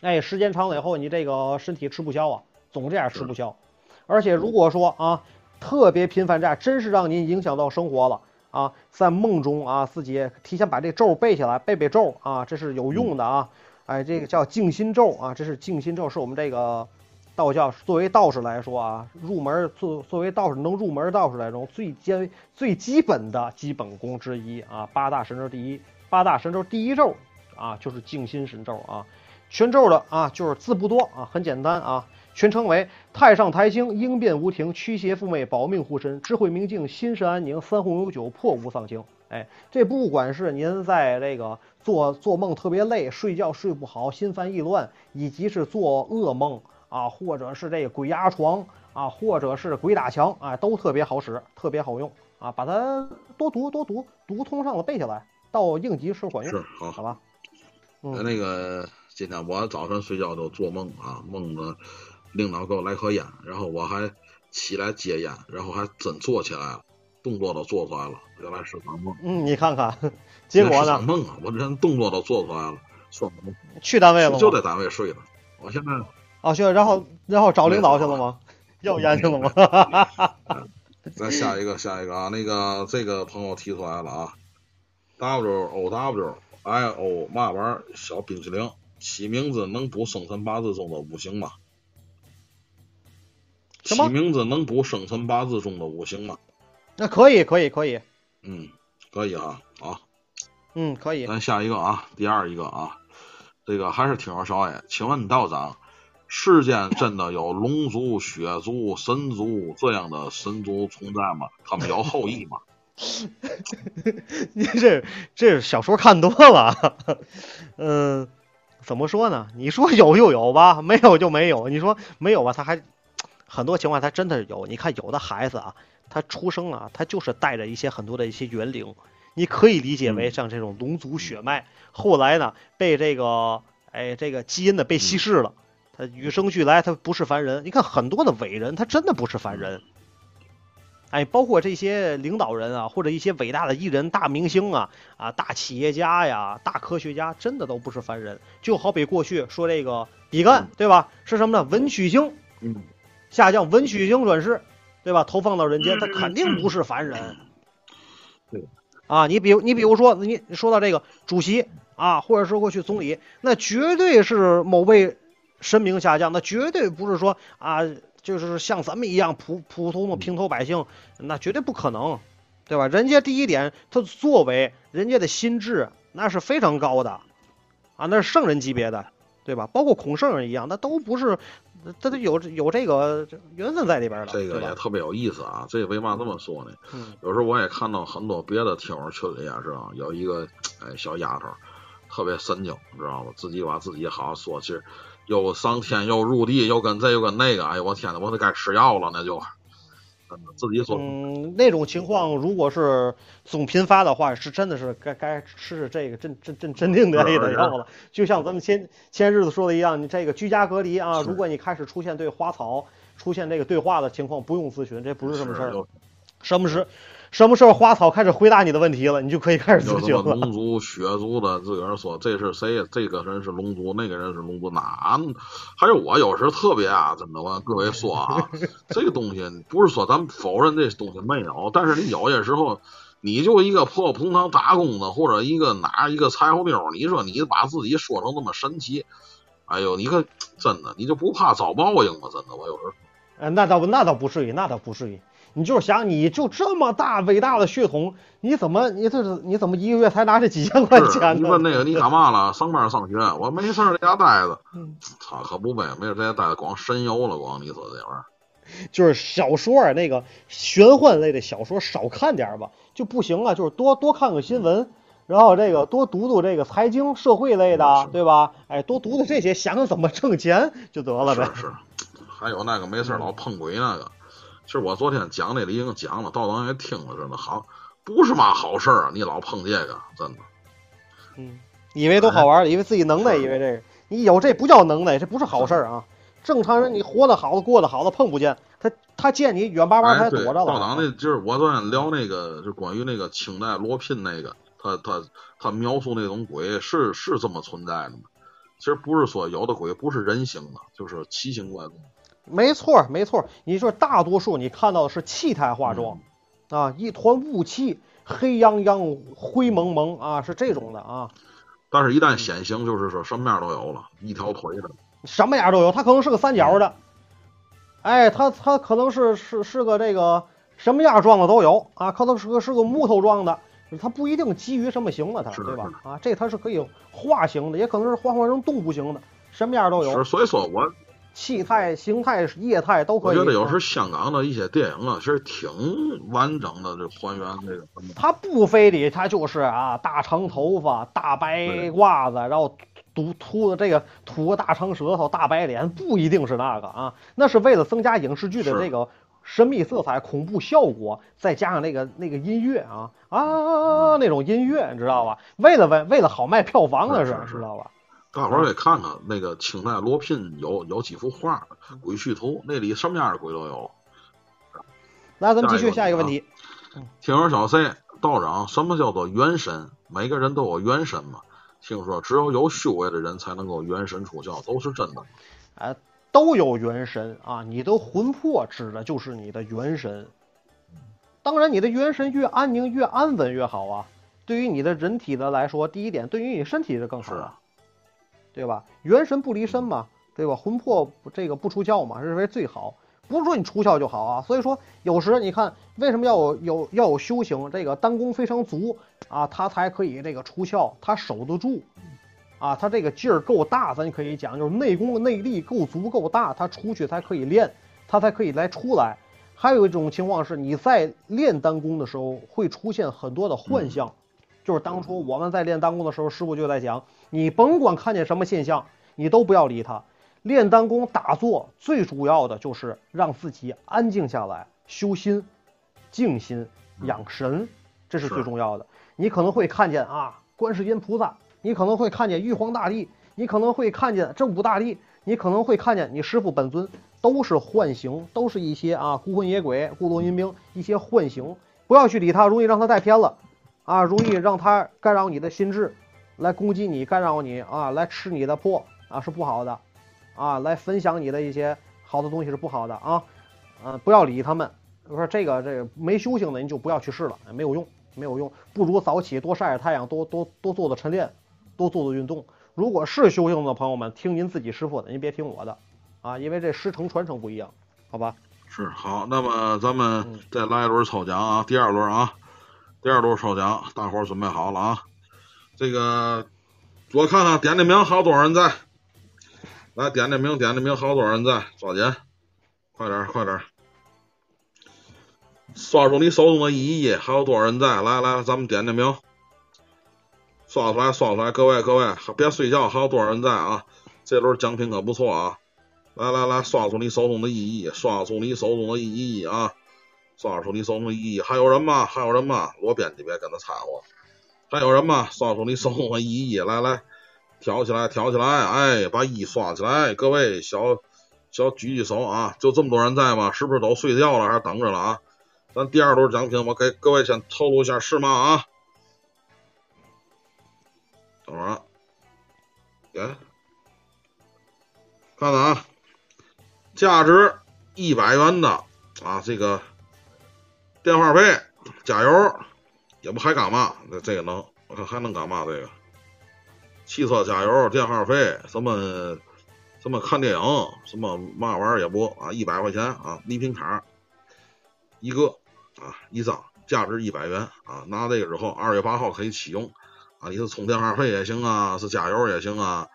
哎，时间长了以后，你这个身体吃不消啊，总这样吃不消。而且如果说啊，特别频繁这样，真是让您影响到生活了。啊，在梦中啊，自己提前把这咒背下来，背背咒啊，这是有用的啊。哎，这个叫静心咒啊，这是静心咒，是我们这个道教作为道士来说啊，入门作作为道士能入门道士来中最基最基本的基本功之一啊。八大神咒第一，八大神咒第一咒啊，就是静心神咒啊。全咒的啊，就是字不多啊，很简单啊。全称为太上台星，应变无停，驱邪附魅，保命护身，智慧明镜，心神安宁，三红有九，破无丧情。哎，这不管是您在这个做做梦特别累，睡觉睡不好，心烦意乱，以及是做噩梦啊，或者是这个鬼压床啊，或者是鬼打墙啊，都特别好使，特别好用啊，把它多读多读，读通上了背下来，到应急时管用。是好，好吧。嗯，那个今天我早晨睡觉都做梦啊，梦的。领导给我来颗烟，然后我还起来接烟，然后还真坐起来了，动作都做出来了。原来是场梦。嗯，你看看，结果呢？梦啊！我连动作都做出来了，算梦。去单位了吗就在单位睡了。我现在啊，去，然后然后找领导去了吗？要烟去了吗？再下一个，下一个啊，那个这个朋友提出来了啊，W O W I O 嘛玩意儿小冰淇淋，起名字能补生辰八字中的五行吗？起名字能补生辰八字中的五行吗？那可以，可以，可以。嗯，可以啊，啊。嗯，可以。咱下一个啊，第二一个啊，这个还是听友少爷，请问道长，世间真的有龙族、血族、神族这样的神族存在吗？他们有后裔吗？你 这这小说看多了，嗯，怎么说呢？你说有就有吧，没有就没有。你说没有吧，他还。很多情况他真的有，你看有的孩子啊，他出生啊，他就是带着一些很多的一些元灵，你可以理解为像这种龙族血脉，后来呢被这个哎这个基因呢被稀释了，他与生俱来他不是凡人。你看很多的伟人，他真的不是凡人，哎，包括这些领导人啊，或者一些伟大的艺人、大明星啊啊大企业家呀、大科学家，真的都不是凡人。就好比过去说这个比干对吧？是什么呢？文曲星。嗯。下降文曲星转世，对吧？投放到人间，他肯定不是凡人。对，啊，你比如你比如说，你说到这个主席啊，或者说过去总理，那绝对是某位神明下降，那绝对不是说啊，就是像咱们一样普普通的平头百姓，那绝对不可能，对吧？人家第一点，他作为人家的心智那是非常高的，啊，那是圣人级别的，对吧？包括孔圣人一样，那都不是。这都有有这个缘分在里边了，这个也特别有意思啊！这为嘛这么说呢？有时候我也看到很多别的听友群里啊，知道有一个哎小丫头，特别神经，知道吗？自己把自己好好说，其实又上天又入地，又跟这又跟那个，哎呦我天呐，我得该吃药了，那就。自己所，嗯，那种情况如果是总频发的话，是真的是该该吃这个镇镇镇镇定的药了。就像咱们前前日子说的一样，你这个居家隔离啊，如果你开始出现对花草出现这个对话的情况，不用咨询，这不是什么事儿。什么是什么时候花草开始回答你的问题了，你就可以开始有咨询了。龙族、血族的，自个儿说这是谁？这个人是龙族，那个人是龙族，哪？还有我有时特别啊，真的，我跟各位说啊，这个东西不是说咱们否认这东西没有，但是你有些时候，你就一个破普通堂打工的，或者一个哪一个柴火妞，你说你把自己说成这么神奇，哎呦，你可真的，你就不怕遭报应吗？真的，我有时候。呃，那倒那倒不至于，那倒不至于。你就是想，你就这么大伟大的血统，你怎么你这是你怎么一个月才拿这几千块，钱呢？你问那个 你干嘛了？上班上学？我没事儿在家待着。嗯操，可不呗，没事在家待着，光神游了，光你说这玩意儿。就是小说啊，那个玄幻类的小说少看点吧，就不行啊，就是多多看看新闻，然后这个多读读这个财经社会类的，对吧？哎，多读读这些，想想怎么挣钱就得了呗。是是，还有那个没事老碰鬼那个，其实我昨天讲那里已经讲了，道长也听了，真的好，不是嘛好事儿啊！你老碰这个，真的。嗯，以为都好玩儿，以为自己能耐，以为这个你有这不叫能耐，这不是好事儿啊。正常人你活得好的过得好的碰不见，他他见你远巴巴他躲着了道长。那就是我昨天聊那个，就关于那个清代罗聘那个，他他他描述那种鬼是是这么存在的吗？其实不是说有的鬼不是人形的，就是奇形怪状。没错儿没错儿，你说大多数你看到的是气态化妆、啊，一团雾气，黑泱泱、灰蒙蒙啊，是这种的啊，但是，一旦显形，就是说什么样都有了，一条腿的，什么样都有。它可能是个三角的，哎，它它可能是是是个这个什么样状的都有啊，可能是个是个木头状的，它不一定基于什么形的它，对吧？啊，这它是可以化形的，也可能是幻化成动物形的，什么样都有是，，所以说我气态、形态、液态都可以。我觉得有时候香港的一些电影啊，其实挺完整的，这还原这个。他不非得他就是啊，大长头发、大白褂子，然后涂涂的这个吐个大长舌头、大白脸，不一定是那个啊，那是为了增加影视剧的是这个神秘色彩、恐怖效果，再加上那个那个音乐啊啊那种音乐，你知道吧？为了为为了好卖票房的是知道吧？大伙儿也看看那个清代罗聘有有几幅画，嗯《鬼趣图》那里什么样的鬼都有。来，咱们继续下一个问题。听友小 C 道长，什么叫做元神？每个人都有元神嘛？听说只有有修为的人才能够元神出窍，都是真的吗？哎，都有元神啊，你的魂魄指的就是你的元神。当然，你的元神越安宁、越安稳越好啊。对于你的人体的来说，第一点，对于你身体的更好是啊，对吧？元神不离身嘛，对吧？魂魄这个不出窍嘛，认为最好。不是说你出窍就好啊，所以说有时你看为什么要有有要有修行，这个丹功非常足啊，他才可以这个出窍，他守得住啊，他这个劲儿够大，咱可以讲就是内功内力够足够大，他出去才可以练，他才可以来出来。还有一种情况是，你在练丹功的时候会出现很多的幻象，就是当初我们在练丹功的时候，师傅就在讲，你甭管看见什么现象，你都不要理他。练丹功打坐最主要的就是让自己安静下来，修心、静心、养神，这是是最重要的。你可能会看见啊，观世音菩萨，你可能会看见玉皇大帝，你可能会看见正武大帝，你可能会看见你师傅本尊，都是幻形，都是一些啊孤魂野鬼、孤龙阴兵一些幻形，不要去理他，容易让他带偏了，啊，容易让他干扰你的心智，来攻击你、干扰你啊，来吃你的破啊，是不好的，啊，来分享你的一些好的东西是不好的啊，啊，不要理他们。我说这个这个没修行的，你就不要去试了，没有用，没有用，不如早起多晒晒太阳，多多多做做晨练，多做做运动。如果是修行的朋友们，听您自己师傅的，您别听我的，啊，因为这师承传承不一样，好吧？是好，那么咱们嗯再来一轮抽奖啊，第二轮啊，第二轮抽奖，大伙儿准备好了啊。这个我看看点点名，还有多少人在？来点点名，点点名，还有多少人在？抓紧，快点，快点！刷出你手中的一亿，还有多少人在？来来，咱们点点名，刷出来，刷出来！各位各位，别睡觉，还有多少人在啊？这轮奖品可不错啊！来来来，刷出你手中的一亿，刷出你手中的一亿啊！刷出你送我一亿，还有人吗？还有人吗？罗编辑别跟他掺和。还有人吗？刷出你送我一亿，来来，挑起来，挑起来！哎，把一刷起来！各位小小举举手啊！就这么多人在吗？是不是都睡觉了，还是等着了啊？咱第二轮奖品，我给各位先透露一下是吗啊？等会儿啊，给，看看啊，价值一百元的啊，这个电话费、加油，也不还干嘛？这这个能，我看还能干嘛？这个汽车加油、电话费，什么什么看电影，什么嘛玩意儿也不啊，一百块钱啊，礼品卡一个啊，一张，价值一百元啊，拿这个之后，二月八号可以启用啊，你是充电话费也行啊，是加油也行啊，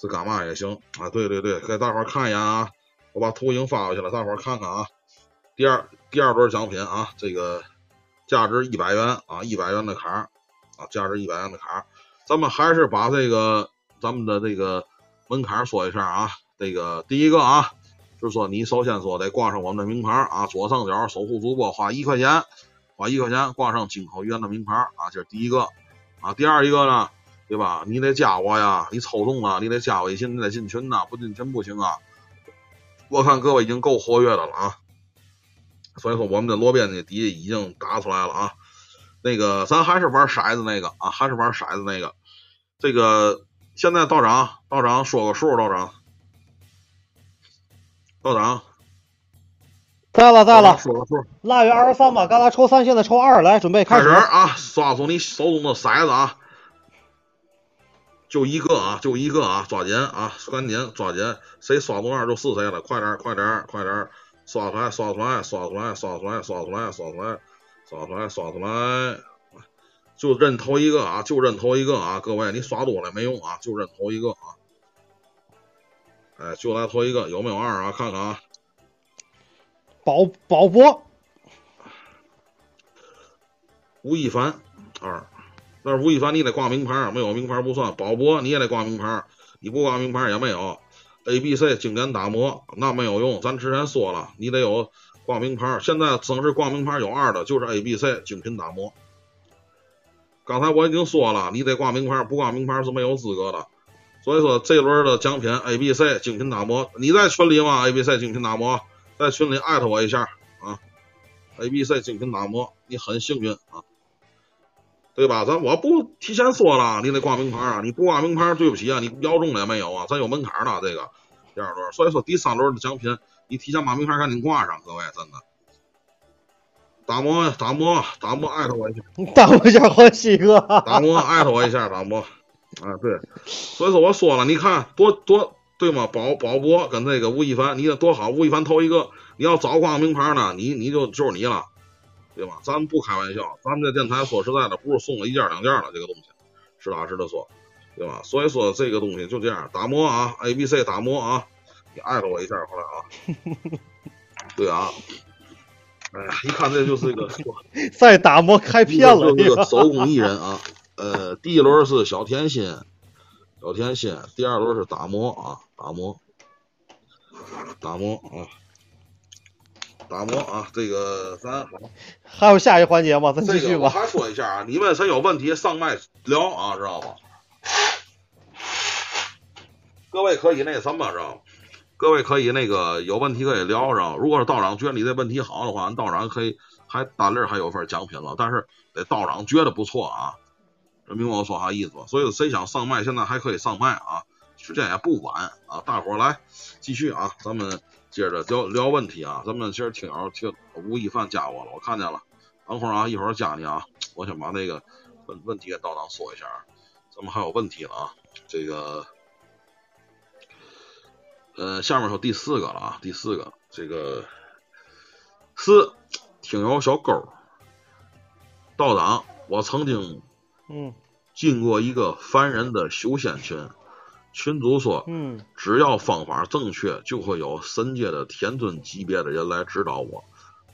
是干嘛也行啊？对对对，给大伙儿看一眼啊，我把图已经发过去了，大伙儿看看啊。第二第二轮奖品啊，这个价值一百元啊，一百元的卡啊，价值一百元的卡，咱们还是把这个咱们的这个门槛说一下啊，这个第一个啊。就是说，你首先说得挂上我们的名牌啊，左上角守护主播花一块钱，花一块钱挂上金口源的名牌啊，这是第一个啊。第二一个呢，对吧？你得加我呀，你抽中了，你得加微信，你得进群呐，不进群不行啊。我看各位已经够活跃的了啊，所以说我们的罗编的底已经打出来了啊。那个，咱还是玩骰子那个啊，还是玩骰子那个。这个现在道长，道长说个数，道长。道长，在了在了，说个数。腊月二十三吧，刚才抽三，现在抽二，来准备开始啊！刷出你手中的骰子啊，就一个啊，就一个啊，抓紧啊，赶紧抓紧，谁刷中二就是谁了，快点快点快点，刷出来刷出来刷出来刷出来刷出来刷出来刷出来刷出来，就认头一个啊，就认头一个啊，各位你刷多了没用啊，就认头一个啊。哎，就来头一个，有没有二啊？看看啊，宝宝博，吴亦凡二，但是吴亦凡你得挂名牌，没有名牌不算。宝博你也得挂名牌，你不挂名牌也没有。A、B、C 经典打磨那没有用，咱之前说了，你得有挂名牌。现在正式挂名牌有二的，就是 A、B、C 精品打磨。刚才我已经说了，你得挂名牌，不挂名牌是没有资格的。所以说这轮的奖品 A、B、C 精品打磨，你在群里吗？A、B、C 精品打磨，在群里艾特我一下啊。A、B、C 精品打磨，你很幸运啊，对吧？咱我不提前说了，你得挂名牌啊，你不挂名牌，对不起啊，你摇中了也没有啊，咱有门槛的这个第二轮。所以说第三轮的奖品，你提前把名牌赶紧挂上，各位真的。打磨打磨打磨，艾特我一下。打磨一下欢喜哥。打磨艾特我一下，打磨。啊，对，所以说我说了，你看多多对吗？宝宝博跟那个吴亦凡，你多好，吴亦凡头一个，你要早挂名牌呢，你你就就是你了，对吧？咱不开玩笑，咱们这电台说实在的，不是送了一件两件了，这个东西，实打实的说，对吧？所以说这个东西就这样，打磨啊，A、B、C 打磨啊，你艾特我一下回来啊。对啊，哎呀，一看这就是一个 再打磨开片了，这个手工艺人啊。呃，第一轮是小甜心，小甜心，第二轮是打磨啊，打磨，打磨啊，打磨啊，这个咱还有下一环节吗？咱继续吧。我还说一下啊，你们谁有问题上麦聊啊，知道吧？各位可以那什么，知道吗？各位可以那个有问题可以聊，知道如果是道长觉得你这问题好的话，道长可以还单粒还有份奖品了，但是得道长觉得不错啊。这明白我说啥意思吧？所以谁想上麦，现在还可以上麦啊，时间也不晚啊，大伙来继续啊，咱们接着聊聊问题啊。咱们其实听友听吴亦凡加我了，我看见了，等会儿啊，一会儿加你啊，我先把那个问问题给道长说一下，咱们还有问题了啊，这个呃，下面说第四个了啊，第四个这个是听友小勾道长，我曾经。嗯，进过一个凡人的修仙群，群主说，嗯，只要方法正确，就会有神界的天尊级别的人来指导我。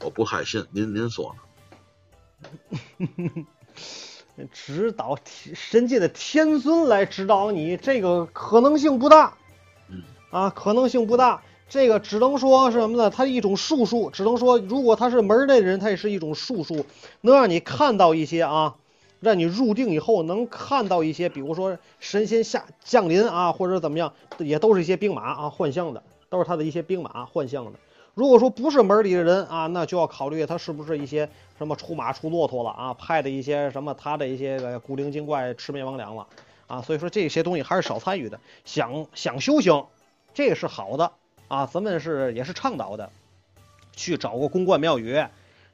我不太信，您您说呢？指导神界的天尊来指导你，这个可能性不大。嗯，啊，可能性不大。这个只能说是什么呢？它一种术数，只能说，如果他是门内人，他也是一种术数，能让你看到一些啊。让你入定以后能看到一些，比如说神仙下降临啊，或者怎么样，也都是一些兵马啊，幻象的，都是他的一些兵马幻象的。如果说不是门里的人啊，那就要考虑他是不是一些什么出马出骆驼了啊，派的一些什么他的一些个古灵精怪魑魅魍魉了啊，所以说这些东西还是少参与的。想想修行，这是好的啊，咱们是也是倡导的，去找个公关庙宇，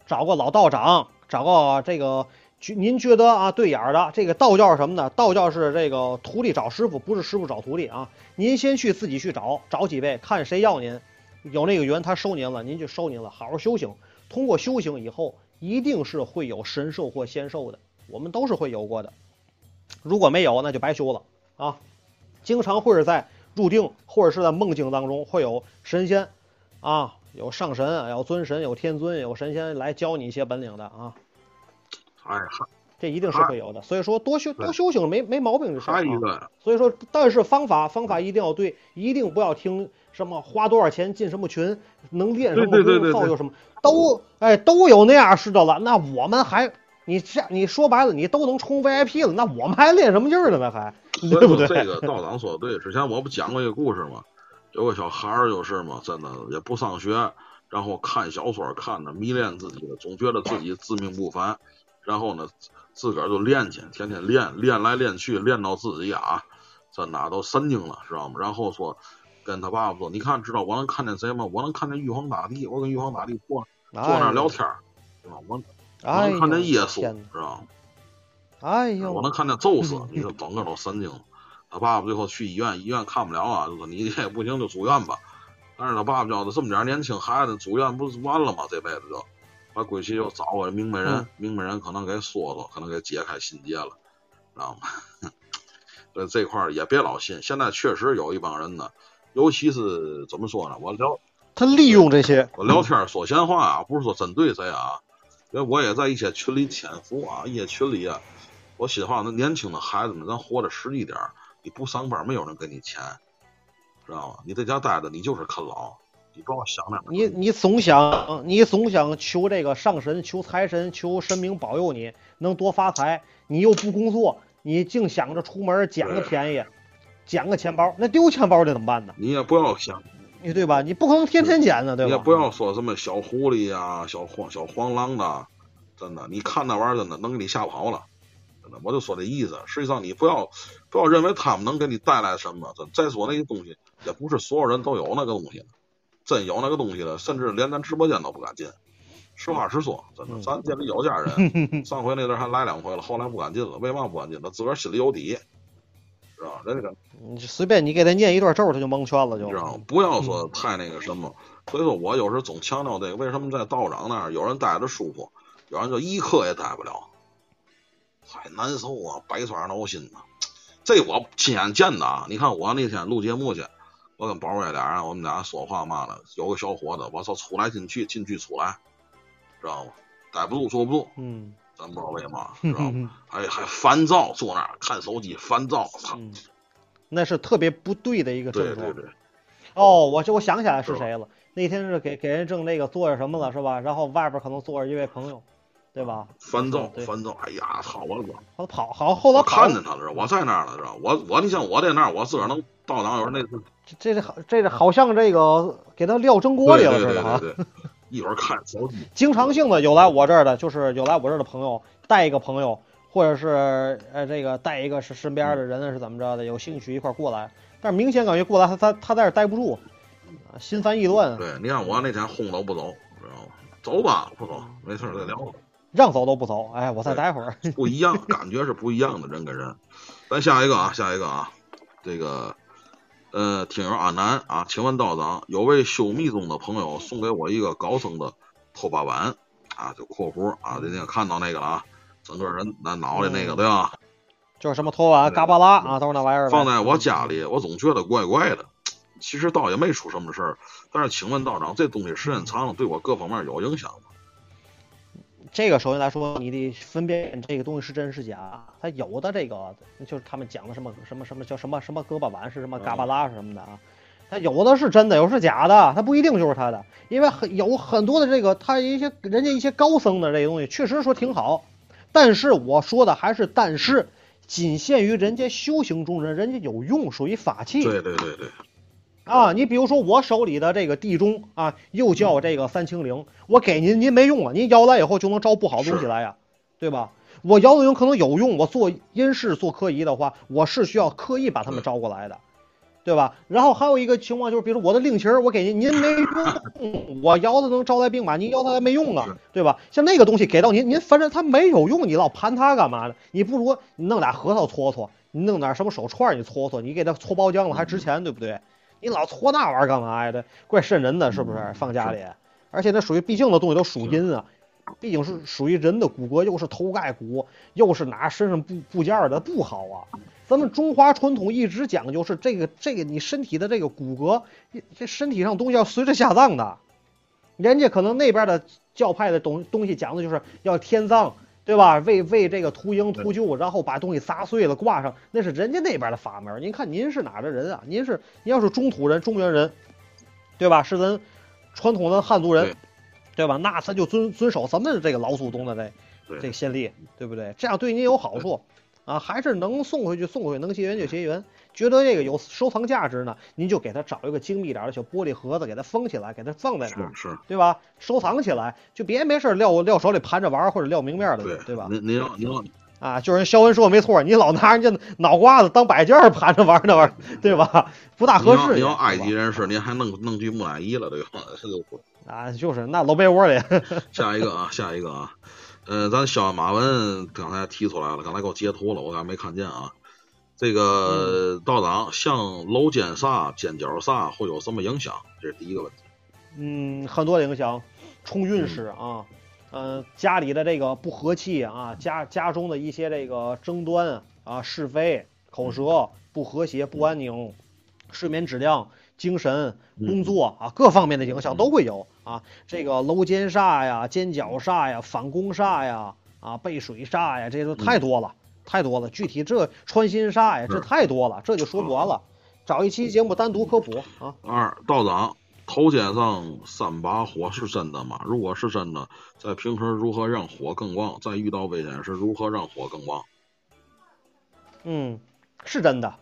找个老道长，找个这个。您觉得啊，对眼儿的这个道教是什么呢？道教是这个徒弟找师傅，不是师傅找徒弟啊。您先去自己去找，找几位，看谁要您，有那个缘他收您了，您就收您了。好好修行，通过修行以后，一定是会有神兽或仙兽的，我们都是会有过的。如果没有，那就白修了啊。经常会是在入定或者是在梦境当中会有神仙啊，有上神，有尊神，有天尊，有神仙来教你一些本领的啊。哎，这一定是会有的，所以说多修多修行没没毛病，这事还一个，所以说，但是方法方法一定要对，一定不要听什么花多少钱进什么群，能练什么功耗有什么，都哎都有那样式的了，那我们还你这你说白了，你都能充 VIP 了，那我们还练什么劲儿呢？那还对不对？这个道长说的对，之前我不讲过一个故事吗？有个小孩儿就是嘛，真的也不上学，然后看小说看的迷恋自己，总觉得自己自命不凡。然后呢，自个儿就练去，天天练，练来练去，练到自己啊，这哪都神经了，知道吗？然后说，跟他爸爸说：“你看，知道我能看见谁吗？我能看见玉皇大帝，我跟玉皇大帝坐坐那聊天，知道吗？我能看见耶稣，知道吗？哎呦，我能看见宙斯，你说整个都神经了。他爸爸最后去医院，医院看不了啊，就说你这不行就住院吧。但是他爸爸觉得这么点年轻孩子住院不是完了吗？这辈子就。把归去又找我明白人，明白人可能给说说，可能给解开心结了，知道吗？所以这块儿也别老信。现在确实有一帮人呢，尤其是怎么说呢？我聊他利用这些，我聊天说闲话啊，不是说针对谁啊，因为我也在一些群里潜伏啊，一些群里啊，我心话，那年轻的孩子们，咱活得实际点儿，你不上班，没有人给你钱，知道吗？你在家待着，你就是啃老。你帮我想两个。你你总想你总想求这个上神，求财神，求神明保佑你能多发财。你又不工作，你净想着出门捡个便宜，捡个钱包，那丢钱包的怎么办呢？你也不要想，你对吧？你不可能天天捡呢，对吧？你也不要说什么小狐狸呀、小黄小黄狼的，真的，你看那玩意儿真的能给你吓跑了。真的，我就说这意思。实际上，你不要不要认为他们能给你带来什么。再说那些东西，也不是所有人都有那个东西。真有那个东西了，甚至连咱直播间都不敢进。实话实说，真的，咱店里有家人，上回那阵还来两回了，后来不敢进了。为嘛不敢进？他自个儿心里有底，是吧？人家你随便你给他念一段咒，他就蒙圈了，就知道不要说太那个什么。所以说我有时总强调这个，为什么在道长那儿有人待着舒服，有人就一刻也待不了，太难受啊，百爪挠心呐。这我亲眼见的啊！你看我那天录节目去。我跟宝爷俩人，我们俩说话嘛了。有个小伙子，我操，出来进去，进去出来，知道吗？待不住，坐不住。嗯。咱不知道为嘛，知道吗？还还烦躁，坐那儿看手机，烦躁。操。那是特别不对的一个症状。对对对。哦，我我想起来是谁了。那天是给给人正那个坐着什么了，是吧？然后外边可能坐着一位朋友，对吧？烦躁，烦躁。哎呀，操！我操！他跑，好，后来看见他了，我在那儿了，知道我我，你像我在那儿，我自个儿能到哪？有时候那次。这这好，这这好像这个给他撂蒸锅里了似的哈。一会儿看手机。经常性的有来我这儿的，就是有来我这儿的朋友带一个朋友，或者是呃这个带一个是身边的人是怎么着的，有兴趣一块过来，但是明显感觉过来他他他在这待不住，心烦意乱。对你看我那天轰都不走，知道吗？走吧，不走，没事再聊。让走都不走，哎，我再待会儿。不一样，感觉是不一样的人跟人。咱下一个啊，下一个啊，这个。呃，听友阿南啊，请问道长，有位修密宗的朋友送给我一个高僧的托把碗啊，就括弧啊，今天看到那个了啊，整个人那脑袋那个对吧？就是什么托碗、嘎巴拉啊，都是那玩意儿。放在我家里，我总觉得怪怪的。其实倒也没出什么事儿，但是请问道长，这东西时间长了对我各方面有影响吗？这个首先来说，你得分辨这个东西是真是假。它有的这个就是他们讲的什么什么什么叫什么什么胳膊碗是什么嘎巴拉是什么的啊，它有的是真的，有的是假的，它不一定就是它的。因为很有很多的这个，他一些人家一些高僧的这个东西确实说挺好，但是我说的还是但是仅限于人家修行中人，人家有用，属于法器。对对对对。啊，你比如说我手里的这个地中啊，又叫这个三清灵，我给您，您没用啊，您摇来以后就能招不好东西来呀，对吧？我摇的有可能有用，我做阴事做科仪的话，我是需要刻意把他们招过来的，对吧？然后还有一个情况就是，比如说我的令旗儿，我给您，您没用，我摇的能招来兵马，您摇它来没用啊，对吧？像那个东西给到您，您反正它没有用，你老盘它干嘛呢？你不如你弄俩核桃搓搓，你弄点什么手串儿你搓搓，你给它搓包浆了还值钱，对不对？你老搓那玩意儿干嘛呀？这怪瘆人的，是不是？放家里，而且那属于毕竟的东西都属阴啊，毕竟是属于人的骨骼，又是头盖骨，又是拿身上部部件儿的，不好啊。咱们中华传统一直讲究是这个这个你身体的这个骨骼，这身体上东西要随着下葬的。人家可能那边的教派的东东西讲的就是要天葬，对吧？为为这个秃鹰秃鹫，然后把东西砸碎了挂上，那是人家那边的法门。您看您是哪的人啊？您是您要是中土人、中原人，对吧？是咱传统的汉族人，对吧？那咱就遵遵守咱们这个老祖宗的这这个先例，对不对？这样对您有好处啊。还是能送回去送回去，能结缘就结缘。觉得这个有收藏价值呢，您就给他找一个精密点的小玻璃盒子，给它封起来，给它放在那儿，是是，对吧？收藏起来，就别没事儿撂撂手里盘着玩儿或者撂明面儿的，对对吧？您您要您要啊，就是人肖恩说没错，你老拿人家脑瓜子当摆件盘着玩儿那玩意儿，对吧？不大合适也。你要埃及人士，您还弄弄具木乃伊了，对吧这就不 啊，就是那搂被窝里，下一个啊，下一个啊，呃，咱肖马文刚才提出来了，刚才给我截图了，我刚才没看见啊。这个道长像楼间煞、尖角煞会有什么影响？这是第一个问题。嗯，很多影响，冲运势啊，嗯、家里的这个不和气啊，家家中的一些这个争端啊、是非、口舌不和谐、不安宁，睡眠质量、精神、工作啊各方面的影响都会有啊。这个楼间煞呀、尖角煞呀、反攻煞呀、啊背水煞呀，这都太多了，太多了。具体这穿心煞呀，这太多了，这就说不完了。找一期节目单独科普啊。二道长头肩上三把火是真的吗？如果是真的，在平时如何让火更旺？在遇到危险时如何让火更旺？嗯，是真的，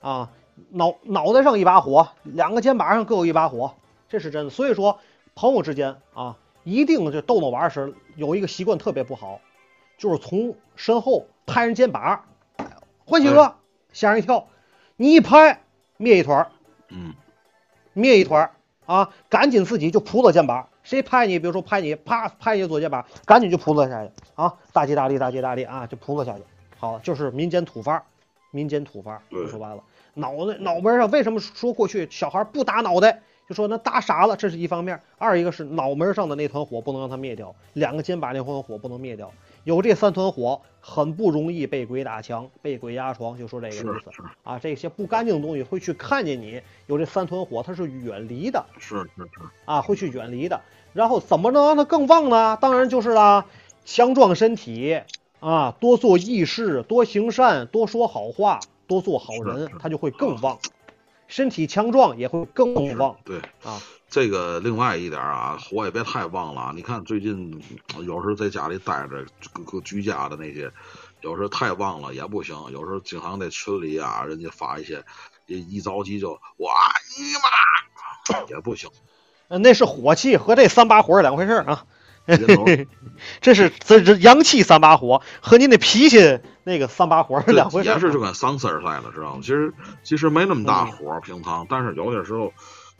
啊，脑脑袋上一把火，两个肩膀上各有一把火，这是真的。所以说，朋友之间啊，一定就逗弄玩儿时有一个习惯特别不好，就是从身后拍人肩膀，欢喜哥吓人一跳，你一拍灭一团儿，嗯，灭一团儿啊，赶紧自己就扑到肩膀。谁拍你，比如说拍你，啪拍你左肩膀，赶紧就扑了下去啊！大吉大利，大吉大利啊，就扑了下去。好，就是民间土法，民间土法，说白了，脑袋脑门上为什么说过去小孩不打脑袋？就说那打傻了，这是一方面；二一个是脑门上的那团火不能让它灭掉，两个肩膀那团火不能灭掉。有这三团火，很不容易被鬼打墙、被鬼压床，就说这个意思啊。这些不干净的东西会去看见你有这三团火，它是远离的。是是是，啊，会去远离的。然后怎么能让它更旺呢？当然就是啦，强壮身体啊，多做义事，多行善，多说好话，多做好人它就会更旺。身体强壮也会更旺对。啊。这个另外一点啊，火也别太旺了啊。你看最近有时候在家里待着，各个居家的那些，有时候太旺了也不行。有时候经常在群里啊，人家发一些，一一着急就哇你妈也不行。呃那是火气和这三把火是两回事啊。这是这这阳气三把火和您的脾气那个三把火是两回事。也是就跟丧事儿似的，知道吗？其实其实没那么大火，平常，但是有些时候，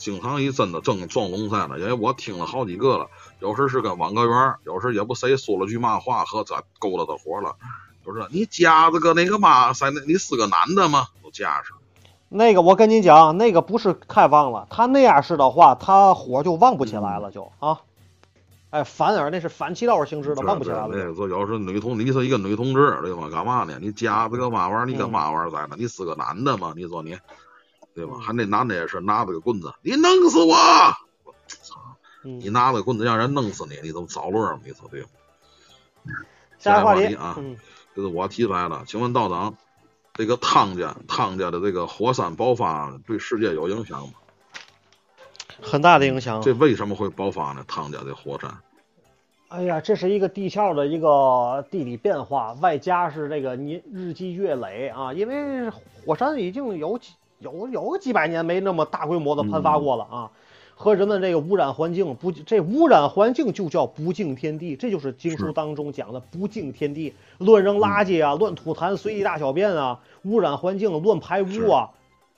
经常一真的正撞龙赛呢，因为我听了好几个了，有时是跟网格员，有时也不谁说了句嘛话，和咱勾搭的活了，就是你夹子个那个嘛塞，那你是个男的吗？都夹上，那个我跟你讲，那个不是太旺了，他那样式的话，他火就旺不起来了就，啊，哎，反而那是反其道而行之的，旺不起来了就。那有时候女同，你是一个女同志，对吧？干嘛呢？你夹子个嘛玩意儿？你嗯干嘛玩意儿在呢？你是个男的吗？你说你，对吧？还那男的也是拿着个棍子，你弄死我！你嗯，拿着棍子让人弄死你，你怎么找乐吗？你说对吗？下一个话题啊嗯，这是我提出来的，请问道长，这个汤家汤家的这个火山爆发对世界有影响吗？很大的影响。这为什么会爆发呢？汤家的火山，哎呀，这是一个地壳的一个地理变化，外加是这个年日积月累啊，因为火山已经有几有有个几百年没那么大规模的喷发过了啊。和人们这个污染环境不，这污染环境就叫不敬天地，这就是经书当中讲的不敬天地，乱扔垃圾啊，乱吐痰，随地大小便啊，污染环境，乱排污啊，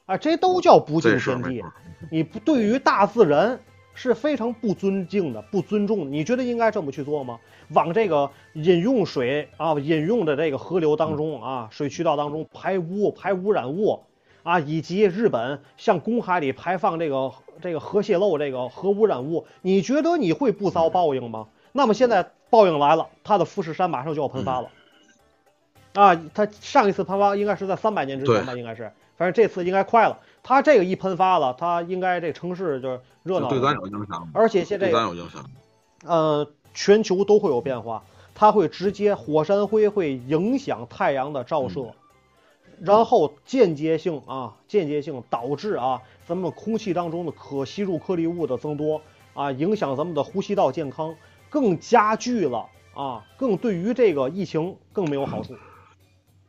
啊，这都叫不敬天地。你不对于大自然是非常不尊敬的，不尊重。你觉得应该这么去做吗？往这个饮用水啊，饮用的这个河流当中啊，水渠道当中排污、排污染物啊，以及日本向公海里排放这个。这个核泄漏，这个核污染物，你觉得你会不遭报应吗？那么现在报应来了，它的富士山马上就要喷发了。啊，它上一次喷发应该是在三百年之前吧，应该是，反正这次应该快了。它这个一喷发了，它应该这城市就热闹。对咱有影响。而且现在对咱有影响。呃，全球都会有变化，它会直接火山灰会影响太阳的照射。然后间接性啊，间接性导致啊，咱们空气当中的可吸入颗粒物的增多啊，影响咱们的呼吸道健康，更加剧了啊，更对于这个疫情更没有好处。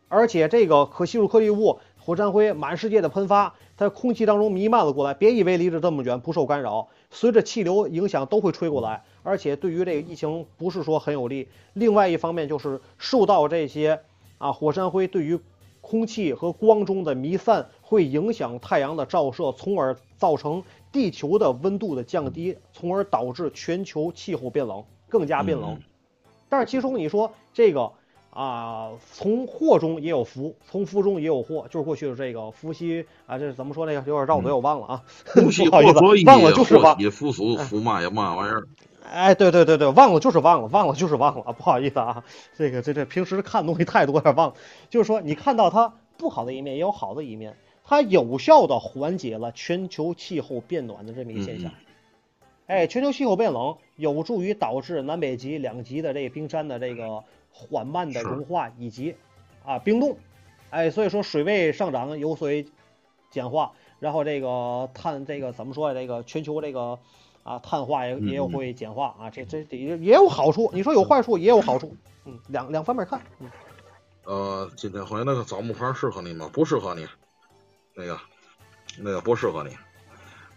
而且这个可吸入颗粒物，火山灰满世界的喷发，在空气当中弥漫了过来。别以为离着这么远不受干扰，随着气流影响都会吹过来。而且对于这个疫情不是说很有利。另外一方面就是受到这些啊火山灰对于空气和光中的弥散会影响太阳的照射，从而造成地球的温度的降低，从而导致全球气候变冷，更加变冷。但是其中你说这个啊，从祸中也有福，从福中也有祸，就是过去的这个伏羲啊，这是怎么说那个？有点绕嘴，我忘了啊。不好意思，忘了就是吧。也福俗福嘛也嘛玩意儿。哎，对对对对，忘了就是忘了，忘了就是忘了，不好意思啊，这个这这平时看东西太多，有点忘了。就是说，你看到它不好的一面，也有好的一面，它有效的缓解了全球气候变暖的这么一个现象。哎，全球气候变冷，有助于导致南北极两极的这个冰山的这个缓慢的融化以及啊冰冻。哎，所以说水位上涨有所简化，然后这个碳这个怎么说呀？这个全球这个。啊，碳化也也有会简化啊，这这也也有好处。你说有坏处也有好处，嗯，两两方面看。嗯，呃，今天回来那个枣木牌适合你吗？不适合你，那个那个不适合你。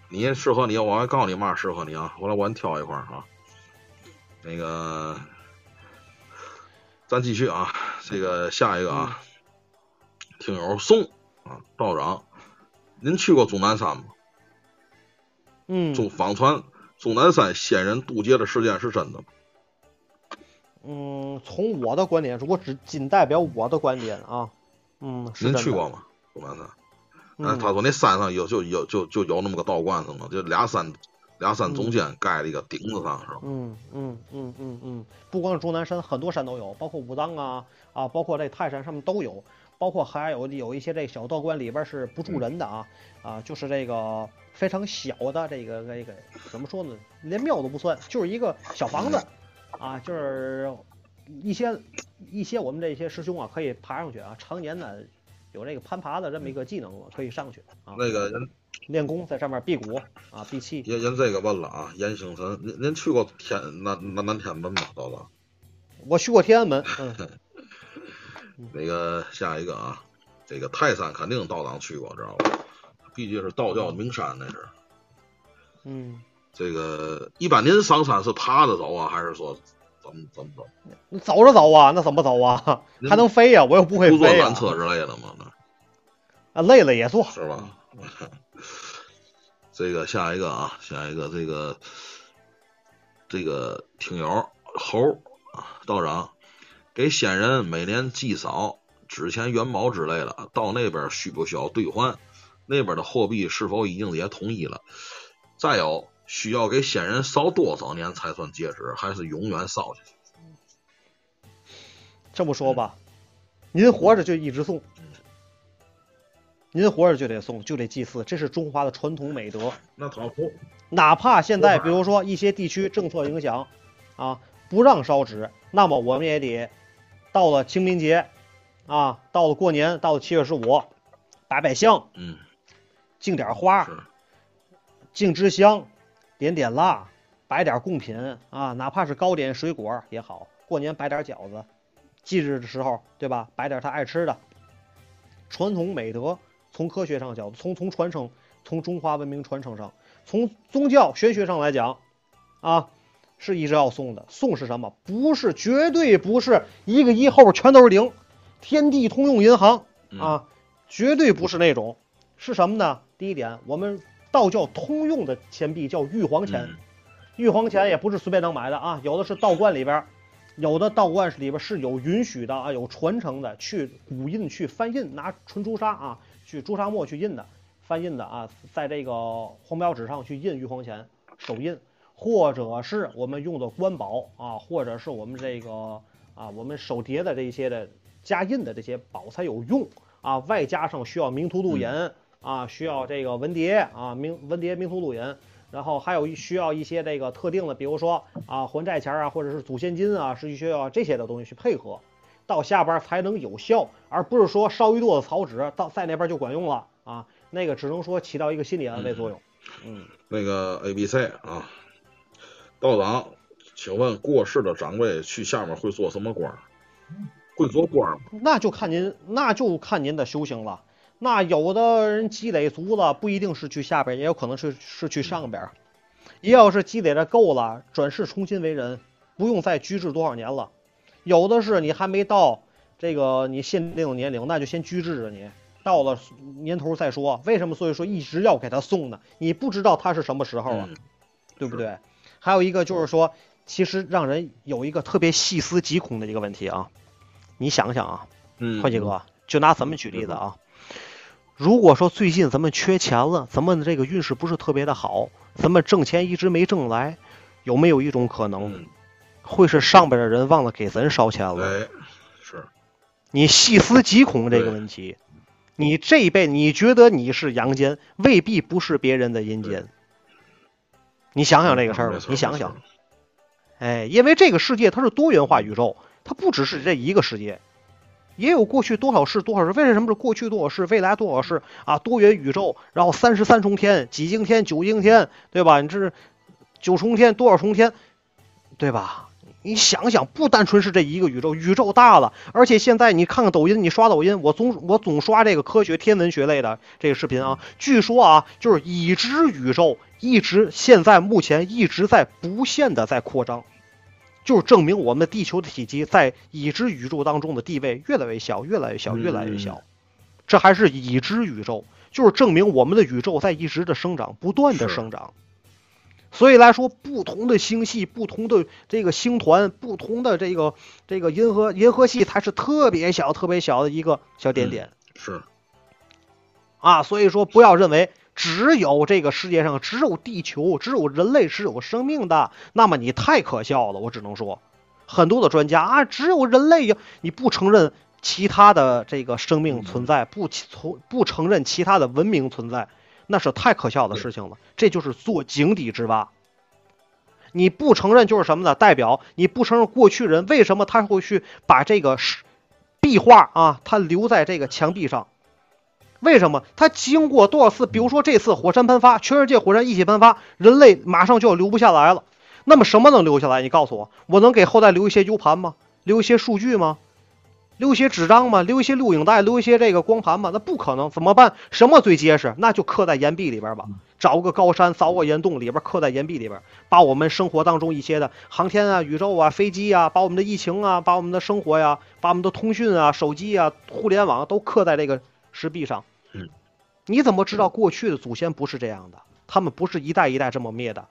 你适合你，我还告诉你嘛适合你啊。我来我给你挑一块啊。那个，咱继续啊，这个下一个啊，听友宋啊，道长，您去过终南山吗？嗯，中访传。终南山仙人渡劫的事件是真的吗？嗯，从我的观点，如果只仅代表我的观点啊，嗯，您去过吗？钟南山？嗯，他说那山上有就有就就有那么个道观是吗？就俩山俩山中间盖了一个顶子上是吧？嗯嗯嗯嗯嗯，不光是终南山，很多山都有，包括武当啊啊，包括这泰山上面都有，包括还有有一些这小道观里边是不住人的啊啊，就是这个。非常小的这个这个怎么说呢？连庙都不算，就是一个小房子，啊，就是一些一些我们这些师兄啊，可以爬上去啊，常年呢有这个攀爬的这么一个技能，可以上去啊。那个人练功在上面辟谷啊，辟气。人人这个问了啊，严星辰，您您去过天南南南天门吗？道长？我去过天安门。那个下一个啊，这个泰山肯定道长去过，知道吧？毕竟是道教名山，那是。嗯。这个一般您上山是爬着走啊，还是说怎么怎么走？你走着走啊？那怎么走啊？还能飞呀？我又不会飞。坐缆车之类的吗？那。啊，累了也坐。是吧？这个下一个啊，下一个这个这个听友猴啊，道长给先人每年祭扫纸钱元宝之类的，到那边需不需要兑换？那边的货币是否已经也统一了？再有，需要给先人烧多少年才算戒指，还是永远烧下去？这么说吧，您活着就一直送，您活着就得送，就得祭祀，这是中华的传统美德。那他哪怕现在，比如说一些地区政策影响啊，不让烧纸，那么我们也得到了清明节啊，到了过年，到了七月十五，摆摆香，嗯。敬点花，敬支香，点点蜡，摆点贡品啊，哪怕是糕点水果也好。过年摆点饺子，忌日的时候，对吧？摆点他爱吃的。传统美德从科学上讲，从从传承，从中华文明传承上，从宗教玄学上来讲，啊，是一直要送的。送是什么？不是，绝对不是一个一后边全都是零，天地通用银行啊，绝对不是那种。是什么呢？第一点，我们道教通用的钱币叫玉皇钱，玉皇钱也不是随便能买的啊，有的是道观里边。有的道观里边是有允许的啊，有传承的，去古印去翻印，拿纯朱砂啊，去朱砂墨去印的，翻印的啊，在这个黄标纸上去印玉皇钱手印，或者是我们用的官宝啊，或者是我们这个啊，我们手叠的这些的加印的这些宝才有用啊，外加上需要明图录银啊，需要这个文牒啊，明文牒明图录银。然后还有需要一些这个特定的，比如说啊还债钱啊，或者是祖先金啊，是需要这些的东西去配合，到下边才能有效，而不是说烧一垛子草纸到在那边就管用了啊，那个只能说起到一个心理安慰作用。嗯，那个 A B C 啊，道长，请问过世的长辈去下面会做什么官？会做官吗？那就看您，那就看您的修行了。那有的人积累足了，不一定是去下边，也有可能是是去上边。也要是积累的够了，转世重新为人，不用再居住多少年了。有的是你还没到这个你限定的年龄，那就先居住着你，到了年头再说。为什么？所以说一直要给他送呢？你不知道他是什么时候啊，对不对？还有一个就是说，其实让人有一个特别细思极恐的一个问题啊，你想想啊，嗯，欢喜哥，就拿咱们举例子啊。如果说最近咱们缺钱了，咱们的这个运势不是特别的好，咱们挣钱一直没挣来，有没有一种可能，会是上边的人忘了给咱烧钱了？哎，是。你细思极恐这个问题，你这一辈你觉得你是阳间，未必不是别人的阴间。你想想这个事儿吧，你想想。哎，因为这个世界它是多元化宇宙，它不只是这一个世界。也有过去多少世多少世，为什么是过去多少世，未来多少世啊？多元宇宙，然后三十三重天，几经天，九经天，对吧？你这是九重天，多少重天，对吧？你想想，不单纯是这一个宇宙，宇宙大了。而且现在你看看抖音，你刷抖音，我总我总刷这个科学天文学类的这个视频啊。据说啊，就是已知宇宙一直现在目前一直在不限的在扩张。就是证明我们地球的体积在已知宇宙当中的地位越来越小，越来越小，越来越小。这还是已知宇宙，就是证明我们的宇宙在一直的生长，不断的生长。所以来说，不同的星系、不同的这个星团、不同的这个这个银河银河系，它是特别小、特别小的一个小点点。是。啊，所以说不要认为。只有这个世界上只有地球，只有人类是有生命的，那么你太可笑了。我只能说，很多的专家啊，只有人类呀，你不承认其他的这个生命存在，不从不承认其他的文明存在，那是太可笑的事情了。这就是做井底之蛙。你不承认就是什么呢？代表你不承认过去人为什么他会去把这个壁画啊，他留在这个墙壁上。为什么它经过多少次？比如说这次火山喷发，全世界火山一起喷发，人类马上就要留不下来了。那么什么能留下来？你告诉我，我能给后代留一些 U 盘吗？留一些数据吗？留一些纸张吗？留一些录影带？留一些这个光盘吗？那不可能，怎么办？什么最结实？那就刻在岩壁里边吧。找个高山，凿个岩洞里边，刻在岩壁里边，把我们生活当中一些的航天啊、宇宙啊、飞机啊，把我们的疫情啊，把我们的生活呀，把我们的通讯啊、手机啊、互联网都刻在这个石壁上。嗯，你怎么知道过去的祖先不是这样的？他们不是一代一代这么灭的。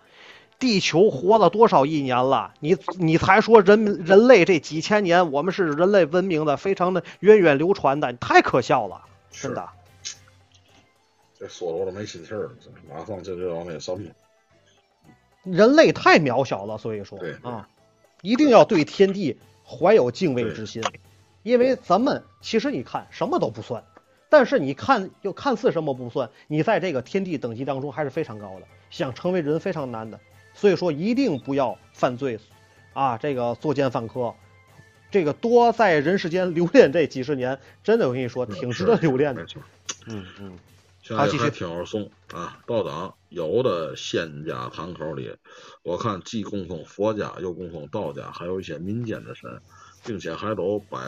地球活了多少亿年了？你你才说人人类这几千年，我们是人类文明的，非常的源远流传的，太可笑了，真的。这说的我都没心气儿了，马上就就要那什么。人类太渺小了，所以说啊，一定要对天地怀有敬畏之心，因为咱们其实你看什么都不算。但是你看，又看似什么不算，你在这个天地等级当中还是非常高的，想成为人非常难的。所以说，一定不要犯罪，啊，这个作奸犯科，这个多在人世间留恋这几十年，真的我跟你说，挺值得留恋的。嗯嗯。下一个听友送啊，道长有的仙家堂口里，我看既供奉佛家，又供奉道家，还有一些民间的神，并且还都摆，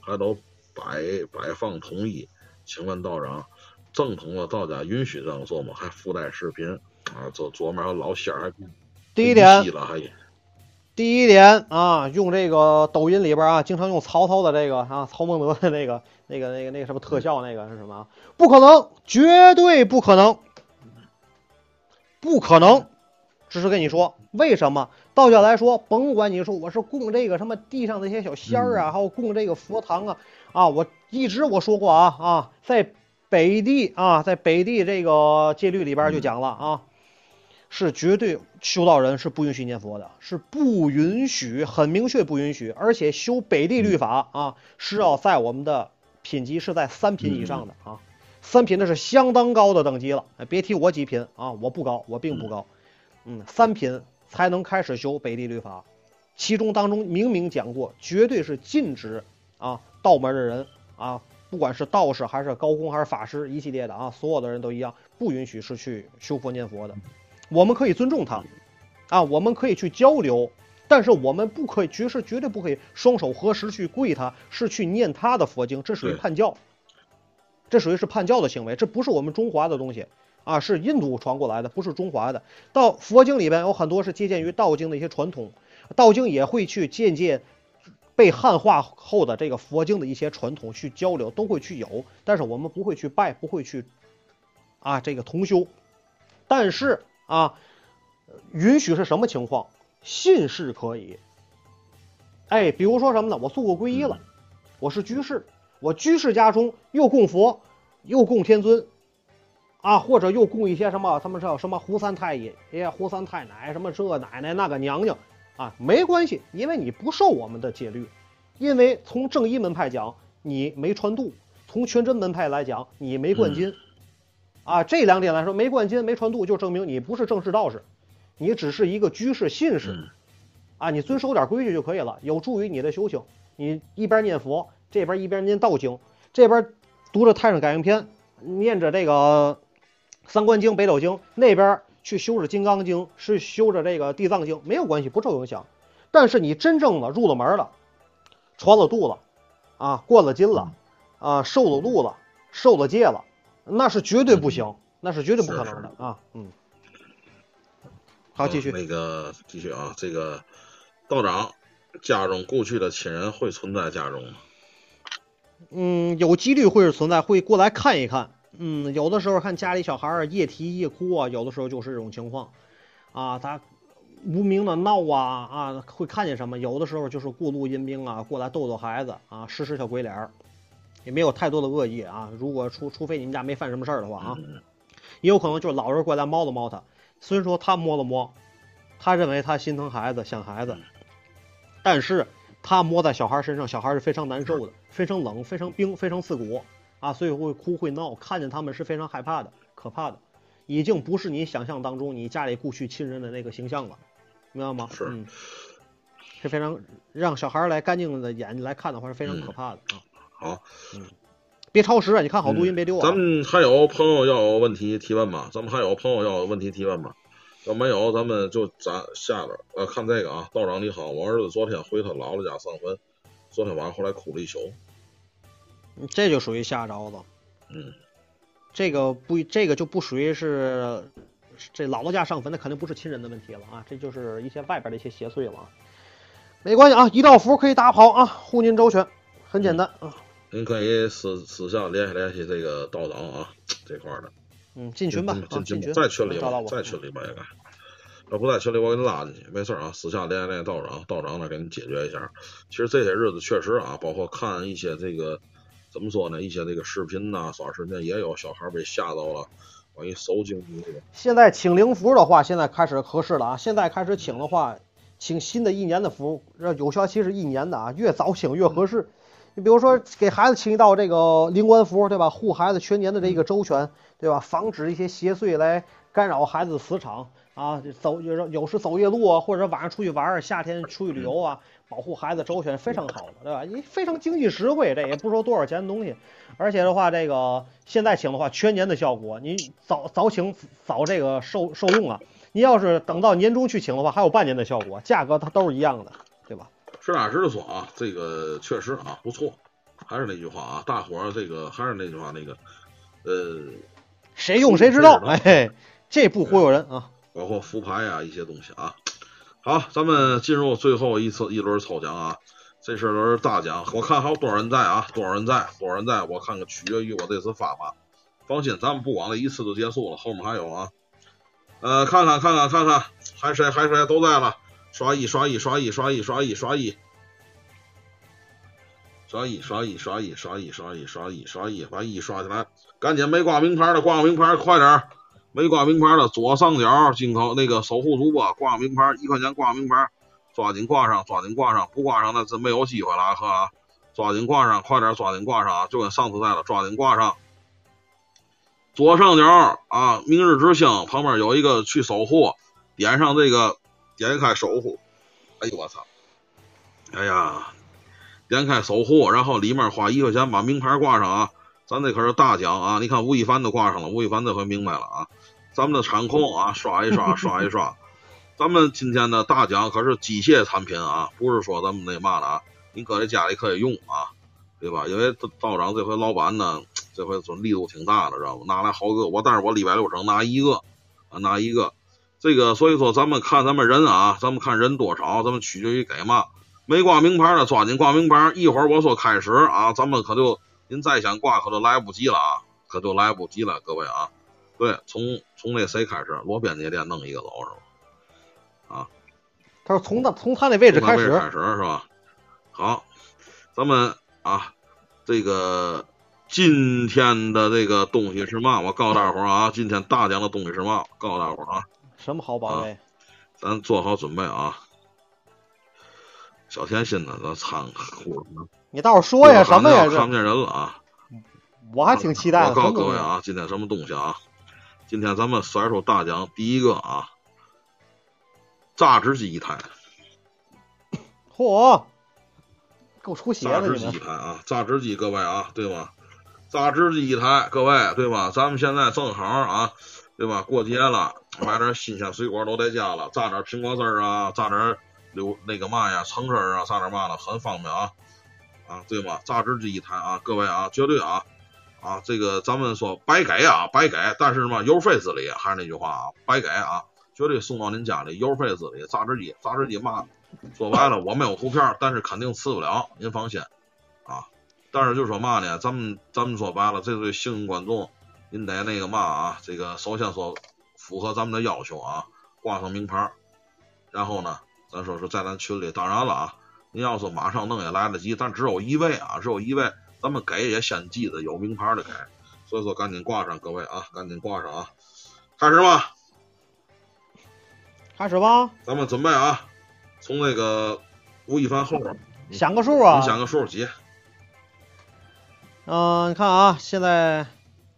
还都摆摆放统一。请问道长，正统的道家允许这样做吗？还附带视频啊，左左面还有老仙儿，还第一点，了还第一点啊，用这个抖音里边啊，经常用曹操的这个啊，曹孟德的那个、那个、那个、那个什么特效，那个是什么啊？不可能，绝对不可能，不可能！只是跟你说，为什么？道教来说，甭管你说我是供这个什么地上那些小仙儿啊，还有供这个佛堂啊，啊，我一直我说过啊啊，在北地啊，在北地这个戒律里边就讲了啊。是绝对修道人是不允许念佛的，是不允许，很明确不允许。而且修北地律法啊，是要在我们的品级是在三品以上的啊，三品那是相当高的等级了。哎，别提我几品啊，我不高，我并不高。嗯，三品才能开始修北地律法，其中当中明明讲过，绝对是禁止啊道门的人啊，不管是道士还是高公还是法师一系列的啊，所有的人都一样，不允许是去修佛念佛的。我们可以尊重他，啊，我们可以去交流，但是我们不可以，绝是绝对不可以双手合十去跪他，是去念他的佛经，这属于叛教，这属于是叛教的行为，这不是我们中华的东西啊，是印度传过来的，不是中华的。到佛经里边有很多是借鉴于道经的一些传统，道经也会去借鉴被汉化后的这个佛经的一些传统去交流，都会去有，但是我们不会去拜，不会去啊这个同修，但是啊，允许是什么情况？信是可以。哎，比如说什么呢？我做过皈依了，我是居士，我居士家中又供佛，又供天尊，啊，或者又供一些什么，他们叫什么胡三太爷、哎胡三太奶，什么这奶奶那个娘娘，啊，没关系，因为你不受我们的戒律，因为从正一门派讲，你没传度；从全真门派来讲，你没灌金。啊，这两点来说，没灌金、没传度，就证明你不是正式道士，你只是一个居士、信士。嗯啊，你遵守点规矩就可以了，有助于你的修行。你一边念佛，这边一边念道经，这边读着《太上感应篇》，念着这个《三观经》《北斗经》，那边去修着《金刚经》，是修着这个《地藏经》，没有关系，不受影响。但是你真正的入了门了，穿了肚了，啊，灌了金了，啊，受了禄了，受了戒了，那是绝对不行，那是绝对不可能的啊，嗯。好，继续。那个继续啊，这个道长家中故去的亲人会存在家中吗？嗯，有几率会是存在，会过来看一看。嗯，有的时候看家里小孩儿夜啼夜哭啊，有的时候就是这种情况，啊，他无名的闹啊啊，会看见什么？有的时候就是过路阴兵啊，过来逗逗孩子啊，使使小鬼脸儿，也没有太多的恶意啊。如果除除非你们家没犯什么事儿的话啊，嗯也有可能就是老人过来摸了摸他，虽然说他摸了摸，他认为他心疼孩子想孩子，但是他摸在小孩身上，小孩是非常难受的，非常冷，非常冰，非常刺骨啊，所以会哭会闹，看见他们是非常害怕的，可怕的，已经不是你想象当中你家里故去亲人的那个形象了，明白吗？是嗯，是非常让小孩来干净的眼睛来看的话是非常可怕的啊。好，别超时啊！你看好录音别丢啊！咱们还有朋友要有问题提问吗？咱们还有朋友要有问题提问吗？要没有，咱们就咱下边儿呃看这个啊。道长你好，我儿子昨天回他姥姥家上坟，昨天晚上回来哭了一宿。这就属于吓着了。嗯，这个不，这个就不属于是这姥姥家上坟，那肯定不是亲人的问题了啊，这就是一些外边的一些邪祟了啊。没关系啊，一道符可以打跑啊，护您周全，很简单啊。您可以私私下联系联系这个道长啊这块儿的。嗯，进群吧，啊，进进群，在群里吧。在群里吧，应该。要不在群里，我给你拉进去，没事啊。私下联系联系道长，道长呢给你解决一下。其实这些日子确实啊，包括看一些这个怎么说呢，一些这个视频呐、短视频也有小孩被吓到了，关于收经这个。现在请灵符的话，现在开始合适了啊！现在开始请的话，请新的一年的符，这有效期是一年的啊，越早请越合适。你比如说给孩子请一道这个灵官符，对吧？护孩子全年的这个周全，对吧？防止一些邪祟来干扰孩子的磁场啊，走有时有时走夜路啊，或者晚上出去玩儿，夏天出去旅游啊，保护孩子周全非常好的，对吧？你非常经济实惠，这也不说多少钱的东西。而且的话，这个现在请的话，全年的效果，你早早请早这个受受用啊。你要是等到年终去请的话，还有半年的效果，价格它都是一样的，对吧？实打实的说啊，这个确实啊不错。还是那句话啊，大伙儿这个还是那句话，那个呃，谁用谁知道，谁知道哎，这不忽悠人啊。包括福牌啊一些东西啊。好，咱们进入最后一次一轮抽奖啊，这是轮大奖，我看还有多少人在啊？多少人在？多少人在？我看看，取决于我这次发发。放心，咱们不光这一次就结束了，后面还有啊。呃，看看看看看看，还谁还谁都在了，刷一刷一刷一刷一刷一刷一。刷一刷一刷一刷一刷一刷一刷一，把一刷起来，赶紧没挂名牌的挂个名牌，快点儿！没挂名牌的左上角进口那个守护主播挂名牌，一块钱挂名牌，抓紧挂上，抓紧挂上，不挂上那真没有机会了，哥啊！抓紧挂上，快点抓紧挂上啊！就跟上次似的，抓紧挂上。左上角啊，明日之星旁边有一个去守护，点上这个，点开守护。哎呦我操！哎呀，点开守护，然后里面花一块钱把名牌挂上啊！咱这可是大奖啊！你看吴亦凡都挂上了，吴亦凡这回明白了啊！咱们的场控啊，刷一刷，刷一刷。咱们今天的大奖可是机械产品啊，不是说咱们那嘛的啊，你搁在家里可以用啊，对吧？因为道长这回老板呢，这回说力度挺大的，知道吗？拿来好个，我但是我礼拜六整拿一个啊，拿一个。这个所以说咱们看咱们人啊，咱们看人多少，咱们取决于给嘛。没挂名牌的抓紧挂名牌，一会儿我说开始啊，咱们可就。您再想挂可就来不及了啊，可就来不及了，各位啊，对，从从那谁开始，罗编辑店弄一个走是吧？啊，他说从他从他那位置开始开始是吧？好，咱们啊，这个今天的这个东西是嘛？我告诉大伙儿啊，今天大奖的东西是嘛？告诉大伙儿啊，什么好宝贝？咱做好准备啊。小甜心呢？咱掺和呢？你倒是说呀，什么呀？看不见人了啊！我还挺期待的。我告诉各位啊，今天什么东西啊？今天咱们甩出大奖第一个啊，榨汁机一台。嚯，够出血的！榨汁机一台啊，榨汁机，各位啊，对吗？榨汁机一台，各位对吧？咱们现在正好啊，对吧？过节了，买点新鲜水果都在家了，榨点苹果汁儿啊，榨点柳那个嘛呀，橙汁儿啊，榨点嘛的，很方便啊。啊，对吗？榨汁机一台啊，各位啊，绝对啊啊，这个咱们说白给啊，白给，但是什么，邮费自理，还是那句话啊，白给啊，绝对送到您家里，邮费自理。榨汁机，榨汁机嘛，说白了，我没有图片，但是肯定吃不了，您放心啊。但是就说嘛呢，咱们咱们说白了，这对幸运观众，您得那个嘛啊，这个首先说符合咱们的要求啊，挂上名牌，然后呢，咱说是在咱群里，当然了啊。您要是马上弄也来得及，但只有一位啊，只有一位，咱们给也先记得有名牌的给，所以说赶紧挂上，各位啊，赶紧挂上啊，开始吧，开始吧，咱们准备啊，从那个吴亦凡后边想个数啊，你想个数几？嗯，你看啊，现在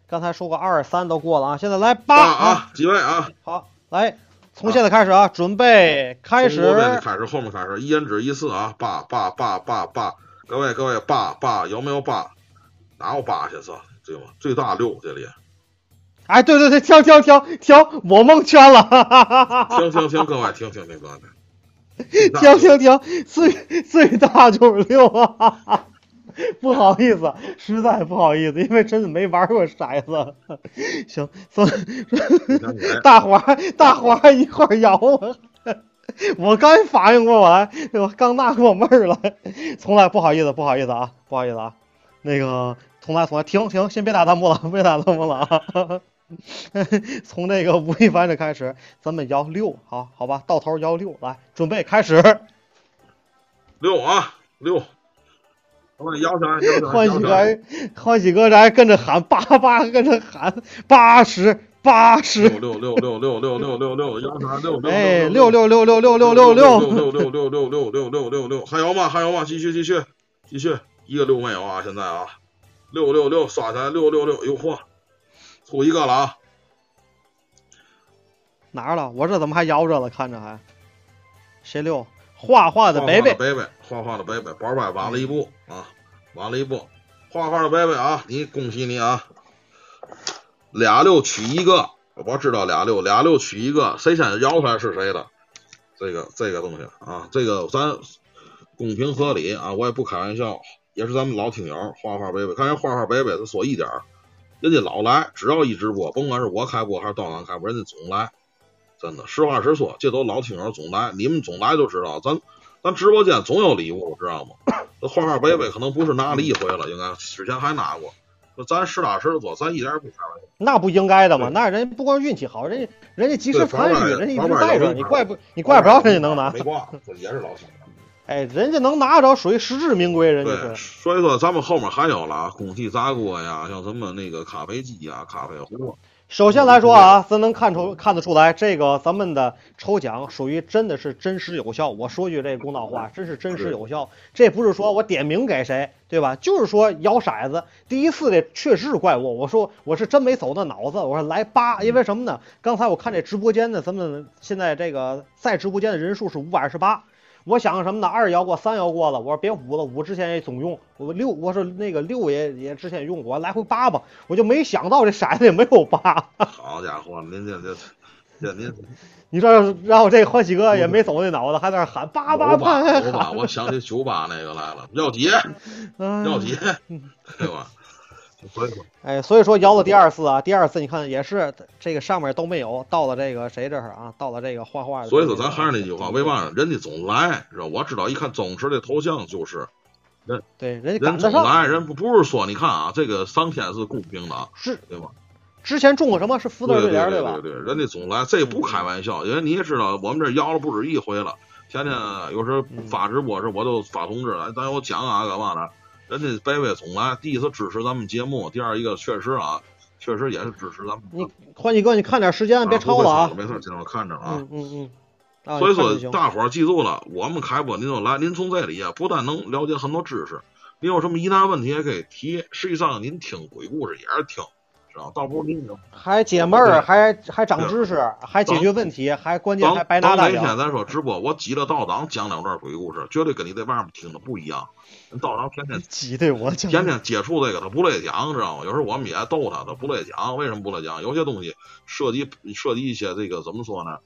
刚才说过二三都过了啊，现在来八啊，几位啊？好，来。从现在开始啊，准备开始。开始，后面开始，一人指一次啊，八八八八八，各位各位，八八有没有八？哪有八去是？对吗？最大六这里。哎，对对对，停停停停，我蒙圈了。停停停，各位停停停，各位。停停停，最最大就是六啊。不好意思，实在不好意思，因为真的没玩过骰子。行，算 大华大伙儿一块摇了。我刚反应过来，我刚纳过闷儿了。从来不好意思，不好意思啊，不好意思啊。那个，从来从来，停停，先别打弹幕了，别打弹幕了啊。从那个吴亦凡这开始，咱们摇六，好好吧，到头摇六，来，准备开始。六啊，六。我摇起来，欢喜哥，欢喜哥这还跟着喊八八，跟着喊八十八十。六六六六六六六六摇起来六六。六六六六六六六六六六六六六六六六六六，还有吗？还有吗？继续继续继续，一个六没有啊？现在啊，六六六刷起来，六六六，哟嚯，出一个了啊！哪儿了？我这怎么还摇着了？看着还谁六？画画的北北，北北，画画的北北，宝贝晚了一步啊，晚了一步。画画的北北啊，你恭喜你啊！俩六取一个，我知道俩六，俩六取一个，谁先摇出来是谁的。这个这个东西啊，这个咱公平合理啊，我也不开玩笑，也是咱们老听友画画北北，看人画画北北，他说一点人家老来，只要一直播，甭管是我开播还是道长开播，人家总来。真的，实话实说，这都老听友总来，你们总来就知道，咱咱直播间总有礼物，知道吗？这花花贝贝可能不是拿了一回了，应该之前还拿过。说咱实打实的做，咱一点也不开玩笑。那不应该的吗，那人不光运气好，人家人家及时参与，人家一直带着，你怪不你怪不着人家能拿没。挂，这也是老听友。哎，人家能拿着，属于实至名归，人家，是。所以说咱们后面还有了啊，空气炸锅呀，像什么那个咖啡机呀、咖啡壶啊，首先来说啊，咱能看出看得出来，这个咱们的抽奖属于真的是真实有效。我说句这公道话，真是真实有效。这不是说我点名给谁，对吧？就是说摇骰子，第一次的确实是怪我。我说我是真没走那脑子，我说来八，因为什么呢？刚才我看这直播间的，咱们现在这个在直播间的人数是五百二十八。我想什么呢？二摇过，三摇过了，我说别五了，五之前也总用，我六，我说那个六也也之前用过，来回八吧，我就没想到这骰子也没有八。好家伙，您这这这您你说，然后这欢喜哥也没走那脑子，还在那喊八八八，我想起九八那个来了，要几 嗯要几，对吧？所以说，哎，所以说摇了第二次啊，第二次你看也是这个上面都没有，到了这个谁这儿啊，到了这个画画的。所以说咱还是那句话，为嘛呢？人家总来，知道？我知道，一看宗师的头像就是人对人家人赶得上，总来，人不不是说你看啊，这个上天是公平的啊，是对吧？之前中过什么是福字对对对联吧？对对，人家总来，这不开玩笑，因为你也知道，我们这摇了不止一回了。天天有时候发直播时，我都发通知了，咱有讲啊，干嘛的？人家贝贝总来，第一次支持咱们节目，第二一个确实啊，确实也是支持咱们。你欢喜哥，你看点时间，别超了啊。没事，今我看着啊。嗯嗯嗯。啊所以说大伙儿记住了，我们开播您就来，您从这里啊，不但能了解很多知识，您有什么疑难问题也可以提。实际上您听鬼故事也是听，知道？倒不是您听。还解闷儿，还还长知识，还解决问题，还关键还白拿大等哪天。咱说直播，我挤了道长讲两段鬼故事，绝对跟你在外面听的不一样。人道长天天挤兑我讲天天接触这个，他不乐意讲，知道吗？有时候我们也逗他，他不乐意讲。为什么不乐意讲？有些东西涉及涉及一些这个怎么说呢？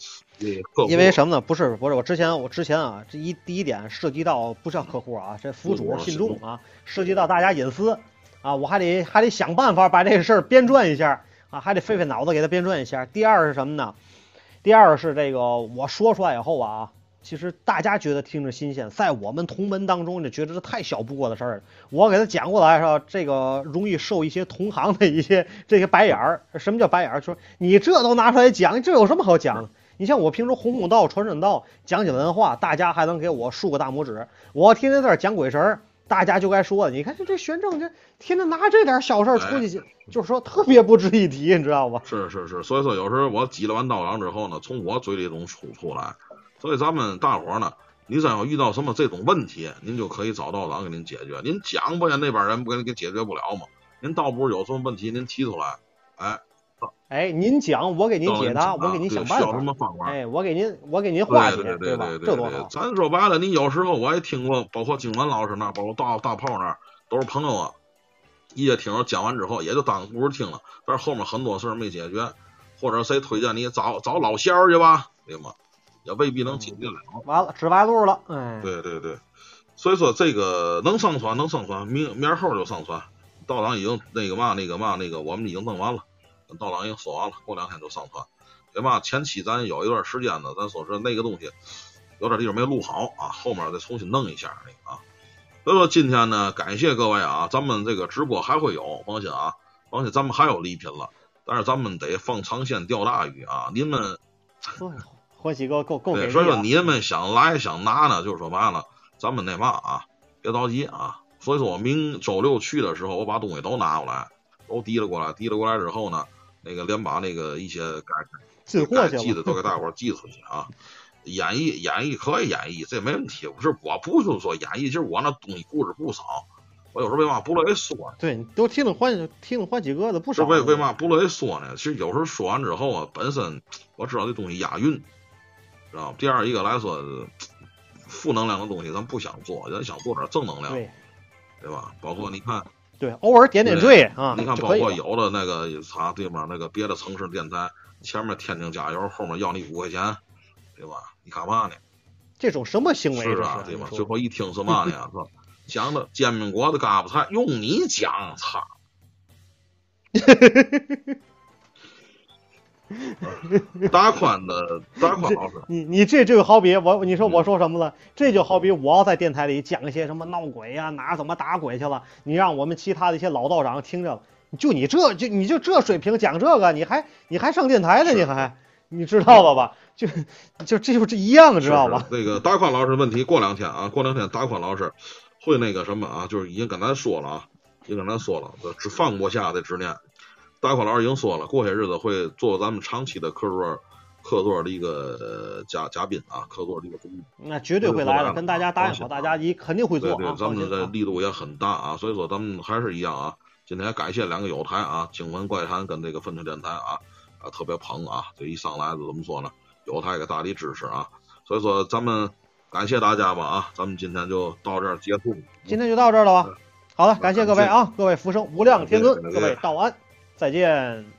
因为什么呢？不是不是，我之前我之前啊，这一第一点涉及到不是客户啊，这服主信众啊，涉及到大家隐私啊，我还得还得想办法把这个事儿编撰一下啊，还得费费脑子给他编撰一下。第二是什么呢？第二是这个我说出来以后啊，其实大家觉得听着新鲜，在我们同门当中就觉得这太小不过的事儿。我给他讲过来是吧？这个容易受一些同行的一些这些白眼儿。什么叫白眼儿？说你这都拿出来讲，这有什么好讲的？你像我平时哄哄道、传传道，讲讲文化，大家还能给我竖个大拇指。我天天在这儿讲鬼神儿，大家就该说了，你看这这玄正这天天拿这点小事儿出去，就是说特别不值一提，你知道吧？是是是，所以说有时候我挤了完道长之后呢，从我嘴里总出出来。所以咱们大伙儿呢，你真要遇到什么这种问题，您就可以找道长给您解决。您讲不也那边人不给您给解决不了吗？您倒不是有什么问题，您提出来，哎，哎，您讲，我给您解答，我给您想办法。么方法？哎，我给您，我给您化解，对对吧？对这多好！咱说白了，你有时候我也听过，包括经文老师那，包括大大炮那，都是朋友啊。一些听友讲完之后，也就当故事听了，但是后面很多事儿没解决，或者谁推荐你找找老仙儿去吧，对吗？也未必能解决了。完了，吃白路了，哎，对对对，所以说这个能上传能上传，明明后就上传。道长已经那个嘛那个嘛那个，我们已经弄完了，跟道长已经说完了，过两天就上传。对吧前期咱有一段时间呢，咱说是那个东西有点地方没录好啊，后面再重新弄一下那个啊。所以说今天呢，感谢各位啊，咱们这个直播还会有，放心啊，放心，咱们还有礼品了，但是咱们得放长线钓大鱼啊，您们。欢喜哥够够所以说啊！你们想来想拿呢，就是说嘛了，咱们那嘛啊，别着急啊。所以说我明周六去的时候，我把东西都拿过来，都提了过来，提了过来之后呢，那个连把那个一些该该寄的都给大伙儿寄出去啊。演绎演绎可以演绎，这没问题。不是我不是说演绎，就是我那东西故事不少，我有时候为嘛不乐意说呢？对，你都听听欢听了换几个的不少。为为嘛不乐意说呢？其实有时候说完之后啊，本身我知道这东西押韵，知道吗？第二一个来说，负能量的东西咱不想做，咱想做点正能量，对对吧？包括你看，对，偶尔点点缀啊，你看。包括有的那个啥地方，那个别的城市电台前面天津加油，后面要你五块钱，对吧？你干嘛呢？这种什么行为这是啊，对吧？最后一听是嘛呢？是吧？讲的煎饼果子、嘎巴菜，用你讲，操！大宽的大宽老师，你你这就好比我，你说我说什么了？这就好比我要在电台里讲一些什么闹鬼呀、哪怎么打鬼去了，你让我们其他的一些老道长听着了，就你这就你就这水平讲这个，你还你还上电台呢？你还你知道了吧？就就这就是一样，知道吧？那个大宽老师问题，过两天啊，过两天大宽老师会那个什么啊，就是已经跟咱说了啊，已经跟咱说了，只放不下的执念。大宽老师已经说了，过些日子会做咱们长期的客座客座的一个呃嘉嘉宾啊，客座的一个主宾。那绝对会来的，跟大家答应好，大家一肯定会对对做啊，，咱们的。力度也很大啊，所以说咱们还是一样啊。今天感谢两个友台啊，惊闻怪谈跟这个分寸电台啊，啊特别捧啊，这一上来就怎么说呢？友台给大力支持啊，所以说咱们感谢大家吧啊，咱们今天就到这儿结束。今天就到这儿了吧？好了，感谢各位啊，各位福生无量天尊，各位道安，再见。